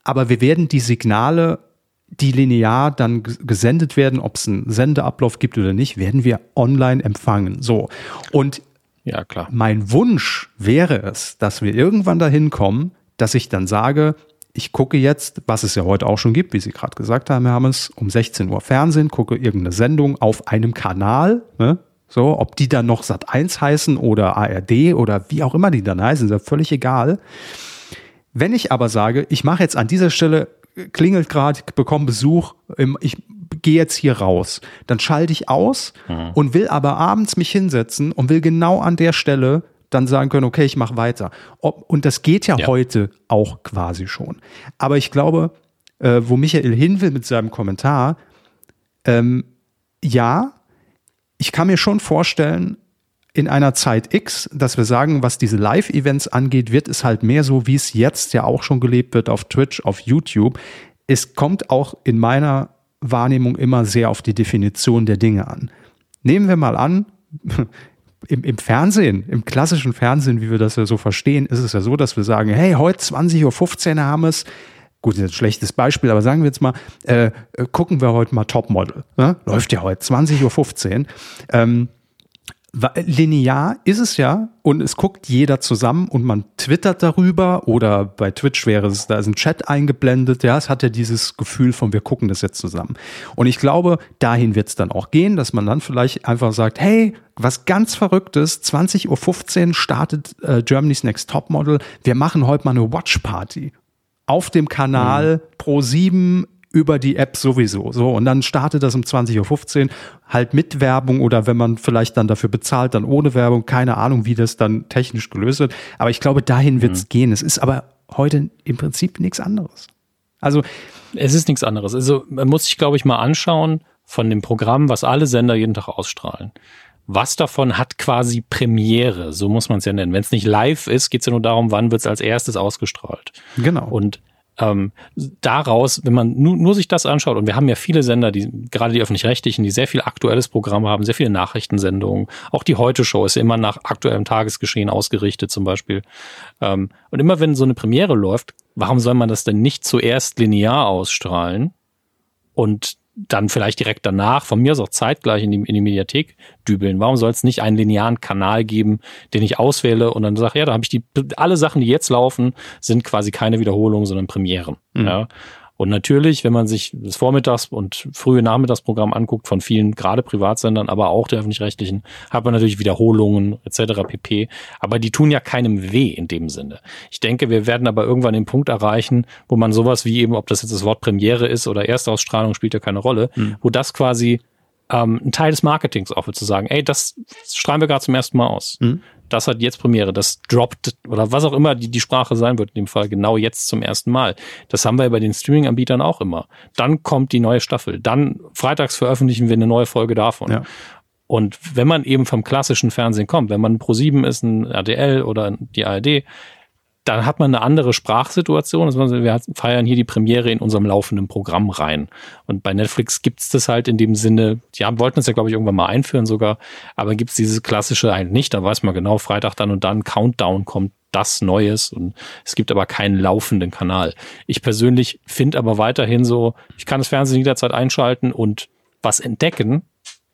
S2: Aber wir werden die Signale, die linear dann gesendet werden, ob es einen Sendeablauf gibt oder nicht, werden wir online empfangen. So. Und ja, klar. mein Wunsch wäre es, dass wir irgendwann dahin kommen, dass ich dann sage, ich gucke jetzt, was es ja heute auch schon gibt, wie Sie gerade gesagt haben, Herr Hammes, um 16 Uhr Fernsehen, gucke irgendeine Sendung auf einem Kanal, ne? so, ob die dann noch Sat 1 heißen oder ARD oder wie auch immer die dann heißen, ist ja völlig egal. Wenn ich aber sage, ich mache jetzt an dieser Stelle, klingelt gerade, bekomme Besuch, ich gehe jetzt hier raus, dann schalte ich aus mhm. und will aber abends mich hinsetzen und will genau an der Stelle dann sagen können, okay, ich mache weiter. Ob, und das geht ja, ja, heute auch quasi schon. Aber ich glaube, äh, wo Michael hin will mit seinem Kommentar, ähm, ja, ich kann mir schon vorstellen, in einer Zeit X, dass wir sagen, was diese Live-Events angeht, wird es halt mehr so, wie es jetzt ja auch schon gelebt wird auf Twitch, auf YouTube. Es kommt auch in meiner Wahrnehmung immer sehr auf die Definition der Dinge an. Nehmen wir mal an, im, im Fernsehen, im klassischen Fernsehen, wie wir das ja so verstehen, ist es ja so, dass wir sagen, hey, heute 20.15 Uhr haben wir es. Gut, ist ein schlechtes Beispiel, aber sagen wir jetzt mal, äh, äh gucken wir heute mal Topmodel. Ne? Läuft ja heute 20.15 Uhr. Ähm, linear ist es ja und es guckt jeder zusammen und man twittert darüber oder bei Twitch wäre es, da ist ein Chat eingeblendet, ja, es hat ja dieses Gefühl von wir gucken das jetzt zusammen. Und ich glaube, dahin wird es dann auch gehen, dass man dann vielleicht einfach sagt, hey, was ganz Verrücktes, 20.15 Uhr startet äh, Germany's Next Topmodel, wir machen heute mal eine Watch Party auf dem Kanal mhm. Pro 7 über die App sowieso. So, und dann startet das um 20.15 Uhr halt mit Werbung oder wenn man vielleicht dann dafür bezahlt, dann ohne Werbung. Keine Ahnung, wie das dann technisch gelöst wird. Aber ich glaube, dahin wird es mhm. gehen. Es ist aber heute im Prinzip nichts anderes.
S3: Also. Es ist nichts anderes. Also, man muss sich, glaube ich, mal anschauen von dem Programm, was alle Sender jeden Tag ausstrahlen was davon hat quasi Premiere, so muss man es ja nennen. Wenn es nicht live ist, geht es ja nur darum, wann wird es als erstes ausgestrahlt.
S2: Genau.
S3: Und ähm, daraus, wenn man nur, nur sich das anschaut, und wir haben ja viele Sender, die gerade die öffentlich-rechtlichen, die sehr viel aktuelles Programm haben, sehr viele Nachrichtensendungen. Auch die Heute-Show ist ja immer nach aktuellem Tagesgeschehen ausgerichtet, zum Beispiel. Ähm, und immer wenn so eine Premiere läuft, warum soll man das denn nicht zuerst linear ausstrahlen und dann vielleicht direkt danach, von mir aus auch zeitgleich in die, in die Mediathek dübeln. Warum soll es nicht einen linearen Kanal geben, den ich auswähle und dann sage, ja, da habe ich die, alle Sachen, die jetzt laufen, sind quasi keine Wiederholungen, sondern Premieren. Mhm. Ja. Und natürlich, wenn man sich das Vormittags- und frühe Nachmittagsprogramm anguckt von vielen, gerade Privatsendern, aber auch der öffentlich-rechtlichen, hat man natürlich Wiederholungen etc. pp. Aber die tun ja keinem weh in dem Sinne. Ich denke, wir werden aber irgendwann den Punkt erreichen, wo man sowas wie eben, ob das jetzt das Wort Premiere ist oder Erstausstrahlung, spielt ja keine Rolle, mhm. wo das quasi ähm, ein Teil des Marketings auch wird zu sagen, ey, das strahlen wir gerade zum ersten Mal aus. Mhm das hat jetzt Premiere, das droppt oder was auch immer die, die Sprache sein wird, in dem Fall genau jetzt zum ersten Mal. Das haben wir bei den Streaming-Anbietern auch immer. Dann kommt die neue Staffel. Dann freitags veröffentlichen wir eine neue Folge davon. Ja. Und wenn man eben vom klassischen Fernsehen kommt, wenn man Pro7 ist, ein RTL oder die ARD, dann hat man eine andere Sprachsituation. Also wir feiern hier die Premiere in unserem laufenden Programm rein. Und bei Netflix gibt's das halt in dem Sinne, die haben, wollten es ja, glaube ich, irgendwann mal einführen sogar, aber gibt's dieses klassische eigentlich nicht. Da weiß man genau, Freitag dann und dann Countdown kommt das Neues und es gibt aber keinen laufenden Kanal. Ich persönlich finde aber weiterhin so, ich kann das Fernsehen jederzeit einschalten und was entdecken,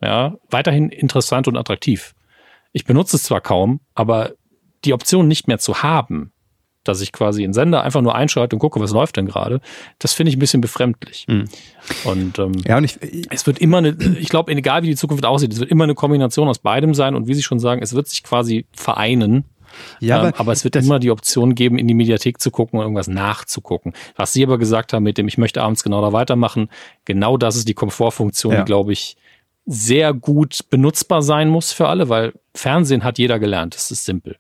S3: ja, weiterhin interessant und attraktiv. Ich benutze es zwar kaum, aber die Option nicht mehr zu haben, dass ich quasi einen Sender einfach nur einschalte und gucke, was läuft denn gerade, das finde ich ein bisschen befremdlich. Mhm. Und, ähm, ja, und ich, es wird immer eine, ich glaube, egal wie die Zukunft aussieht, es wird immer eine Kombination aus beidem sein und wie Sie schon sagen, es wird sich quasi vereinen. Ja, ähm, aber es wird immer die Option geben, in die Mediathek zu gucken und irgendwas nachzugucken. Was Sie aber gesagt haben mit dem, ich möchte abends genau da weitermachen, genau das ist die Komfortfunktion, ja. die, glaube ich, sehr gut benutzbar sein muss für alle, weil Fernsehen hat jeder gelernt. Das ist simpel.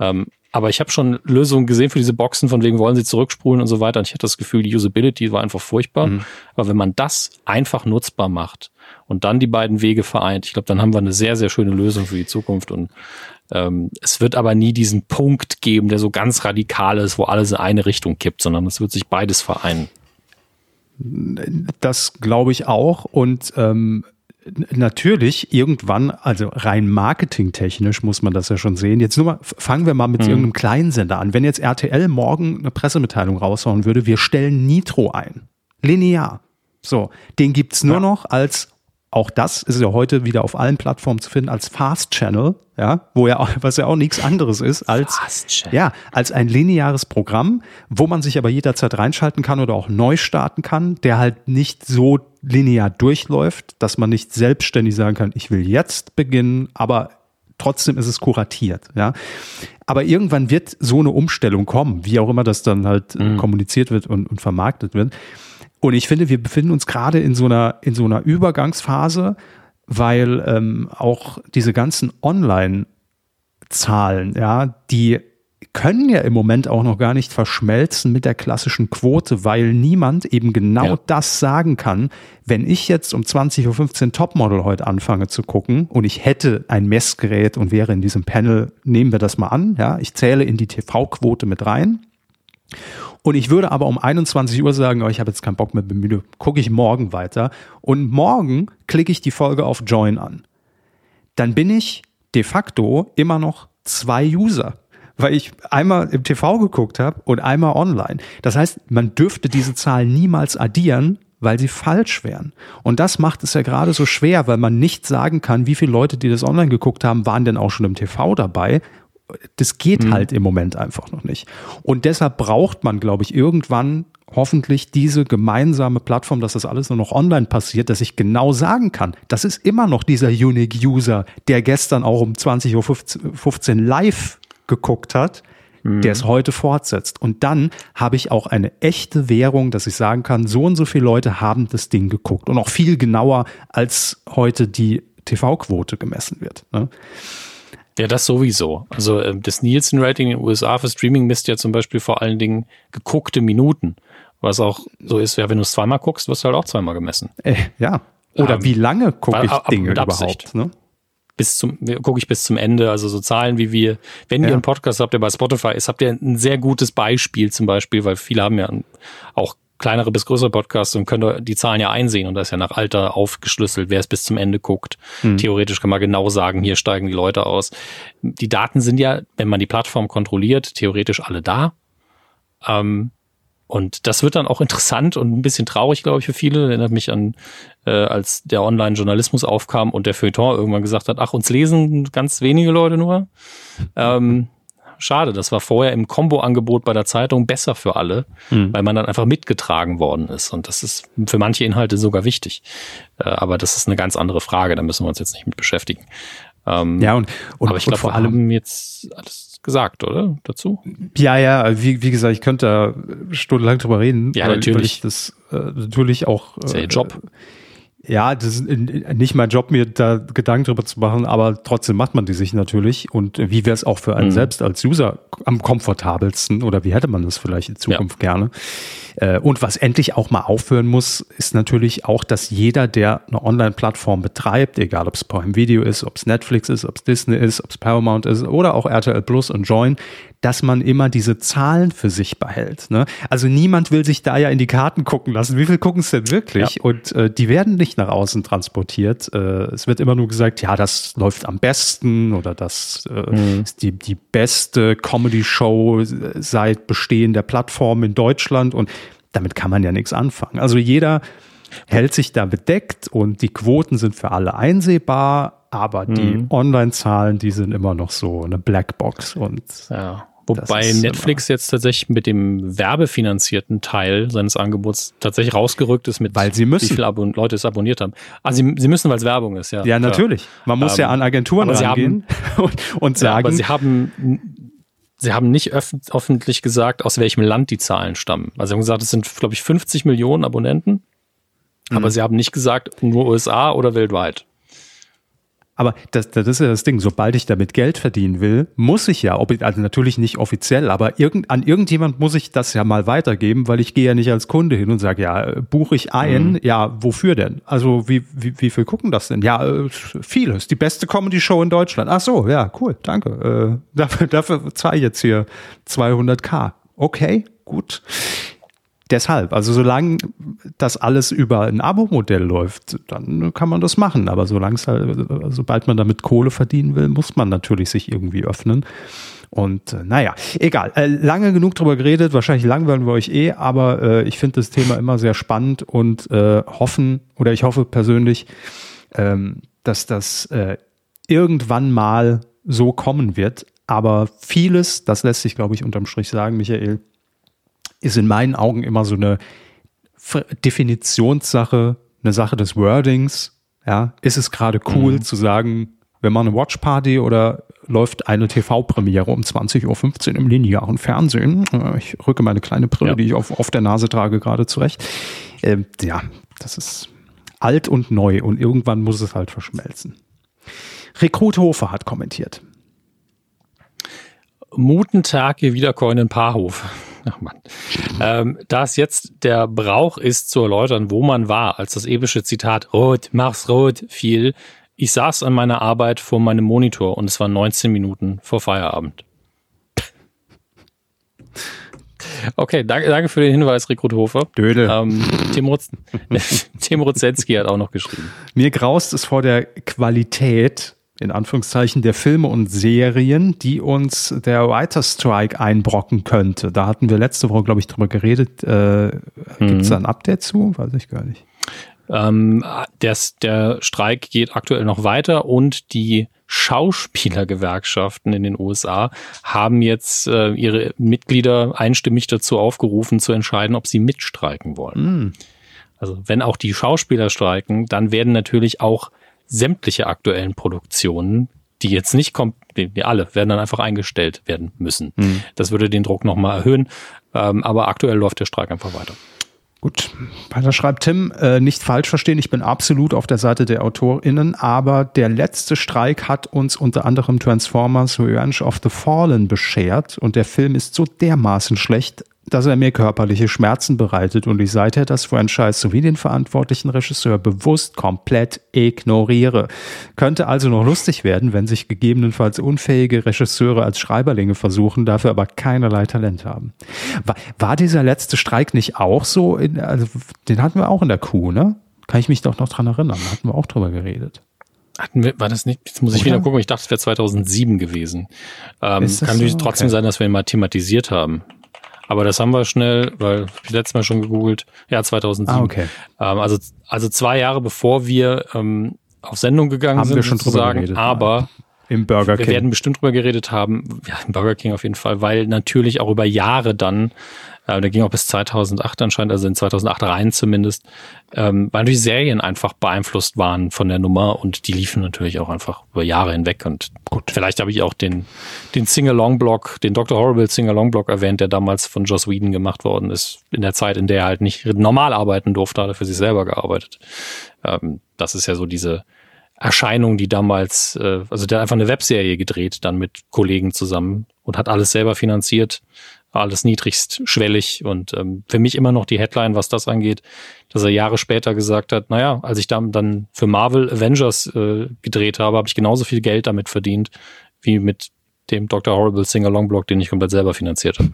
S3: Ähm, aber ich habe schon Lösungen gesehen für diese Boxen, von wegen wollen sie zurückspulen und so weiter. Und ich hatte das Gefühl, die Usability war einfach furchtbar. Mhm. Aber wenn man das einfach nutzbar macht und dann die beiden Wege vereint, ich glaube, dann haben wir eine sehr, sehr schöne Lösung für die Zukunft. Und ähm, es wird aber nie diesen Punkt geben, der so ganz radikal ist, wo alles in eine Richtung kippt, sondern es wird sich beides vereinen.
S2: Das glaube ich auch. Und ähm, natürlich irgendwann, also rein marketingtechnisch muss man das ja schon sehen. Jetzt nur mal, fangen wir mal mit mhm. irgendeinem Kleinsender an. Wenn jetzt RTL morgen eine Pressemitteilung raushauen würde, wir stellen Nitro ein. Linear. So, den gibt's nur ja. noch als auch das ist ja heute wieder auf allen Plattformen zu finden als Fast Channel, ja, wo ja was ja auch nichts anderes ist als ja, als ein lineares Programm, wo man sich aber jederzeit reinschalten kann oder auch neu starten kann, der halt nicht so linear durchläuft, dass man nicht selbstständig sagen kann, ich will jetzt beginnen, aber trotzdem ist es kuratiert, ja. Aber irgendwann wird so eine Umstellung kommen, wie auch immer das dann halt mhm. kommuniziert wird und, und vermarktet wird. Und ich finde, wir befinden uns gerade in so einer, in so einer Übergangsphase, weil ähm, auch diese ganzen Online-Zahlen, ja, die können ja im Moment auch noch gar nicht verschmelzen mit der klassischen Quote, weil niemand eben genau ja. das sagen kann. Wenn ich jetzt um 20.15 Uhr Topmodel heute anfange zu gucken und ich hätte ein Messgerät und wäre in diesem Panel, nehmen wir das mal an, ja, ich zähle in die TV-Quote mit rein und ich würde aber um 21 Uhr sagen, oh, ich habe jetzt keinen Bock mehr, bin müde, gucke ich morgen weiter. Und morgen klicke ich die Folge auf Join an. Dann bin ich de facto immer noch zwei User weil ich einmal im TV geguckt habe und einmal online. Das heißt, man dürfte diese Zahlen niemals addieren, weil sie falsch wären. Und das macht es ja gerade so schwer, weil man nicht sagen kann, wie viele Leute, die das online geguckt haben, waren denn auch schon im TV dabei das geht mhm. halt im Moment einfach noch nicht. Und deshalb braucht man, glaube ich, irgendwann hoffentlich diese gemeinsame Plattform, dass das alles nur noch online passiert, dass ich genau sagen kann, das ist immer noch dieser Unique User, der gestern auch um 20.15 Uhr live geguckt hat, mhm. der es heute fortsetzt. Und dann habe ich auch eine echte Währung, dass ich sagen kann, so und so viele Leute haben das Ding geguckt. Und auch viel genauer, als heute die TV-Quote gemessen wird. Ne?
S3: Ja, das sowieso. Also äh, das Nielsen-Rating in den USA für Streaming misst ja zum Beispiel vor allen Dingen geguckte Minuten. Was auch so ist, ja, wenn du es zweimal guckst, wirst du halt auch zweimal gemessen.
S2: Äh, ja. Oder ähm, wie lange gucke ich Dinge überhaupt? Ne?
S3: Bis zum, gucke ich bis zum Ende. Also so Zahlen wie wir, wenn ja. ihr einen Podcast habt, der bei Spotify ist, habt ihr ein sehr gutes Beispiel zum Beispiel, weil viele haben ja auch kleinere bis größere Podcasts und können die Zahlen ja einsehen und da ist ja nach Alter aufgeschlüsselt, wer es bis zum Ende guckt. Mhm. Theoretisch kann man genau sagen, hier steigen die Leute aus. Die Daten sind ja, wenn man die Plattform kontrolliert, theoretisch alle da. Ähm, und das wird dann auch interessant und ein bisschen traurig, glaube ich, für viele. Erinnert mich an, äh, als der Online-Journalismus aufkam und der Feuilleton irgendwann gesagt hat, ach, uns lesen ganz wenige Leute nur. Ähm, schade. Das war vorher im Combo-Angebot bei der Zeitung besser für alle, mhm. weil man dann einfach mitgetragen worden ist. Und das ist für manche Inhalte sogar wichtig. Äh, aber das ist eine ganz andere Frage. Da müssen wir uns jetzt nicht mit beschäftigen.
S2: Ähm, ja, und, und,
S3: aber ich glaube, vor allem jetzt alles gesagt, oder? Dazu?
S2: Ja, ja, wie, wie gesagt, ich könnte da stundenlang drüber reden.
S3: Ja, natürlich.
S2: das äh, natürlich auch.
S3: Das ist ja Ihr Job.
S2: Äh, ja, das ist nicht mein Job, mir da Gedanken drüber zu machen, aber trotzdem macht man die sich natürlich. Und wie wäre es auch für einen mhm. selbst als User am komfortabelsten oder wie hätte man das vielleicht in Zukunft ja. gerne? Äh, und was endlich auch mal aufhören muss, ist natürlich auch, dass jeder, der eine Online-Plattform betreibt, egal ob es Prime Video ist, ob es Netflix ist, ob es Disney ist, ob es Paramount ist oder auch RTL Plus und Join, dass man immer diese Zahlen für sich behält. Ne? Also niemand will sich da ja in die Karten gucken lassen. Wie viel gucken es denn wirklich? Ja. Und äh, die werden nicht nach außen transportiert. Äh, es wird immer nur gesagt, ja, das läuft am besten oder das äh, mhm. ist die, die beste Comedy-Show seit Bestehen der Plattform in Deutschland. Und damit kann man ja nichts anfangen. Also jeder hält sich da bedeckt und die Quoten sind für alle einsehbar, aber die mhm. Online-Zahlen, die sind immer noch so eine Blackbox und
S3: ja. Wobei Netflix jetzt tatsächlich mit dem werbefinanzierten Teil seines Angebots tatsächlich rausgerückt ist, mit
S2: weil sie müssen.
S3: wie viele Abon Leute es abonniert haben. Ah, sie, sie müssen, weil es Werbung ist, ja.
S2: Ja, natürlich. Man muss ähm, ja an Agenturen rangehen
S3: haben, und, und sagen. Ja, aber sie haben, sie haben nicht öff öffentlich gesagt, aus welchem Land die Zahlen stammen. Also sie haben gesagt, es sind, glaube ich, 50 Millionen Abonnenten. Mhm. Aber sie haben nicht gesagt, nur USA oder weltweit.
S2: Aber das, das ist ja das Ding, sobald ich damit Geld verdienen will, muss ich ja, ob also natürlich nicht offiziell, aber irgend, an irgendjemand muss ich das ja mal weitergeben, weil ich gehe ja nicht als Kunde hin und sage, ja, buche ich ein, mhm. ja, wofür denn? Also wie, wie, wie viel gucken das denn? Ja, äh, vieles. Die beste Comedy-Show in Deutschland. Ach so, ja, cool, danke. Äh, dafür, dafür zahle ich jetzt hier 200k. Okay, gut deshalb, also solange das alles über ein Abo-Modell läuft, dann kann man das machen. Aber solange es halt, sobald man damit Kohle verdienen will, muss man natürlich sich irgendwie öffnen. Und äh, naja, egal. Äh, lange genug drüber geredet, wahrscheinlich langweilen wir euch eh, aber äh, ich finde das Thema immer sehr spannend und äh, hoffen, oder ich hoffe persönlich, ähm, dass das äh, irgendwann mal so kommen wird. Aber vieles, das lässt sich, glaube ich, unterm Strich sagen, Michael, ist in meinen Augen immer so eine Definitionssache, eine Sache des Wordings. Ja, ist es gerade cool mhm. zu sagen, wenn man eine Watchparty oder läuft eine TV-Premiere um 20.15 Uhr im linearen Fernsehen. Äh, ich rücke meine kleine Brille, ja. die ich auf, auf der Nase trage, gerade zurecht. Ähm, ja, das ist alt und neu und irgendwann muss es halt verschmelzen. Rekrut Hofer hat kommentiert.
S3: Mutentage wiederkäuenden Paarhof. Ach Mann. Ähm, da es jetzt der Brauch ist, zu erläutern, wo man war, als das epische Zitat Rot, mach's rot fiel, ich saß an meiner Arbeit vor meinem Monitor und es war 19 Minuten vor Feierabend. Okay, danke, danke für den Hinweis, Rekrut Hofer.
S2: Dödel.
S3: Ähm, Tim, Rutz, Tim Ruzenski hat auch noch geschrieben.
S2: Mir graust es vor der Qualität in Anführungszeichen der Filme und Serien, die uns der Writer Strike einbrocken könnte. Da hatten wir letzte Woche, glaube ich, drüber geredet. Äh, Gibt es da ein Update zu? Weiß ich gar nicht.
S3: Ähm, das, der Streik geht aktuell noch weiter und die Schauspielergewerkschaften in den USA haben jetzt äh, ihre Mitglieder einstimmig dazu aufgerufen, zu entscheiden, ob sie mitstreiken wollen. Mm. Also wenn auch die Schauspieler streiken, dann werden natürlich auch sämtliche aktuellen Produktionen, die jetzt nicht kommen, die alle werden dann einfach eingestellt werden müssen. Mhm. Das würde den Druck nochmal erhöhen. Ähm, aber aktuell läuft der Streik einfach weiter.
S2: Gut, weiter schreibt Tim, äh, nicht falsch verstehen, ich bin absolut auf der Seite der AutorInnen, aber der letzte Streik hat uns unter anderem Transformers Revenge of the Fallen beschert und der Film ist so dermaßen schlecht, dass er mir körperliche Schmerzen bereitet und ich seither das Franchise sowie den verantwortlichen Regisseur bewusst komplett ignoriere. Könnte also noch lustig werden, wenn sich gegebenenfalls unfähige Regisseure als Schreiberlinge versuchen, dafür aber keinerlei Talent haben. War, war dieser letzte Streik nicht auch so? In, also, den hatten wir auch in der Kuh, ne? Kann ich mich doch noch dran erinnern. Da hatten wir auch drüber geredet.
S3: Hatten wir, war das nicht? Jetzt muss ich Oder? wieder gucken. Ich dachte, es wäre 2007 gewesen. Ähm, kann natürlich so? trotzdem okay. sein, dass wir ihn mal thematisiert haben. Aber das haben wir schnell, weil ich letztes Mal schon gegoogelt. Ja, 2007. Ah,
S2: okay.
S3: Ähm, also, also zwei Jahre bevor wir ähm, auf Sendung gegangen
S2: haben
S3: sind,
S2: wir schon drüber geredet.
S3: Aber
S2: im Burger
S3: King. Wir werden bestimmt drüber geredet haben. Ja, im Burger King auf jeden Fall, weil natürlich auch über Jahre dann äh, der ging auch bis 2008 anscheinend, also in 2008 rein zumindest, ähm, weil natürlich Serien einfach beeinflusst waren von der Nummer und die liefen natürlich auch einfach über Jahre hinweg und gut, vielleicht habe ich auch den, den Sing-Along-Block, den Dr. Horrible Sing-Along-Block erwähnt, der damals von Joss Whedon gemacht worden ist, in der Zeit, in der er halt nicht normal arbeiten durfte, hat er für sich selber gearbeitet. Ähm, das ist ja so diese Erscheinung, die damals, äh, also der hat einfach eine Webserie gedreht, dann mit Kollegen zusammen und hat alles selber finanziert alles niedrigstschwellig und ähm, für mich immer noch die Headline, was das angeht, dass er Jahre später gesagt hat, naja, als ich dann, dann für Marvel Avengers äh, gedreht habe, habe ich genauso viel Geld damit verdient, wie mit dem Dr. Horrible Sing-Along-Blog, den ich komplett selber finanziert habe.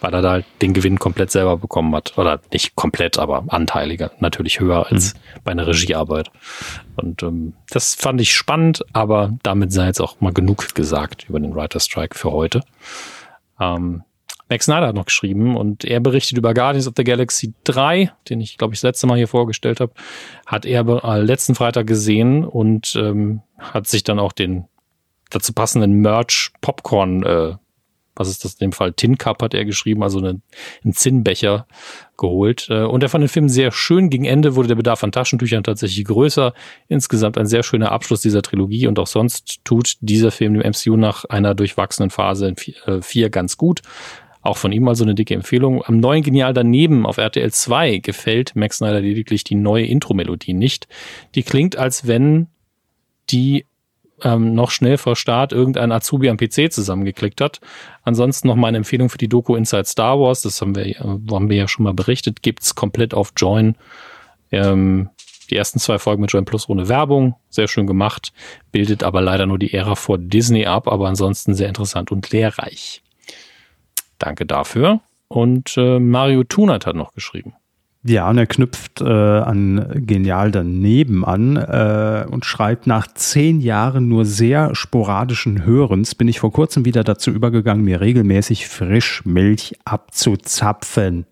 S3: Weil er da halt den Gewinn komplett selber bekommen hat. Oder nicht komplett, aber anteiliger. Natürlich höher als mhm. bei einer Regiearbeit. Und ähm, das fand ich spannend, aber damit sei jetzt auch mal genug gesagt über den Writer Strike für heute. Ähm, Max Snyder hat noch geschrieben und er berichtet über Guardians of the Galaxy 3, den ich, glaube ich, das letzte Mal hier vorgestellt habe. Hat er äh, letzten Freitag gesehen und ähm, hat sich dann auch den dazu passenden Merch Popcorn äh, was ist das in dem Fall? Tin Cup hat er geschrieben, also eine, einen Zinnbecher geholt. Äh, und er fand den Film sehr schön. Gegen Ende wurde der Bedarf an Taschentüchern tatsächlich größer. Insgesamt ein sehr schöner Abschluss dieser Trilogie und auch sonst tut dieser Film dem MCU nach einer durchwachsenen Phase in äh, vier ganz gut. Auch von ihm also eine dicke Empfehlung. Am neuen Genial daneben auf RTL 2 gefällt Max Snyder lediglich die neue Intro-Melodie nicht. Die klingt, als wenn die ähm, noch schnell vor Start irgendein Azubi am PC zusammengeklickt hat. Ansonsten noch meine Empfehlung für die Doku Inside Star Wars, das haben wir, haben wir ja schon mal berichtet, gibt's komplett auf Join. Ähm, die ersten zwei Folgen mit Join Plus ohne Werbung, sehr schön gemacht, bildet aber leider nur die Ära vor Disney ab, aber ansonsten sehr interessant und lehrreich. Danke dafür. Und äh, Mario Tunert hat noch geschrieben.
S2: Ja, und er knüpft äh, an Genial daneben an äh, und schreibt, nach zehn Jahren nur sehr sporadischen Hörens bin ich vor kurzem wieder dazu übergegangen, mir regelmäßig Frischmilch abzuzapfen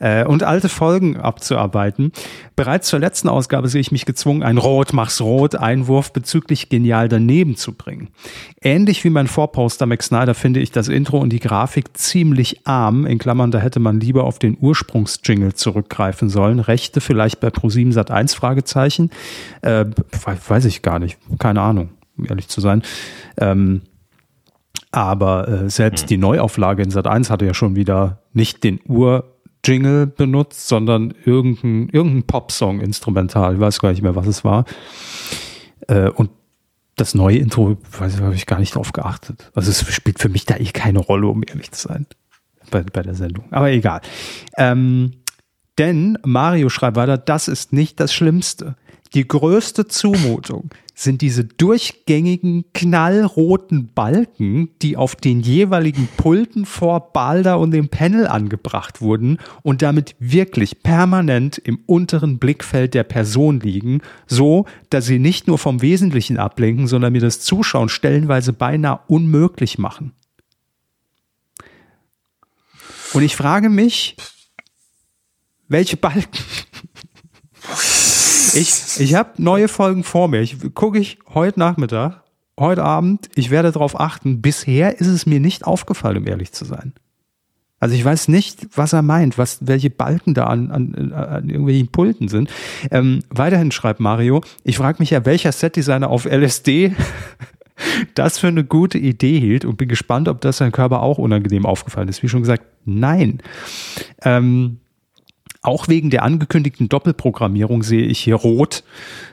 S2: äh, und alte Folgen abzuarbeiten. Bereits zur letzten Ausgabe sehe ich mich gezwungen, ein Rot mach's Rot Einwurf bezüglich genial daneben zu bringen. Ähnlich wie mein Vorposter Max Snyder finde ich das Intro und die Grafik ziemlich arm. In Klammern, da hätte man lieber auf den Ursprungsjingle zurückgreifen sollen. Rechte vielleicht bei Pro7 Sat 1 Fragezeichen. Äh, weiß ich gar nicht. Keine Ahnung, um ehrlich zu sein. Ähm, aber äh, selbst hm. die Neuauflage in Sat 1 hatte ja schon wieder nicht den Ur Jingle benutzt, sondern irgendein, irgendein Popsong instrumental. Ich weiß gar nicht mehr, was es war. Äh, und das neue Intro, weiß ich, habe ich gar nicht drauf geachtet. Also es spielt für mich da eh keine Rolle, um ehrlich zu sein. Bei, bei der Sendung. Aber egal. Ähm, denn Mario schreibt weiter, das ist nicht das Schlimmste. Die größte Zumutung sind diese durchgängigen knallroten Balken, die auf den jeweiligen Pulten vor Balder und dem Panel angebracht wurden und damit wirklich permanent im unteren Blickfeld der Person liegen, so dass sie nicht nur vom Wesentlichen ablenken, sondern mir das Zuschauen stellenweise beinahe unmöglich machen. Und ich frage mich, welche Balken ich, ich habe neue Folgen vor mir. Ich gucke ich heute Nachmittag, heute Abend. Ich werde darauf achten. Bisher ist es mir nicht aufgefallen, um ehrlich zu sein. Also ich weiß nicht, was er meint, was, welche Balken da an, an, an irgendwelchen Pulten sind. Ähm, weiterhin schreibt Mario, ich frage mich ja, welcher Setdesigner auf LSD das für eine gute Idee hielt und bin gespannt, ob das sein Körper auch unangenehm aufgefallen ist. Wie schon gesagt, nein. Ähm, auch wegen der angekündigten Doppelprogrammierung sehe ich hier rot.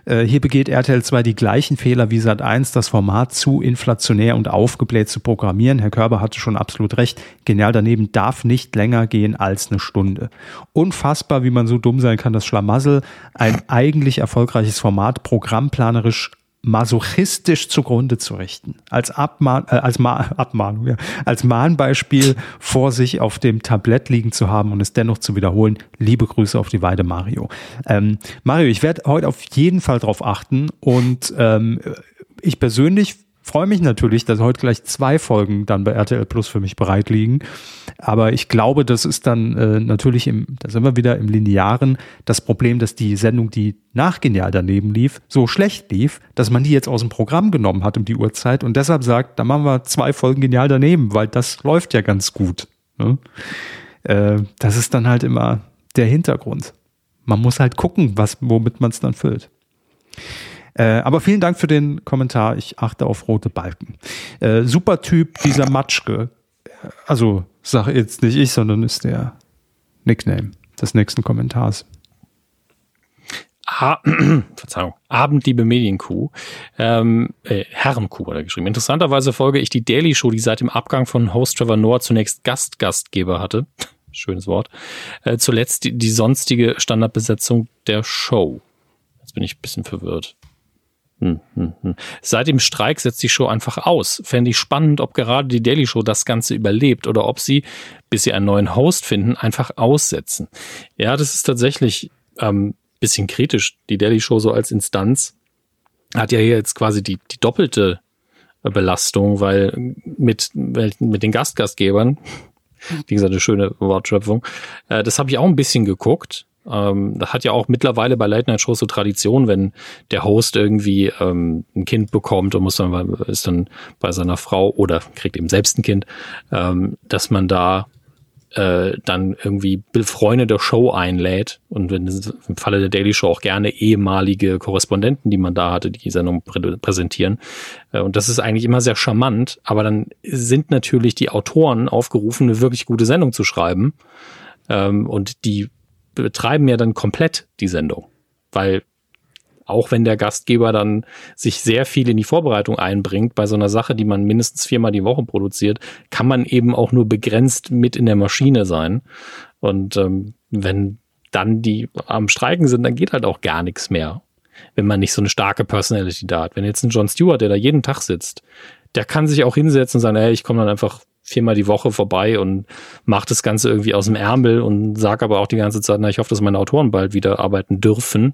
S2: Äh, hier begeht RTL 2 die gleichen Fehler wie Sat 1, das Format zu inflationär und aufgebläht zu programmieren. Herr Körber hatte schon absolut recht. Genial daneben darf nicht länger gehen als eine Stunde. Unfassbar, wie man so dumm sein kann, das Schlamassel. Ein eigentlich erfolgreiches Format, programmplanerisch masochistisch zugrunde zu richten. Als, Abmahn, äh, als Ma Abmahnung, ja, als Mahnbeispiel vor sich auf dem Tablett liegen zu haben und es dennoch zu wiederholen. Liebe Grüße auf die Weide, Mario. Ähm, Mario, ich werde heute auf jeden Fall drauf achten und ähm, ich persönlich freue mich natürlich, dass heute gleich zwei Folgen dann bei RTL Plus für mich bereit liegen. Aber ich glaube, das ist dann äh, natürlich im, da sind wir wieder im Linearen, das Problem, dass die Sendung, die nach Genial daneben lief, so schlecht lief, dass man die jetzt aus dem Programm genommen hat um die Uhrzeit und deshalb sagt, da machen wir zwei Folgen Genial daneben, weil das läuft ja ganz gut. Ne? Äh, das ist dann halt immer der Hintergrund. Man muss halt gucken, was, womit man es dann füllt. Äh, aber vielen Dank für den Kommentar. Ich achte auf rote Balken. Äh, super Typ, dieser Matschke. Also, sage jetzt nicht ich, sondern ist der Nickname des nächsten Kommentars.
S3: Ah, Verzeihung, Abendliebe Medienkuh, ähm, äh, Herrenkuh hat er geschrieben. Interessanterweise folge ich die Daily Show, die seit dem Abgang von Host Trevor Noah zunächst Gastgastgeber hatte. Schönes Wort. Äh, zuletzt die, die sonstige Standardbesetzung der Show. Jetzt bin ich ein bisschen verwirrt. Hm, hm, hm. Seit dem Streik setzt die Show einfach aus. Fände ich spannend, ob gerade die Daily Show das Ganze überlebt oder ob sie, bis sie einen neuen Host finden, einfach aussetzen. Ja, das ist tatsächlich ähm, bisschen kritisch. Die Daily Show so als Instanz hat ja hier jetzt quasi die, die doppelte Belastung, weil mit, mit den Gastgastgebern, wie gesagt, eine schöne Wortschöpfung, äh, das habe ich auch ein bisschen geguckt ähm, das hat ja auch mittlerweile bei Late Night Shows so Tradition, wenn der Host irgendwie ähm, ein Kind bekommt und muss dann ist dann bei seiner Frau oder kriegt eben selbst ein Kind, ähm, dass man da äh, dann irgendwie Freunde der Show einlädt und wenn, im Falle der Daily Show auch gerne ehemalige Korrespondenten, die man da hatte, die Sendung prä präsentieren. Äh, und das ist eigentlich immer sehr charmant, aber dann sind natürlich die Autoren aufgerufen, eine wirklich gute Sendung zu schreiben. Ähm, und die betreiben ja dann komplett die Sendung. Weil auch wenn der Gastgeber dann sich sehr viel in die Vorbereitung einbringt, bei so einer Sache, die man mindestens viermal die Woche produziert, kann man eben auch nur begrenzt mit in der Maschine sein. Und ähm, wenn dann die am Streiken sind, dann geht halt auch gar nichts mehr, wenn man nicht so eine starke Personality da hat. Wenn jetzt ein John Stewart, der da jeden Tag sitzt, der kann sich auch hinsetzen und sagen, hey, ich komme dann einfach viermal die Woche vorbei und macht das Ganze irgendwie aus dem Ärmel und sag aber auch die ganze Zeit, na, ich hoffe, dass meine Autoren bald wieder arbeiten dürfen,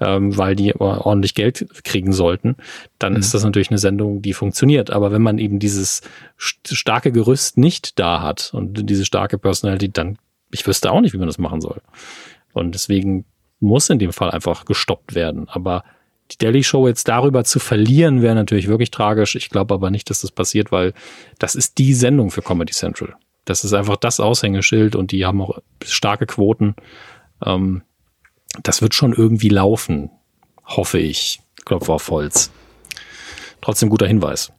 S3: ähm, weil die ordentlich Geld kriegen sollten, dann mhm. ist das natürlich eine Sendung, die funktioniert. Aber wenn man eben dieses starke Gerüst nicht da hat und diese starke Personality, dann, ich wüsste auch nicht, wie man das machen soll. Und deswegen muss in dem Fall einfach gestoppt werden. Aber die Daily Show jetzt darüber zu verlieren, wäre natürlich wirklich tragisch. Ich glaube aber nicht, dass das passiert, weil das ist die Sendung für Comedy Central. Das ist einfach das Aushängeschild und die haben auch starke Quoten. Ähm, das wird schon irgendwie laufen, hoffe ich. Klopf auf Holz. Trotzdem guter Hinweis.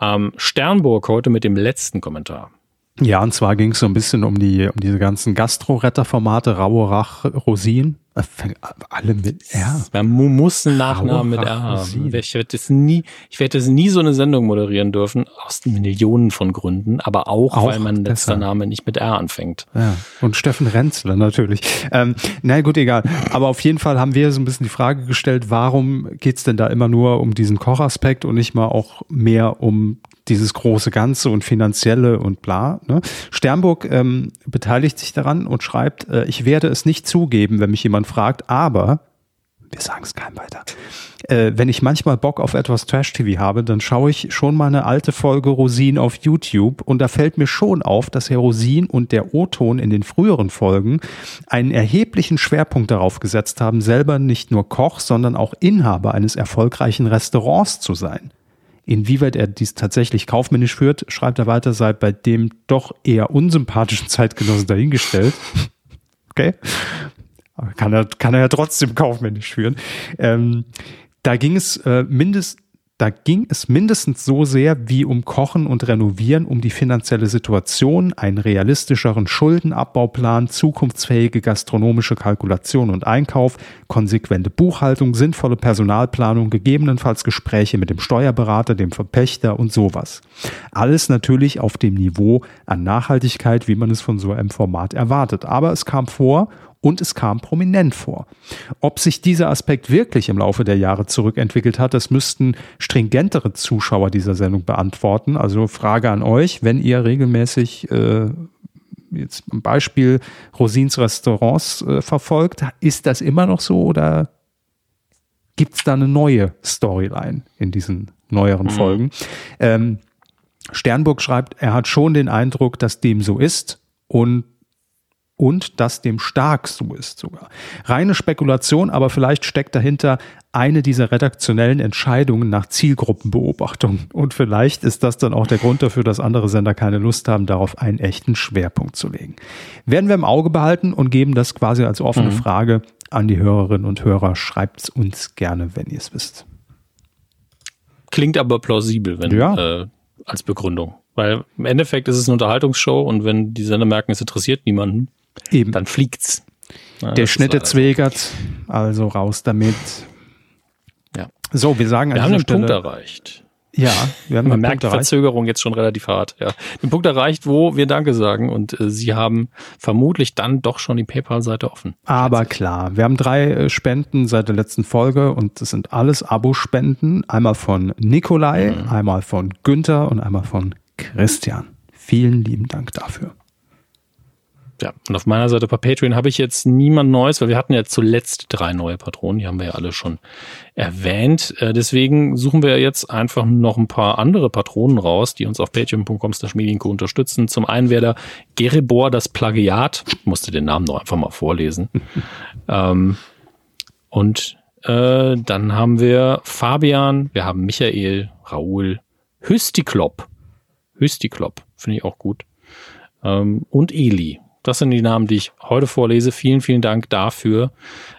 S3: Ähm, Sternburg heute mit dem letzten Kommentar.
S2: Ja, und zwar ging es so ein bisschen um die um diese ganzen Gastro-Retter-Formate, Raue Rach, Rosin. Alle mit R.
S3: Man muss einen Nachnamen mit R haben. Ich werde nie, ich werde das nie so eine Sendung moderieren dürfen, aus Millionen von Gründen, aber auch, auch weil mein letzter Name nicht mit R anfängt.
S2: Ja. Und Steffen Renzler natürlich. Ähm, na gut, egal. Aber auf jeden Fall haben wir so ein bisschen die Frage gestellt, warum geht's denn da immer nur um diesen Kochaspekt und nicht mal auch mehr um dieses große Ganze und finanzielle und bla. Ne? Sternburg ähm, beteiligt sich daran und schreibt, äh, ich werde es nicht zugeben, wenn mich jemand fragt, aber wir sagen es keinem weiter. Äh, wenn ich manchmal Bock auf etwas Trash-TV habe, dann schaue ich schon mal eine alte Folge Rosin auf YouTube und da fällt mir schon auf, dass Herr Rosin und der O-Ton in den früheren Folgen einen erheblichen Schwerpunkt darauf gesetzt haben, selber nicht nur Koch, sondern auch Inhaber eines erfolgreichen Restaurants zu sein. Inwieweit er dies tatsächlich kaufmännisch führt, schreibt er weiter, sei bei dem doch eher unsympathischen Zeitgenossen dahingestellt. Okay. Aber kann er, kann er ja trotzdem kaufmännisch führen. Ähm, da ging es äh, mindestens da ging es mindestens so sehr wie um Kochen und Renovieren, um die finanzielle Situation, einen realistischeren Schuldenabbauplan, zukunftsfähige gastronomische Kalkulation und Einkauf, konsequente Buchhaltung, sinnvolle Personalplanung, gegebenenfalls Gespräche mit dem Steuerberater, dem Verpächter und sowas. Alles natürlich auf dem Niveau an Nachhaltigkeit, wie man es von so einem Format erwartet. Aber es kam vor und es kam prominent vor. Ob sich dieser Aspekt wirklich im Laufe der Jahre zurückentwickelt hat, das müssten stringentere Zuschauer dieser Sendung beantworten. Also Frage an euch, wenn ihr regelmäßig äh, jetzt ein Beispiel Rosins Restaurants äh, verfolgt, ist das immer noch so oder gibt es da eine neue Storyline in diesen neueren mhm. Folgen? Ähm, Sternburg schreibt, er hat schon den Eindruck, dass dem so ist und und das dem stark so ist sogar. Reine Spekulation, aber vielleicht steckt dahinter eine dieser redaktionellen Entscheidungen nach Zielgruppenbeobachtung. Und vielleicht ist das dann auch der Grund dafür, dass andere Sender keine Lust haben, darauf einen echten Schwerpunkt zu legen. Werden wir im Auge behalten und geben das quasi als offene mhm. Frage an die Hörerinnen und Hörer. Schreibt es uns gerne, wenn ihr es wisst.
S3: Klingt aber plausibel, wenn ja. äh, als Begründung. Weil im Endeffekt ist es eine Unterhaltungsshow und wenn die Sender merken, es interessiert niemanden, Eben. Dann fliegt's.
S2: Ja, Der Schnitte zwegert, also raus damit.
S3: Ja.
S2: So, wir sagen
S3: wir haben den Stelle, Punkt erreicht.
S2: Ja,
S3: wir haben Man merkt die Verzögerung jetzt schon relativ hart. Ja, den Punkt erreicht, wo wir Danke sagen und äh, Sie haben vermutlich dann doch schon die PayPal-Seite offen.
S2: Aber klar, wir haben drei äh, Spenden seit der letzten Folge und das sind alles Abo-Spenden. Einmal von Nikolai, mhm. einmal von Günther und einmal von Christian. Vielen lieben Dank dafür
S3: ja, und auf meiner Seite bei Patreon habe ich jetzt niemand Neues, weil wir hatten ja zuletzt drei neue Patronen, die haben wir ja alle schon erwähnt. Äh, deswegen suchen wir jetzt einfach noch ein paar andere Patronen raus, die uns auf patreon.com medienco unterstützen. Zum einen wäre da Geribor das Plagiat, ich musste den Namen noch einfach mal vorlesen. ähm, und äh, dann haben wir Fabian, wir haben Michael, Raoul, Hüstiklop. Hüstiklop, finde ich auch gut. Ähm, und Eli. Das sind die Namen, die ich heute vorlese. Vielen, vielen Dank dafür.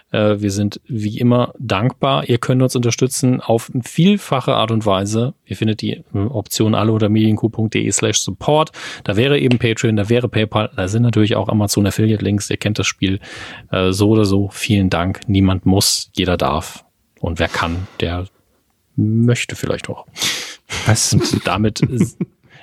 S3: Äh, wir sind wie immer dankbar. Ihr könnt uns unterstützen auf vielfache Art und Weise. Ihr findet die äh, Option alle unter medienku.de slash support. Da wäre eben Patreon, da wäre PayPal, da sind natürlich auch Amazon Affiliate Links. Ihr kennt das Spiel äh, so oder so. Vielen Dank. Niemand muss, jeder darf. Und wer kann, der möchte vielleicht auch.
S2: Was?
S3: Und damit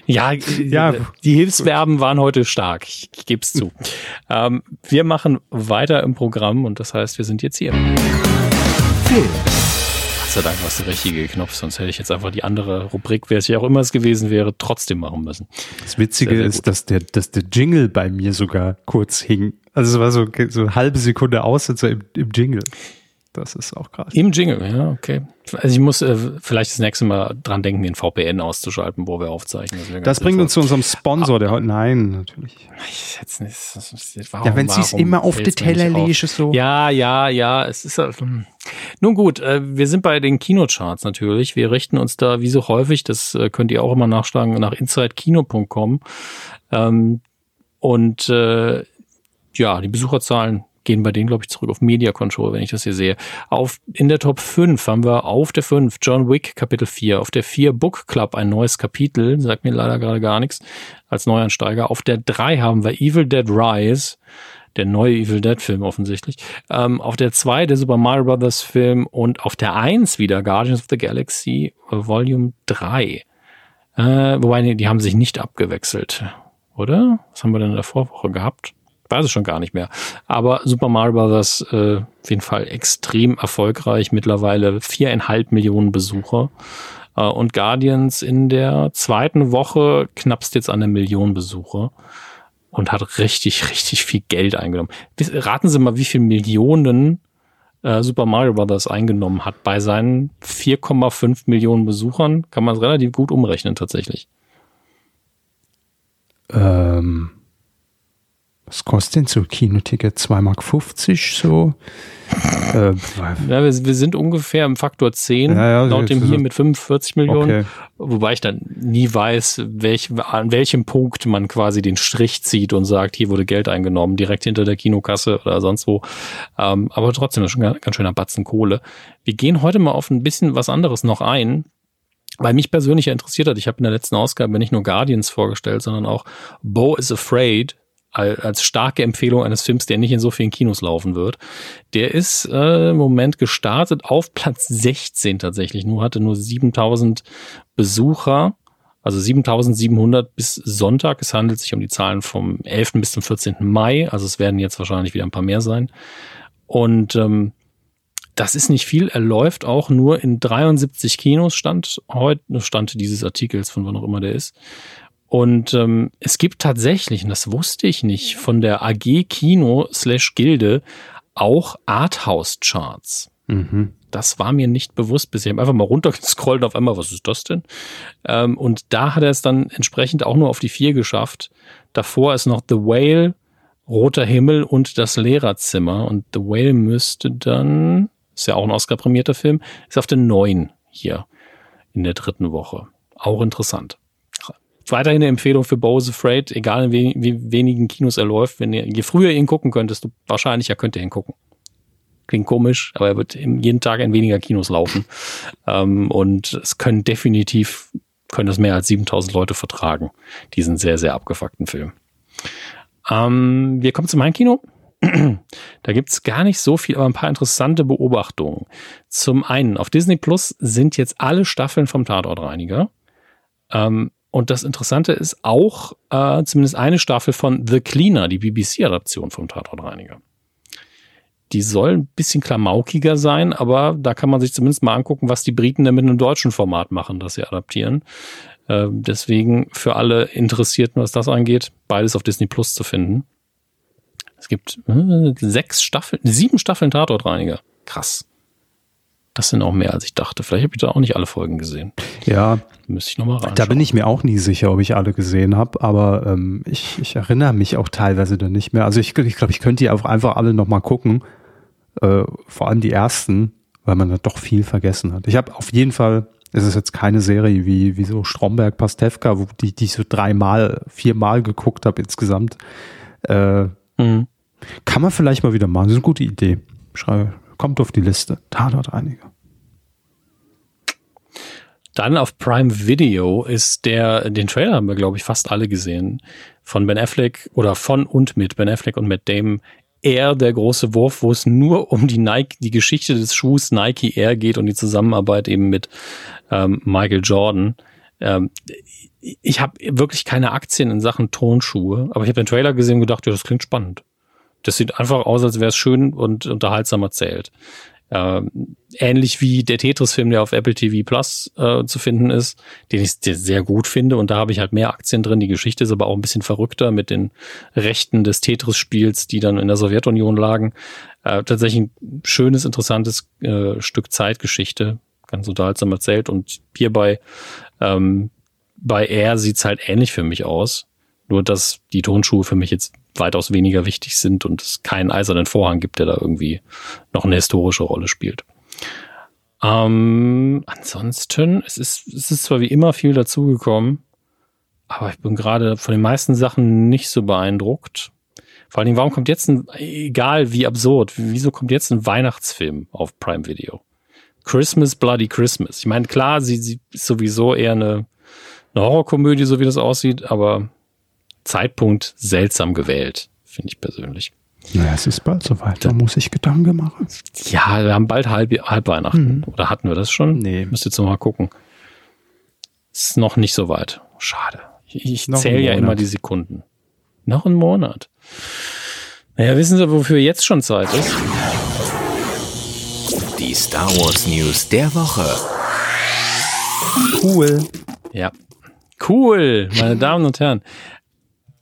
S3: ja, ja, die Hilfsverben waren heute stark. Ich, ich gebe es zu. Ähm, wir machen weiter im Programm und das heißt, wir sind jetzt hier. Film. Gott sei Dank war es der richtige Knopf, sonst hätte ich jetzt einfach die andere Rubrik, wer es ja auch immer es gewesen wäre, trotzdem machen müssen.
S2: Das Witzige sehr, sehr ist, dass der, dass der Jingle bei mir sogar kurz hing. Also es war so, so eine halbe Sekunde aus im, im Jingle. Das ist auch krass.
S3: Im Jingle, ja, okay. Also ich muss äh, vielleicht das nächste Mal dran denken, den VPN auszuschalten, wo wir aufzeichnen.
S2: Das, das bringt uns zu unserem Sponsor, der heute, nein, natürlich. Ich jetzt nicht, das, das, warum, ja, wenn sie es immer auf die Teller legen, so.
S3: Ja, ja, ja, es ist, äh, nun gut, äh, wir sind bei den Kinocharts natürlich. Wir richten uns da wie so häufig, das äh, könnt ihr auch immer nachschlagen, nach insidekino.com. Ähm, und äh, ja, die Besucherzahlen gehen bei denen, glaube ich, zurück auf Media Control, wenn ich das hier sehe. Auf, in der Top 5 haben wir auf der 5 John Wick Kapitel 4, auf der 4 Book Club ein neues Kapitel, sagt mir leider gerade gar nichts, als Neuansteiger. Auf der 3 haben wir Evil Dead Rise, der neue Evil Dead Film offensichtlich. Ähm, auf der 2 der Super Mario Brothers Film und auf der 1 wieder Guardians of the Galaxy äh, Volume 3. Äh, wobei, die haben sich nicht abgewechselt, oder? Was haben wir denn in der Vorwoche gehabt? Weiß es schon gar nicht mehr. Aber Super Mario Bros. Äh, auf jeden Fall extrem erfolgreich. Mittlerweile viereinhalb Millionen Besucher. Äh, und Guardians in der zweiten Woche knappst jetzt an eine Million Besucher. Und hat richtig, richtig viel Geld eingenommen. Raten Sie mal, wie viel Millionen äh, Super Mario Bros. eingenommen hat bei seinen 4,5 Millionen Besuchern. Kann man es relativ gut umrechnen tatsächlich.
S2: Ähm was kostet denn so ein Kinoticket? 2,50 Mark so?
S3: äh, ja, wir, wir, sind ungefähr im Faktor 10, ja, ja, laut dem hier mit 45 Millionen. Okay. Wobei ich dann nie weiß, welch, an welchem Punkt man quasi den Strich zieht und sagt, hier wurde Geld eingenommen, direkt hinter der Kinokasse oder sonst wo. Ähm, aber trotzdem, das ist schon ein ganz schöner Batzen Kohle. Wir gehen heute mal auf ein bisschen was anderes noch ein weil mich persönlich interessiert hat, ich habe in der letzten Ausgabe nicht nur Guardians vorgestellt, sondern auch Bo is Afraid, als starke Empfehlung eines Films, der nicht in so vielen Kinos laufen wird. Der ist äh, im Moment gestartet auf Platz 16 tatsächlich, nur hatte nur 7000 Besucher, also 7700 bis Sonntag. Es handelt sich um die Zahlen vom 11. bis zum 14. Mai, also es werden jetzt wahrscheinlich wieder ein paar mehr sein. Und ähm, das ist nicht viel. Er läuft auch nur in 73 Kinos, stand heute, stand dieses Artikels, von wann auch immer der ist. Und ähm, es gibt tatsächlich, und das wusste ich nicht, von der AG Kino slash Gilde auch Arthouse-Charts. Mhm. Das war mir nicht bewusst bisher. Ich habe einfach mal runtergescrollt und auf einmal, was ist das denn? Ähm, und da hat er es dann entsprechend auch nur auf die vier geschafft. Davor ist noch The Whale, Roter Himmel und das Lehrerzimmer. Und The Whale müsste dann, ist ja auch ein Oscar-prämierter Film, ist auf der neun hier in der dritten Woche. Auch interessant weiterhin eine Empfehlung für Bose Afraid, egal in wie, wie wenigen Kinos er läuft. Wenn ihr, je früher ihr ihn gucken könnt, desto wahrscheinlicher könnt ihr ihn gucken. Klingt komisch, aber er wird jeden Tag in weniger Kinos laufen. ähm, und es können definitiv, können das mehr als 7000 Leute vertragen, diesen sehr, sehr abgefuckten Film. Ähm, wir kommen zum Heimkino. da gibt's gar nicht so viel, aber ein paar interessante Beobachtungen. Zum einen, auf Disney Plus sind jetzt alle Staffeln vom Tatortreiniger. Ähm, und das Interessante ist auch äh, zumindest eine Staffel von The Cleaner, die BBC-Adaption vom Tatortreiniger. Die soll ein bisschen klamaukiger sein, aber da kann man sich zumindest mal angucken, was die Briten denn mit einem deutschen Format machen, das sie adaptieren. Äh, deswegen für alle Interessierten, was das angeht, beides auf Disney Plus zu finden. Es gibt äh, sechs Staffeln, sieben Staffeln Tatortreiniger. Krass. Das sind auch mehr, als ich dachte. Vielleicht habe ich da auch nicht alle Folgen gesehen.
S2: Ja.
S3: Müsste ich nochmal rein.
S2: Da bin ich mir auch nie sicher, ob ich alle gesehen habe, aber ähm, ich, ich erinnere mich auch teilweise dann nicht mehr. Also ich, ich glaube, ich könnte die auch einfach alle nochmal gucken. Äh, vor allem die ersten, weil man da doch viel vergessen hat. Ich habe auf jeden Fall, es ist jetzt keine Serie wie, wie so Stromberg, Pastewka, wo die, die ich so dreimal, viermal geguckt habe insgesamt. Äh, mhm. Kann man vielleicht mal wieder machen. Das ist eine gute Idee. Schreibe, Kommt auf die Liste. Tatort einige.
S3: Dann auf Prime Video ist der, den Trailer haben wir, glaube ich, fast alle gesehen, von Ben Affleck oder von und mit Ben Affleck und Matt Damon Air, der große Wurf, wo es nur um die Nike, die Geschichte des Schuhs Nike Air geht und die Zusammenarbeit eben mit ähm, Michael Jordan. Ähm, ich habe wirklich keine Aktien in Sachen Tonschuhe, aber ich habe den Trailer gesehen und gedacht, ja, das klingt spannend. Das sieht einfach aus, als wäre es schön und unterhaltsam erzählt. Ähm, ähnlich wie der Tetris-Film, der auf Apple TV Plus äh, zu finden ist, den ich sehr gut finde. Und da habe ich halt mehr Aktien drin. Die Geschichte ist aber auch ein bisschen verrückter mit den Rechten des Tetris-Spiels, die dann in der Sowjetunion lagen. Äh, tatsächlich ein schönes, interessantes äh, Stück Zeitgeschichte, ganz unterhaltsam erzählt. Und hierbei ähm, bei Air sieht's halt ähnlich für mich aus. Nur, dass die Tonschuhe für mich jetzt weitaus weniger wichtig sind und es keinen eisernen Vorhang gibt, der da irgendwie noch eine historische Rolle spielt. Ähm, ansonsten, es ist, es ist zwar wie immer viel dazugekommen, aber ich bin gerade von den meisten Sachen nicht so beeindruckt. Vor allen Dingen, warum kommt jetzt ein, egal wie absurd, wieso kommt jetzt ein Weihnachtsfilm auf Prime Video? Christmas Bloody Christmas. Ich meine, klar, sie, sie ist sowieso eher eine, eine Horrorkomödie, so wie das aussieht, aber Zeitpunkt seltsam gewählt, finde ich persönlich.
S2: Naja, es ist bald soweit, da muss ich Gedanken machen.
S3: Ja, wir haben bald halb, halb Weihnachten. Mhm. Oder hatten wir das schon?
S2: Nee.
S3: Müsst jetzt noch mal gucken. Ist noch nicht so weit. Schade. Ich, ich zähle ja immer die Sekunden. Noch ein Monat. Naja, wissen Sie, wofür jetzt schon Zeit ist?
S1: Die Star Wars News der Woche.
S2: Cool.
S3: Ja. Cool, meine Damen und Herren.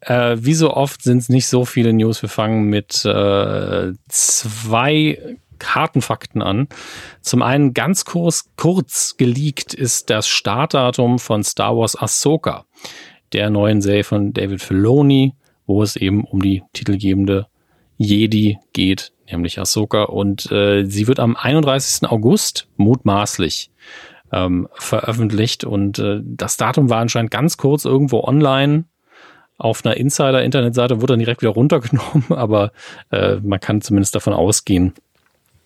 S3: Äh, wie so oft sind es nicht so viele News. Wir fangen mit äh, zwei Kartenfakten an. Zum einen ganz kurz, kurz geleakt ist das Startdatum von Star Wars Ahsoka, der neuen Serie von David Filoni, wo es eben um die titelgebende Jedi geht, nämlich Ahsoka. Und äh, sie wird am 31. August mutmaßlich ähm, veröffentlicht. Und äh, das Datum war anscheinend ganz kurz irgendwo online auf einer Insider-Internetseite wurde dann direkt wieder runtergenommen, aber äh, man kann zumindest davon ausgehen,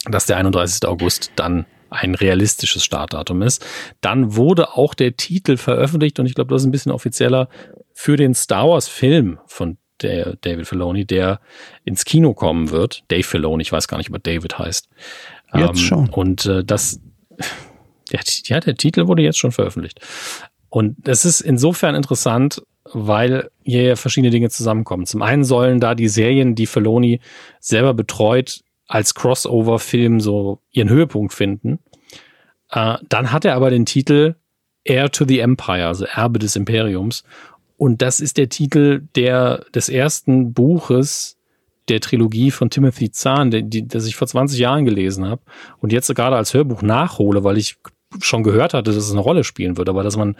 S3: dass der 31. August dann ein realistisches Startdatum ist. Dann wurde auch der Titel veröffentlicht und ich glaube, das ist ein bisschen offizieller für den Star Wars Film von der David Filoni, der ins Kino kommen wird. Dave Filoni, ich weiß gar nicht, ob er David heißt.
S2: Jetzt ähm, schon.
S3: Und äh, das, ja, ja, der Titel wurde jetzt schon veröffentlicht. Und das ist insofern interessant, weil hier verschiedene Dinge zusammenkommen. Zum einen sollen da die Serien, die Feloni selber betreut, als Crossover-Film so ihren Höhepunkt finden. Äh, dann hat er aber den Titel Heir to the Empire, also Erbe des Imperiums. Und das ist der Titel der, des ersten Buches der Trilogie von Timothy Zahn, der, die, das ich vor 20 Jahren gelesen habe und jetzt gerade als Hörbuch nachhole, weil ich schon gehört hatte, dass es eine Rolle spielen wird, aber dass man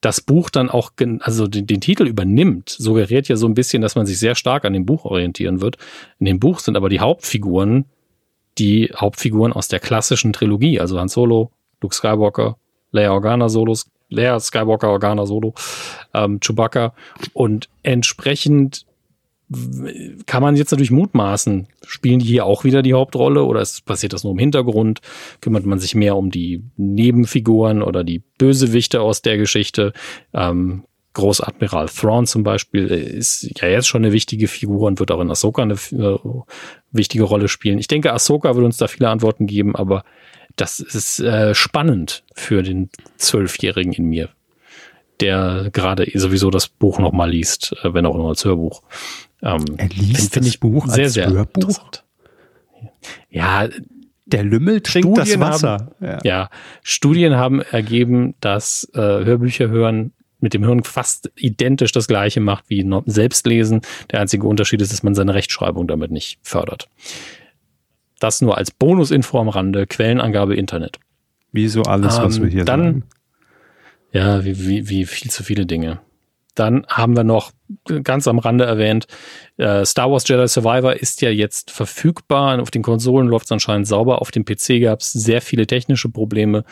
S3: das Buch dann auch, also den, den, Titel übernimmt, suggeriert ja so ein bisschen, dass man sich sehr stark an dem Buch orientieren wird. In dem Buch sind aber die Hauptfiguren die Hauptfiguren aus der klassischen Trilogie, also Han Solo, Luke Skywalker, Leia Organa Solos, Leia Skywalker Organa Solo, ähm, Chewbacca und entsprechend kann man jetzt natürlich mutmaßen, spielen die hier auch wieder die Hauptrolle oder ist, passiert das nur im Hintergrund? Kümmert man sich mehr um die Nebenfiguren oder die Bösewichte aus der Geschichte? Ähm, Großadmiral Thrawn zum Beispiel ist ja jetzt schon eine wichtige Figur und wird auch in Ahsoka eine äh, wichtige Rolle spielen. Ich denke, Ahsoka wird uns da viele Antworten geben, aber das ist äh, spannend für den Zwölfjährigen in mir, der gerade sowieso das Buch nochmal liest, äh, wenn auch nur als Hörbuch.
S2: Ähm, er liest find, das ich Buch
S3: sehr, als sehr Hörbuch? Ja,
S2: der Lümmel trinkt Studien das Wasser.
S3: Haben, ja. ja. Studien haben ergeben, dass äh, Hörbücher hören mit dem Hirn fast identisch das gleiche macht wie Selbstlesen. Der einzige Unterschied ist, dass man seine Rechtschreibung damit nicht fördert. Das nur als Bonusinfo am Rande, Quellenangabe Internet.
S2: Wie so alles, ähm, was wir hier
S3: dann, sagen. Ja, wie, wie, wie viel zu viele Dinge. Dann haben wir noch ganz am Rande erwähnt, äh, Star Wars Jedi Survivor ist ja jetzt verfügbar. Auf den Konsolen läuft es anscheinend sauber. Auf dem PC gab es sehr viele technische Probleme,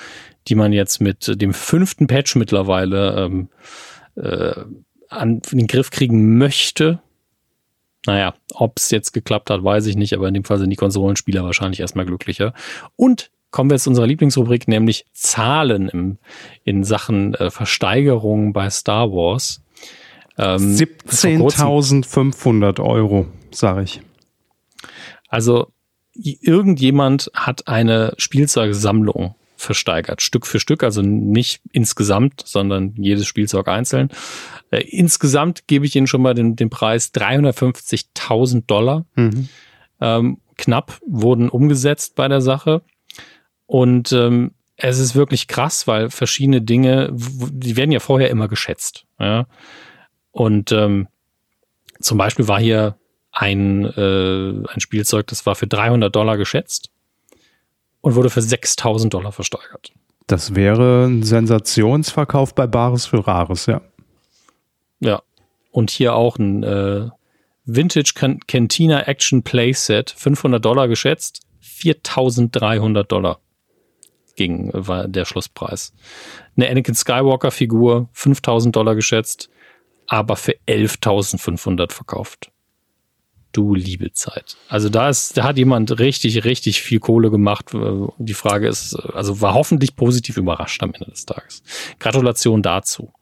S3: die man jetzt mit dem fünften Patch mittlerweile ähm, äh, an den Griff kriegen möchte. Naja, ob es jetzt geklappt hat, weiß ich nicht, aber in dem Fall sind die Konsolenspieler wahrscheinlich erstmal glücklicher. Und kommen wir jetzt zu unserer Lieblingsrubrik, nämlich Zahlen im, in Sachen äh, Versteigerung bei Star Wars.
S2: Ähm, 17.500 Euro, sage ich.
S3: Also irgendjemand hat eine Spielzeugsammlung versteigert, Stück für Stück, also nicht insgesamt, sondern jedes Spielzeug einzeln. Äh, insgesamt gebe ich Ihnen schon mal den, den Preis 350.000 Dollar. Mhm. Ähm, knapp wurden umgesetzt bei der Sache. Und ähm, es ist wirklich krass, weil verschiedene Dinge, die werden ja vorher immer geschätzt. Ja? Und ähm, zum Beispiel war hier ein, äh, ein Spielzeug, das war für 300 Dollar geschätzt und wurde für 6000 Dollar versteigert.
S2: Das wäre ein Sensationsverkauf bei Bares für Rares, ja.
S3: Ja. Und hier auch ein äh, Vintage Cantina Action Playset, 500 Dollar geschätzt, 4300 Dollar ging, war der Schlusspreis. Eine Anakin Skywalker Figur, 5000 Dollar geschätzt, aber für 11.500 verkauft. Du liebe Zeit. Also da ist, da hat jemand richtig, richtig viel Kohle gemacht. Die Frage ist, also war hoffentlich positiv überrascht am Ende des Tages. Gratulation dazu.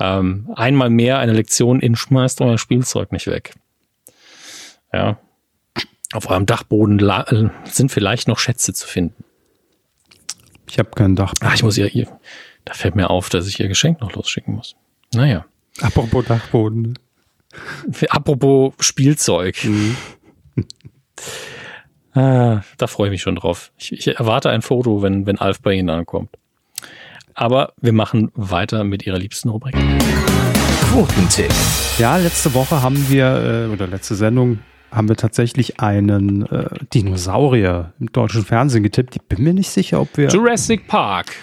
S3: Ähm, einmal mehr eine Lektion in schmeißt euer Spielzeug nicht weg. Ja. Auf eurem Dachboden sind vielleicht noch Schätze zu finden.
S2: Ich habe kein Dach.
S3: Ach, ich muss ihr, ihr, da fällt mir auf, dass ich ihr Geschenk noch losschicken muss. Naja.
S2: Apropos Dachboden.
S3: Apropos Spielzeug. Mhm. ah, da freue ich mich schon drauf. Ich, ich, erwarte ein Foto, wenn, wenn Alf bei Ihnen ankommt. Aber wir machen weiter mit Ihrer liebsten Rubrik.
S2: Quotentipp. Ja, letzte Woche haben wir, äh, oder letzte Sendung, haben wir tatsächlich einen äh, Dinosaurier im deutschen Fernsehen getippt. Ich bin mir nicht sicher, ob wir.
S3: Jurassic Park.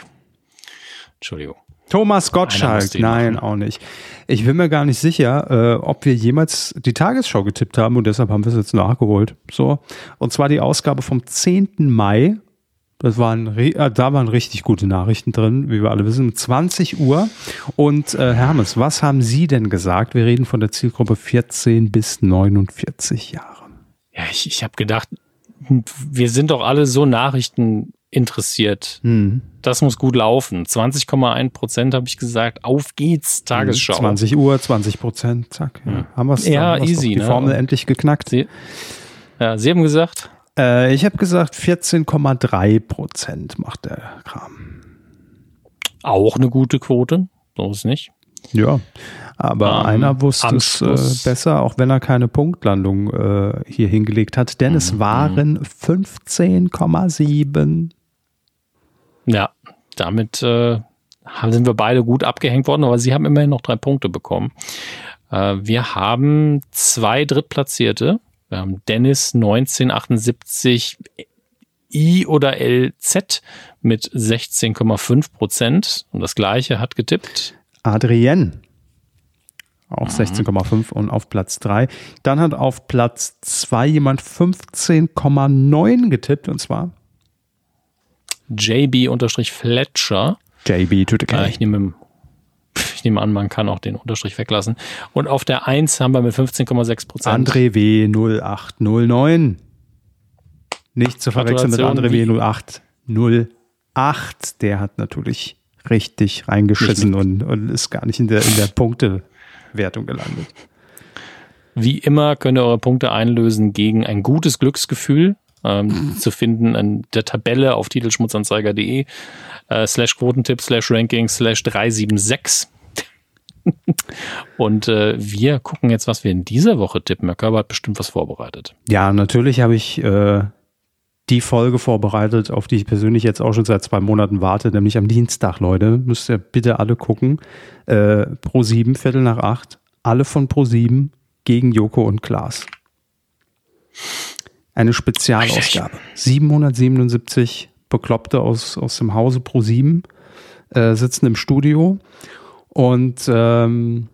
S3: Entschuldigung.
S2: Thomas Gottschalk, nein, auch nicht. Ich bin mir gar nicht sicher, äh, ob wir jemals die Tagesschau getippt haben und deshalb haben wir es jetzt nachgeholt. So. Und zwar die Ausgabe vom 10. Mai. Das waren, äh, da waren richtig gute Nachrichten drin, wie wir alle wissen, 20 Uhr. Und äh, Hermes, was haben Sie denn gesagt? Wir reden von der Zielgruppe 14 bis 49 Jahre.
S3: Ja, ich, ich habe gedacht, wir sind doch alle so Nachrichten interessiert. Hm. Das muss gut laufen. 20,1 Prozent habe ich gesagt. Auf geht's, Tagesschau.
S2: 20 Uhr, 20 Prozent, zack.
S3: Ja. Haben wir es ja, easy,
S2: die ne? Formel endlich geknackt.
S3: Sie, ja, Sie haben gesagt?
S2: Äh, ich habe gesagt 14,3 Prozent macht der Kram.
S3: Auch eine gute Quote, so ist es nicht.
S2: Ja, aber um, einer wusste es äh, besser, auch wenn er keine Punktlandung äh, hier hingelegt hat, denn mhm. es waren 15,7.
S3: Ja, damit äh, sind wir beide gut abgehängt worden, aber sie haben immerhin noch drei Punkte bekommen. Äh, wir haben zwei Drittplatzierte. Wir haben Dennis 1978 I oder LZ mit 16,5 Prozent. Und das gleiche hat getippt.
S2: Adrienne. Auch 16,5 mhm. und auf Platz 3. Dann hat auf Platz 2 jemand 15,9 getippt und zwar
S3: JB-Fletcher.
S2: JB to the
S3: K. Äh, ich nehme, ich nehme an, man kann auch den Unterstrich weglassen. Und auf der 1 haben wir mit 15,6 Prozent.
S2: André W. 0809. Nicht zu verwechseln mit André W. 0808. Der hat natürlich richtig reingeschissen und, und ist gar nicht in der, in der Punktewertung gelandet.
S3: Wie immer könnt ihr eure Punkte einlösen gegen ein gutes Glücksgefühl ähm, zu finden an der Tabelle auf titelschmutzanzeiger.de äh, slash Quotentipp slash Ranking slash 376. Und äh, wir gucken jetzt, was wir in dieser Woche tippen. Herr Körber hat bestimmt was vorbereitet.
S2: Ja, natürlich habe ich äh, die Folge vorbereitet, auf die ich persönlich jetzt auch schon seit zwei Monaten warte, nämlich am Dienstag, Leute. Müsst ihr bitte alle gucken. Äh, Pro 7, Viertel nach acht. Alle von Pro 7 gegen Joko und Klaas. Eine Spezialausgabe. 777 Bekloppte aus, aus dem Hause Pro 7 äh, sitzen im Studio und ähm,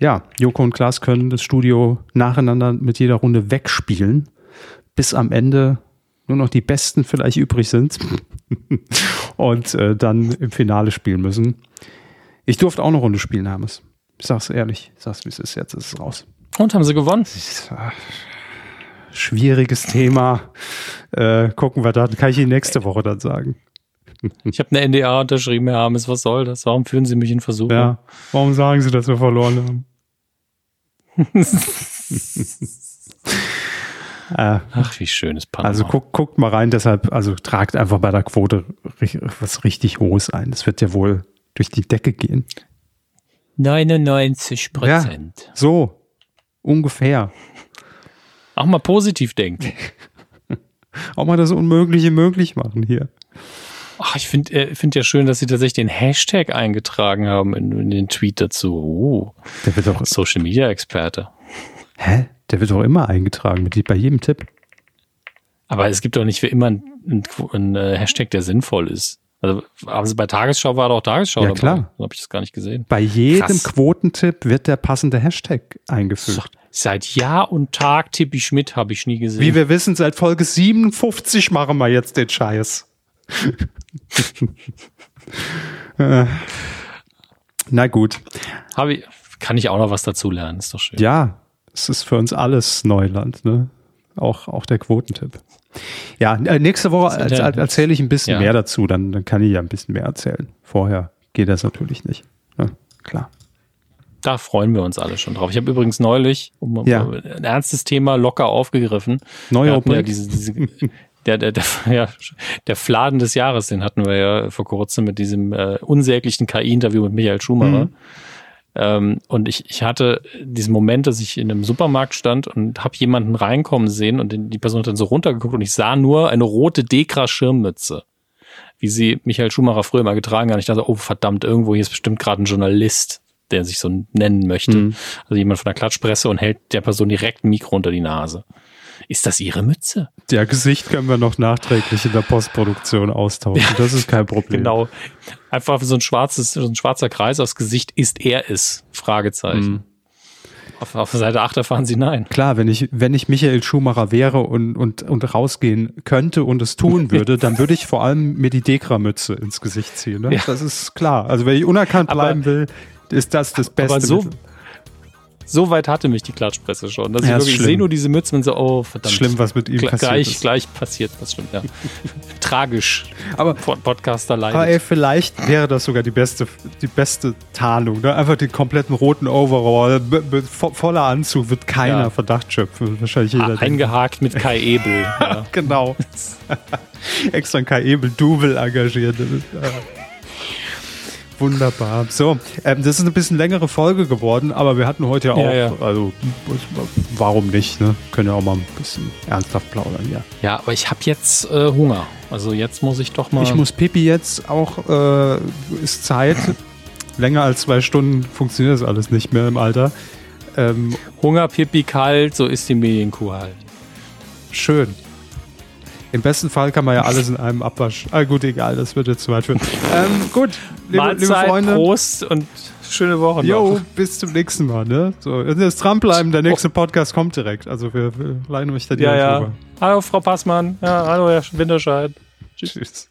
S2: ja, Joko und Klaas können das Studio nacheinander mit jeder Runde wegspielen, bis am Ende nur noch die Besten vielleicht übrig sind und äh, dann im Finale spielen müssen. Ich durfte auch eine Runde spielen, Hermes. Ich sag's ehrlich, ich sag's wie es ist, jetzt ist es raus.
S3: Und haben sie gewonnen?
S2: Schwieriges Thema. Äh, gucken wir dann, kann ich Ihnen nächste Woche dann sagen.
S3: Ich habe eine NDA unterschrieben, Herr Harmes, was soll das? Warum führen Sie mich in Versuch? Ja,
S2: warum sagen Sie, dass wir verloren haben?
S3: Äh, Ach, wie schön ist
S2: Panama. Also guckt, guckt mal rein, deshalb, also tragt einfach bei der Quote was richtig Hohes ein. Das wird ja wohl durch die Decke gehen.
S3: 99 Prozent.
S2: Ja, so, ungefähr.
S3: Auch mal positiv denken.
S2: Auch mal das Unmögliche möglich machen hier.
S3: Ach, ich finde äh, find ja schön, dass sie tatsächlich den Hashtag eingetragen haben in, in den Tweet dazu. Oh,
S2: der wird doch
S3: Social Media Experte.
S2: Hä? Der wird doch immer eingetragen mit bei jedem Tipp.
S3: Aber es gibt doch nicht für immer einen, einen, einen Hashtag, der sinnvoll ist. Also haben sie bei Tagesschau war doch Tagesschau
S2: ja, dabei. klar.
S3: So habe ich das gar nicht gesehen.
S2: Bei jedem Krass. Quotentipp wird der passende Hashtag eingefügt.
S3: Seit Jahr und Tag Tippi Schmidt habe ich nie gesehen.
S2: Wie wir wissen, seit Folge 57 machen wir jetzt den Scheiß. Äh. Na gut.
S3: Ich, kann ich auch noch was dazu lernen, ist doch schön.
S2: Ja, es ist für uns alles Neuland, ne? Auch, auch der Quotentipp. Ja, äh, nächste Woche erzähle ich ein bisschen ja. mehr dazu, dann, dann kann ich ja ein bisschen mehr erzählen. Vorher geht das natürlich nicht. Ja, klar.
S3: Da freuen wir uns alle schon drauf. Ich habe übrigens neulich um, ja. ein ernstes Thema locker aufgegriffen.
S2: Neue
S3: ja diese, diese, der, der, der, ja, der Fladen des Jahres, den hatten wir ja vor kurzem mit diesem äh, unsäglichen KI-Interview mit Michael Schumacher. Mhm. Ähm, und ich, ich hatte diesen Moment, dass ich in einem Supermarkt stand und habe jemanden reinkommen sehen und die Person hat dann so runtergeguckt und ich sah nur eine rote Dekra-Schirmmütze, wie sie Michael Schumacher früher mal getragen hat. Ich dachte, oh verdammt, irgendwo hier ist bestimmt gerade ein Journalist, der sich so nennen möchte. Mhm. Also jemand von der Klatschpresse und hält der Person direkt ein Mikro unter die Nase. Ist das Ihre Mütze?
S2: Ja, Gesicht können wir noch nachträglich in der Postproduktion austauschen. Das ist kein Problem.
S3: genau. Einfach so ein schwarzes, so ein schwarzer Kreis aufs Gesicht. Ist er es? Fragezeichen. Mhm. Auf, auf Seite 8 erfahren Sie nein.
S2: Klar, wenn ich, wenn ich Michael Schumacher wäre und, und, und rausgehen könnte und es tun würde, dann würde ich vor allem mir die Dekra-Mütze ins Gesicht ziehen. Ne? Ja. Das ist klar. Also wenn ich unerkannt bleiben aber, will, ist das das Beste.
S3: Aber so, so weit hatte mich die Klatschpresse schon, dass ja, ich wirklich sehe nur diese Mütze und so, oh verdammt.
S2: Schlimm, was mit ihm passiert
S3: gleich,
S2: ist.
S3: Gleich passiert was stimmt, ja. Tragisch.
S2: Aber Podcaster leider. Aber ey, vielleicht wäre das sogar die beste, die beste Tarnung. Ne? Einfach den kompletten roten Overall, voller Anzug, wird keiner ja. Verdacht schöpfen. Wahrscheinlich jeder.
S3: Eingehakt mit Kai Ebel.
S2: ja. genau. Extra ein Kai Ebel-Double engagiert. Wunderbar. So, ähm, das ist ein bisschen längere Folge geworden, aber wir hatten heute ja auch, ja, ja. also warum nicht, ne? Können ja auch mal ein bisschen ernsthaft plaudern, ja.
S3: Ja, aber ich habe jetzt äh, Hunger. Also jetzt muss ich doch mal.
S2: Ich muss Pipi jetzt auch, äh, ist Zeit. Länger als zwei Stunden funktioniert das alles nicht mehr im Alter.
S3: Ähm, Hunger, Pipi, kalt, so ist die Medienkuh halt.
S2: Schön. Im besten Fall kann man ja alles in einem Abwasch. Ah, gut, egal, das wird jetzt zu weit führen. Ähm, gut,
S3: liebe, Mahlzeit, liebe Freunde. Prost und schöne Woche
S2: Jo, bis zum nächsten Mal. Ne? So, jetzt dranbleiben, der nächste Podcast kommt direkt. Also wir, wir leihen euch da
S3: direkt ja, ja. Hallo, Frau Passmann. Ja, hallo, Herr Winterscheid. Tschüss. Tschüss.